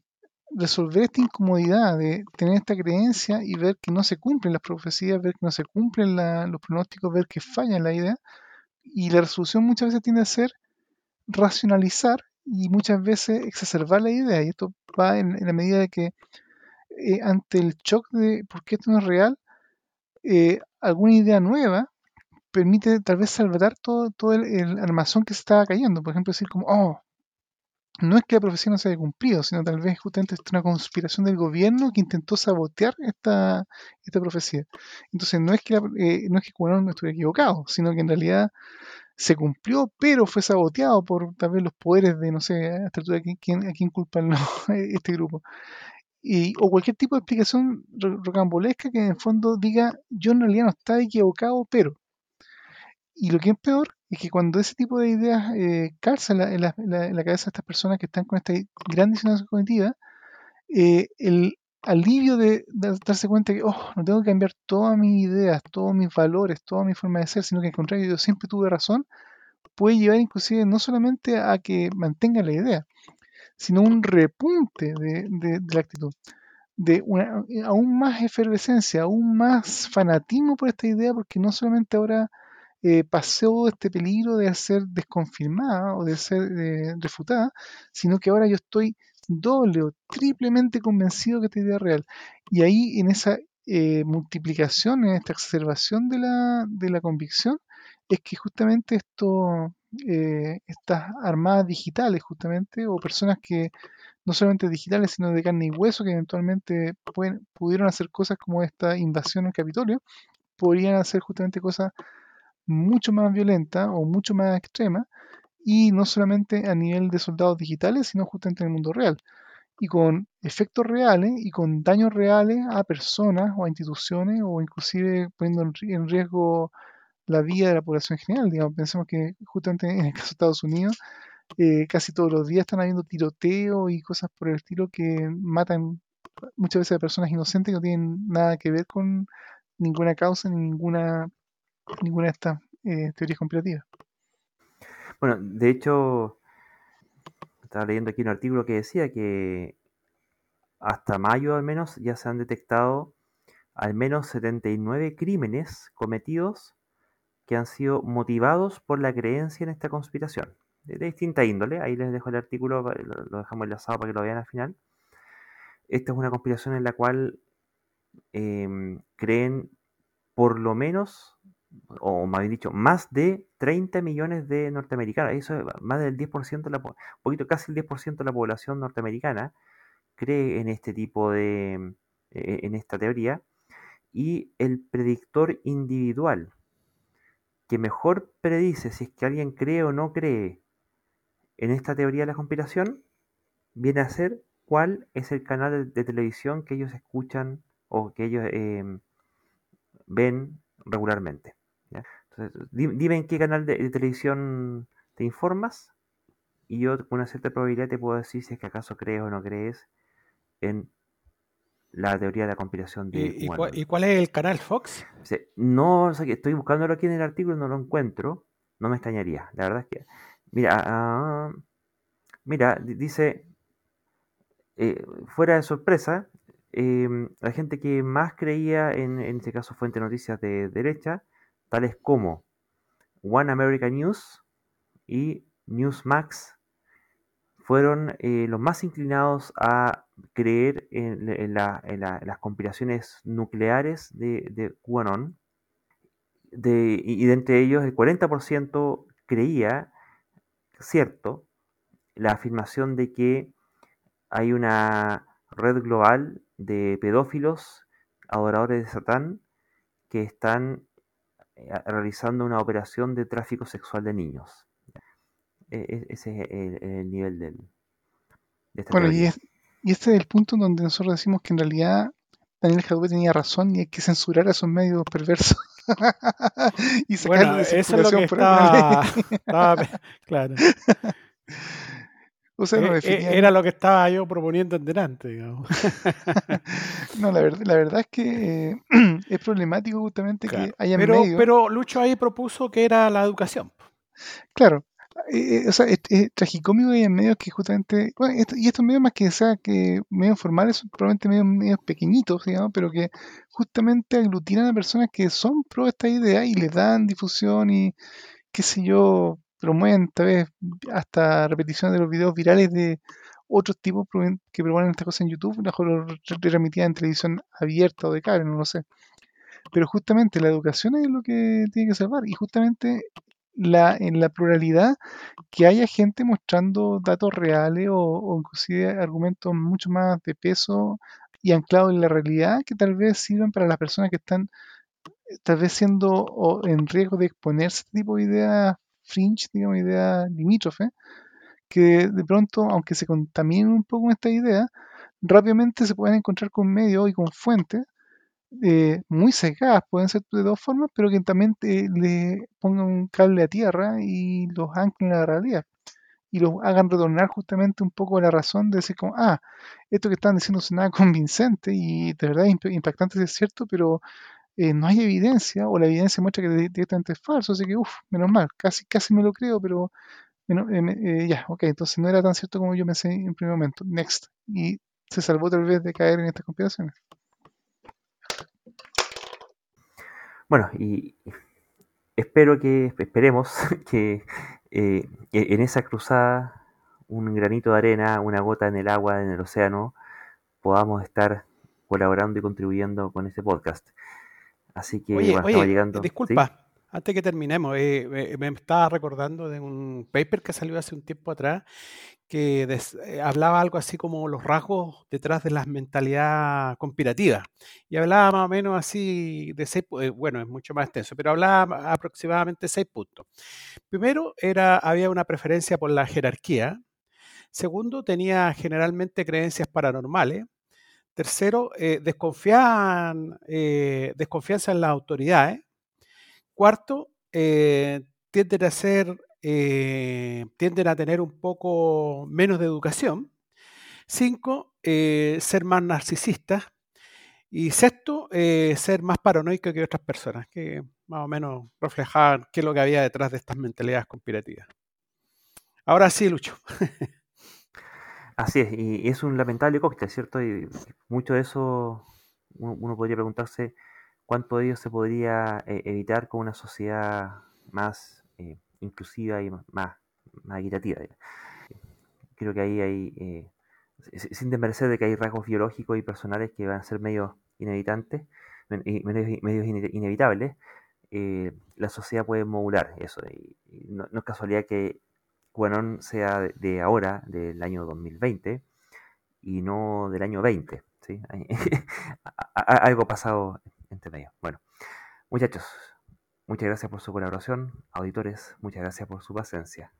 resolver esta incomodidad de tener esta creencia y ver que no se cumplen las profecías, ver que no se cumplen los pronósticos, ver que falla la idea. Y la resolución muchas veces tiende a ser racionalizar y muchas veces exacerbar la idea. Y esto va en, la medida de que eh, ante el shock de por qué esto no es real, eh, alguna idea nueva permite tal vez salvar todo, todo el, armazón que se estaba cayendo. Por ejemplo, decir como, oh, no es que la profecía no se haya cumplido, sino tal vez justamente es una conspiración del gobierno que intentó sabotear esta, esta profecía. Entonces no es que, eh, no es que no estuviera equivocado, sino que en realidad se cumplió, pero fue saboteado por vez los poderes de, no sé, a esta altura, ¿a quién, a quién culpan [laughs] este grupo? y, o cualquier tipo de explicación rocambolesca que en el fondo diga yo en realidad no estaba equivocado, pero. Y lo que es peor es que cuando ese tipo de ideas eh, calzan en la, cabeza de estas personas que están con esta gran disonancia cognitiva, eh, el alivio de, darse cuenta que, oh, no tengo que cambiar todas mis ideas, todos mis valores, toda mi forma de ser, sino que al contrario, yo siempre tuve razón, puede llevar inclusive no solamente a que mantenga la idea, sino un repunte de, la actitud, de una, aún más efervescencia, aún más fanatismo por esta idea, porque no solamente ahora eh, pasó este peligro de ser desconfirmada o de ser eh, refutada, sino que ahora yo estoy doble o triplemente convencido que esta idea es real. Y ahí en esa eh, multiplicación, en esta exacerbación de la, de la convicción, es que justamente esto, eh, estas armadas digitales, justamente, o personas que no solamente digitales, sino de carne y hueso, que eventualmente pudieron hacer cosas como esta invasión al Capitolio, podrían hacer justamente cosas mucho más violentas o mucho más extremas, y no solamente a nivel de soldados digitales, sino justamente en el mundo real, y con efectos reales y con daños reales a personas o a instituciones, o inclusive poniendo en riesgo la vida de la población general. Digamos, pensemos que justamente en el caso de Estados Unidos, eh, casi todos los días están habiendo tiroteos y cosas por el estilo que matan muchas veces a personas inocentes que no tienen nada que ver con ninguna causa ni ninguna, ninguna de estas eh, teorías conspirativas. Bueno, de hecho, estaba leyendo aquí un artículo que decía que hasta mayo al menos ya se han detectado al menos 79 crímenes cometidos que han sido motivados por la creencia en esta conspiración, de, distinta índole. Ahí les dejo el artículo, lo, dejamos enlazado para que lo vean al final. Esta es una conspiración en la cual em, creen por lo menos, o más bien dicho, más de 30 millones de norteamericanos. Eso es más del 10% de la, poquito casi el 10% de la población norteamericana cree en este tipo de, e, en esta teoría. Y el predictor individual que mejor predice si es que alguien cree o no cree en esta teoría de la conspiración, viene a ser cuál es el canal de, televisión que ellos escuchan o que ellos em, ven regularmente. Entonces, dime en qué canal de, televisión te informas y yo con una cierta probabilidad te puedo decir si es que acaso crees o no crees en la teoría de la conspiración de ¿Y, ¿Y, cuál, es el canal Fox? No, estoy buscándolo aquí en el artículo y no lo encuentro. No me extrañaría. La verdad es que. Mira, ah, mira, dice. Eh, fuera de sorpresa, em, la gente que más creía en, en este caso fuente noticias de derecha, tales como One American News y Newsmax, fueron eh, los más inclinados a creer en, las conspiraciones nucleares de, de QAnon. y de entre ellos, el 40% creía, cierto, la afirmación de que hay una red global de pedófilos, adoradores de Satán, que están realizando una operación de tráfico sexual de niños. E, e, ese es el, nivel del, de esta Bueno, y, y este es el punto en donde nosotros decimos que en realidad Daniel Jadwe tenía razón y hay que censurar a esos medios perversos. [laughs] y sacarle bueno, de eso es lo que estaba, claro. [laughs] O sea, no eh, eh, Era lo que estaba yo proponiendo en delante, digamos. [laughs] no, la verdad, la verdad es que eh, [clears throat] es problemático justamente que haya pero. Pero Lucho ahí propuso que era la educación. Claro, eh, eh, o sea, es, tragicómico y en medios que justamente, bueno, y estos medios más que sea que medios formales son probablemente medios, medios pequeñitos, digamos, pero que justamente aglutinan a personas que son pro esta idea y les dan difusión y qué sé yo, promueven tal vez hasta repeticiones de los videos virales de otros tipos que proponen estas cosas en YouTube, mejor lo retransmitían en televisión abierta o de cable, no lo sé. Pero justamente la educación es lo que tiene que salvar y justamente la, en la pluralidad que haya gente mostrando datos reales o, inclusive argumentos mucho más de peso y anclados en la realidad que tal vez sirvan para las personas que están eh, tal vez siendo en riesgo de exponerse a este tipo de ideas fringe, digamos, ideas limítrofes, que de pronto, aunque se contaminen un poco con esta idea, rápidamente se pueden encontrar con medios y con fuentes eh, muy sesgadas, pueden ser de dos formas, pero que también te- le pongan un cable a tierra y los anclen a la realidad y los hagan retornar justamente un poco a la razón de decir como, ah, esto que están diciendo es [laughs] nada convincente y de verdad impactante es cierto, pero eh, no hay evidencia o la evidencia muestra que di- directamente es falso, así que, uff, menos mal, casi, casi me lo creo, pero eh, eh, ya, ok, entonces no era tan cierto como yo pensé en primer momento, next, y se salvó tal vez de caer en estas conspiraciones. Bueno, y espero que, esperemos [laughs] que eh, e- en esa cruzada, un granito de arena, una gota en el agua, en el océano, podamos estar colaborando y contribuyendo con este podcast. Así que, Oye, bueno, oye, llegando. ¿sí? disculpa, antes que terminemos, eh, me, me estaba recordando de un paper que salió hace un tiempo atrás que des- eh, hablaba algo así como los rasgos detrás de la mentalidad conspirativa. Y hablaba más o menos así de seis, eh, bueno, es mucho más extenso, pero hablaba aproximadamente seis puntos. Primero, era, había una preferencia por la jerarquía. Segundo, tenía generalmente creencias paranormales. Tercero, eh, desconfían, eh, desconfianza en las autoridades. Cuarto, eh, tienden a ser, tienden a tener un poco menos de educación. Cinco, ser más narcisistas. Y sexto, ser más paranoico que otras personas, que más o menos reflejaban qué es lo que había detrás de estas mentalidades conspirativas. Ahora sí, Lucho. [laughs] Así es, y es un lamentable cóctel, ¿cierto? Y mucho de eso uno, podría preguntarse cuánto de ello se podría eh, evitar con una sociedad más eh, inclusiva y más, más, equitativa. Creo que ahí hay, eh, si- sin desmerecer de que hay rasgos biológicos y personales que van a ser men- y medios, medios ine- inevitables, eh, la sociedad puede modular eso. No, no es casualidad que QAnon sea de, ahora, del año 2020, y no del año 20. ¿sí? [laughs] Algo pasado entre medio. Bueno, muchachos, muchas gracias por su colaboración. Auditores, muchas gracias por su paciencia.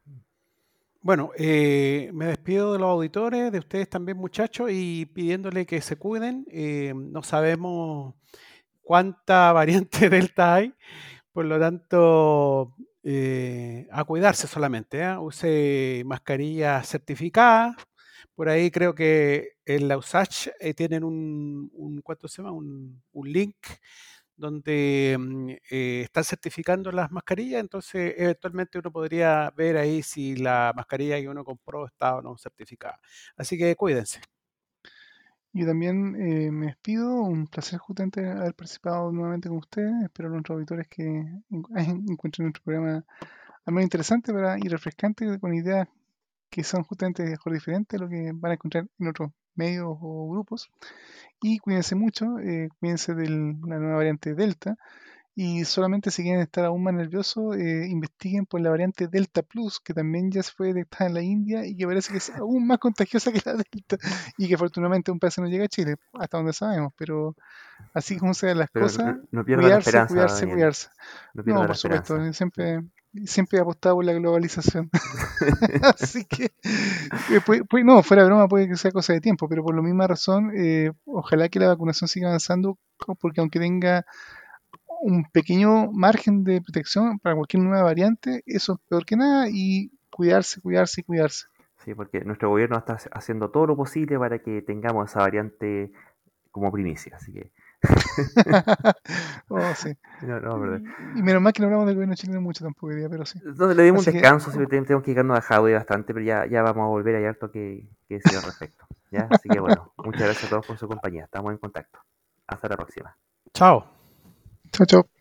Bueno, eh, me despido de los auditores, de ustedes también, muchachos, y pidiéndole que se cuiden. Eh, no sabemos cuánta [laughs] variante Delta hay, por lo tanto, eh, a cuidarse solamente. ¿eh? Use mascarilla certificada. Por ahí creo que en la USACH eh, tienen un, un, ¿cuánto se llama? Un, un link donde mm, están certificando las mascarillas, entonces eventualmente uno podría ver ahí si la mascarilla que uno compró está o no certificada. Así que cuídense. Yo también eh, me despido, un placer justamente haber participado nuevamente con ustedes, espero a nuestros auditores que encu- [laughs] encuentren nuestro programa al menos interesante para, y refrescante con ideas que son justamente mejor diferentes a lo que van a encontrar en otros medios o grupos. Y cuídense mucho, eh, cuídense de la nueva variante Delta. Y solamente si quieren estar aún más nerviosos, eh, investiguen por la variante Delta Plus, que también ya se fue detectada en la India y que parece que es [laughs] aún más contagiosa que la Delta. Y que afortunadamente un país no llega a Chile, hasta donde sabemos. Pero así como sean las Pero cosas, no, no pierda la cuidarse, cuidarse, cuidarse. No por supuesto, esperanza. siempre, siempre he apostado por la globalización. [laughs] [laughs] Así que, eh, puede- puede- no, fuera de broma, puede que sea cosa de tiempo, pero por la misma razón, eh, ojalá que la vacunación siga avanzando, porque aunque tenga un pequeño margen de protección para cualquier nueva variante, eso es peor que nada, y cuidarse, cuidarse y cuidarse. Sí, porque nuestro gobierno está haciendo todo lo posible para que tengamos esa variante como primicia. Así que, [laughs] Oh, sí. [laughs] no, no, verdad. Y, y menos mal que no hablamos del gobierno chileno mucho tampoco hoy día, pero sí. Entonces le dimos Así un que- descanso, te- tenemos que quedarnos a Javi bastante, pero ya, ya vamos a volver, hay harto que, que decir al respecto. ¿ya? Así que bueno, [laughs] muchas gracias a todos por su compañía, estamos en contacto. Hasta la próxima. Chao. Chao, chao.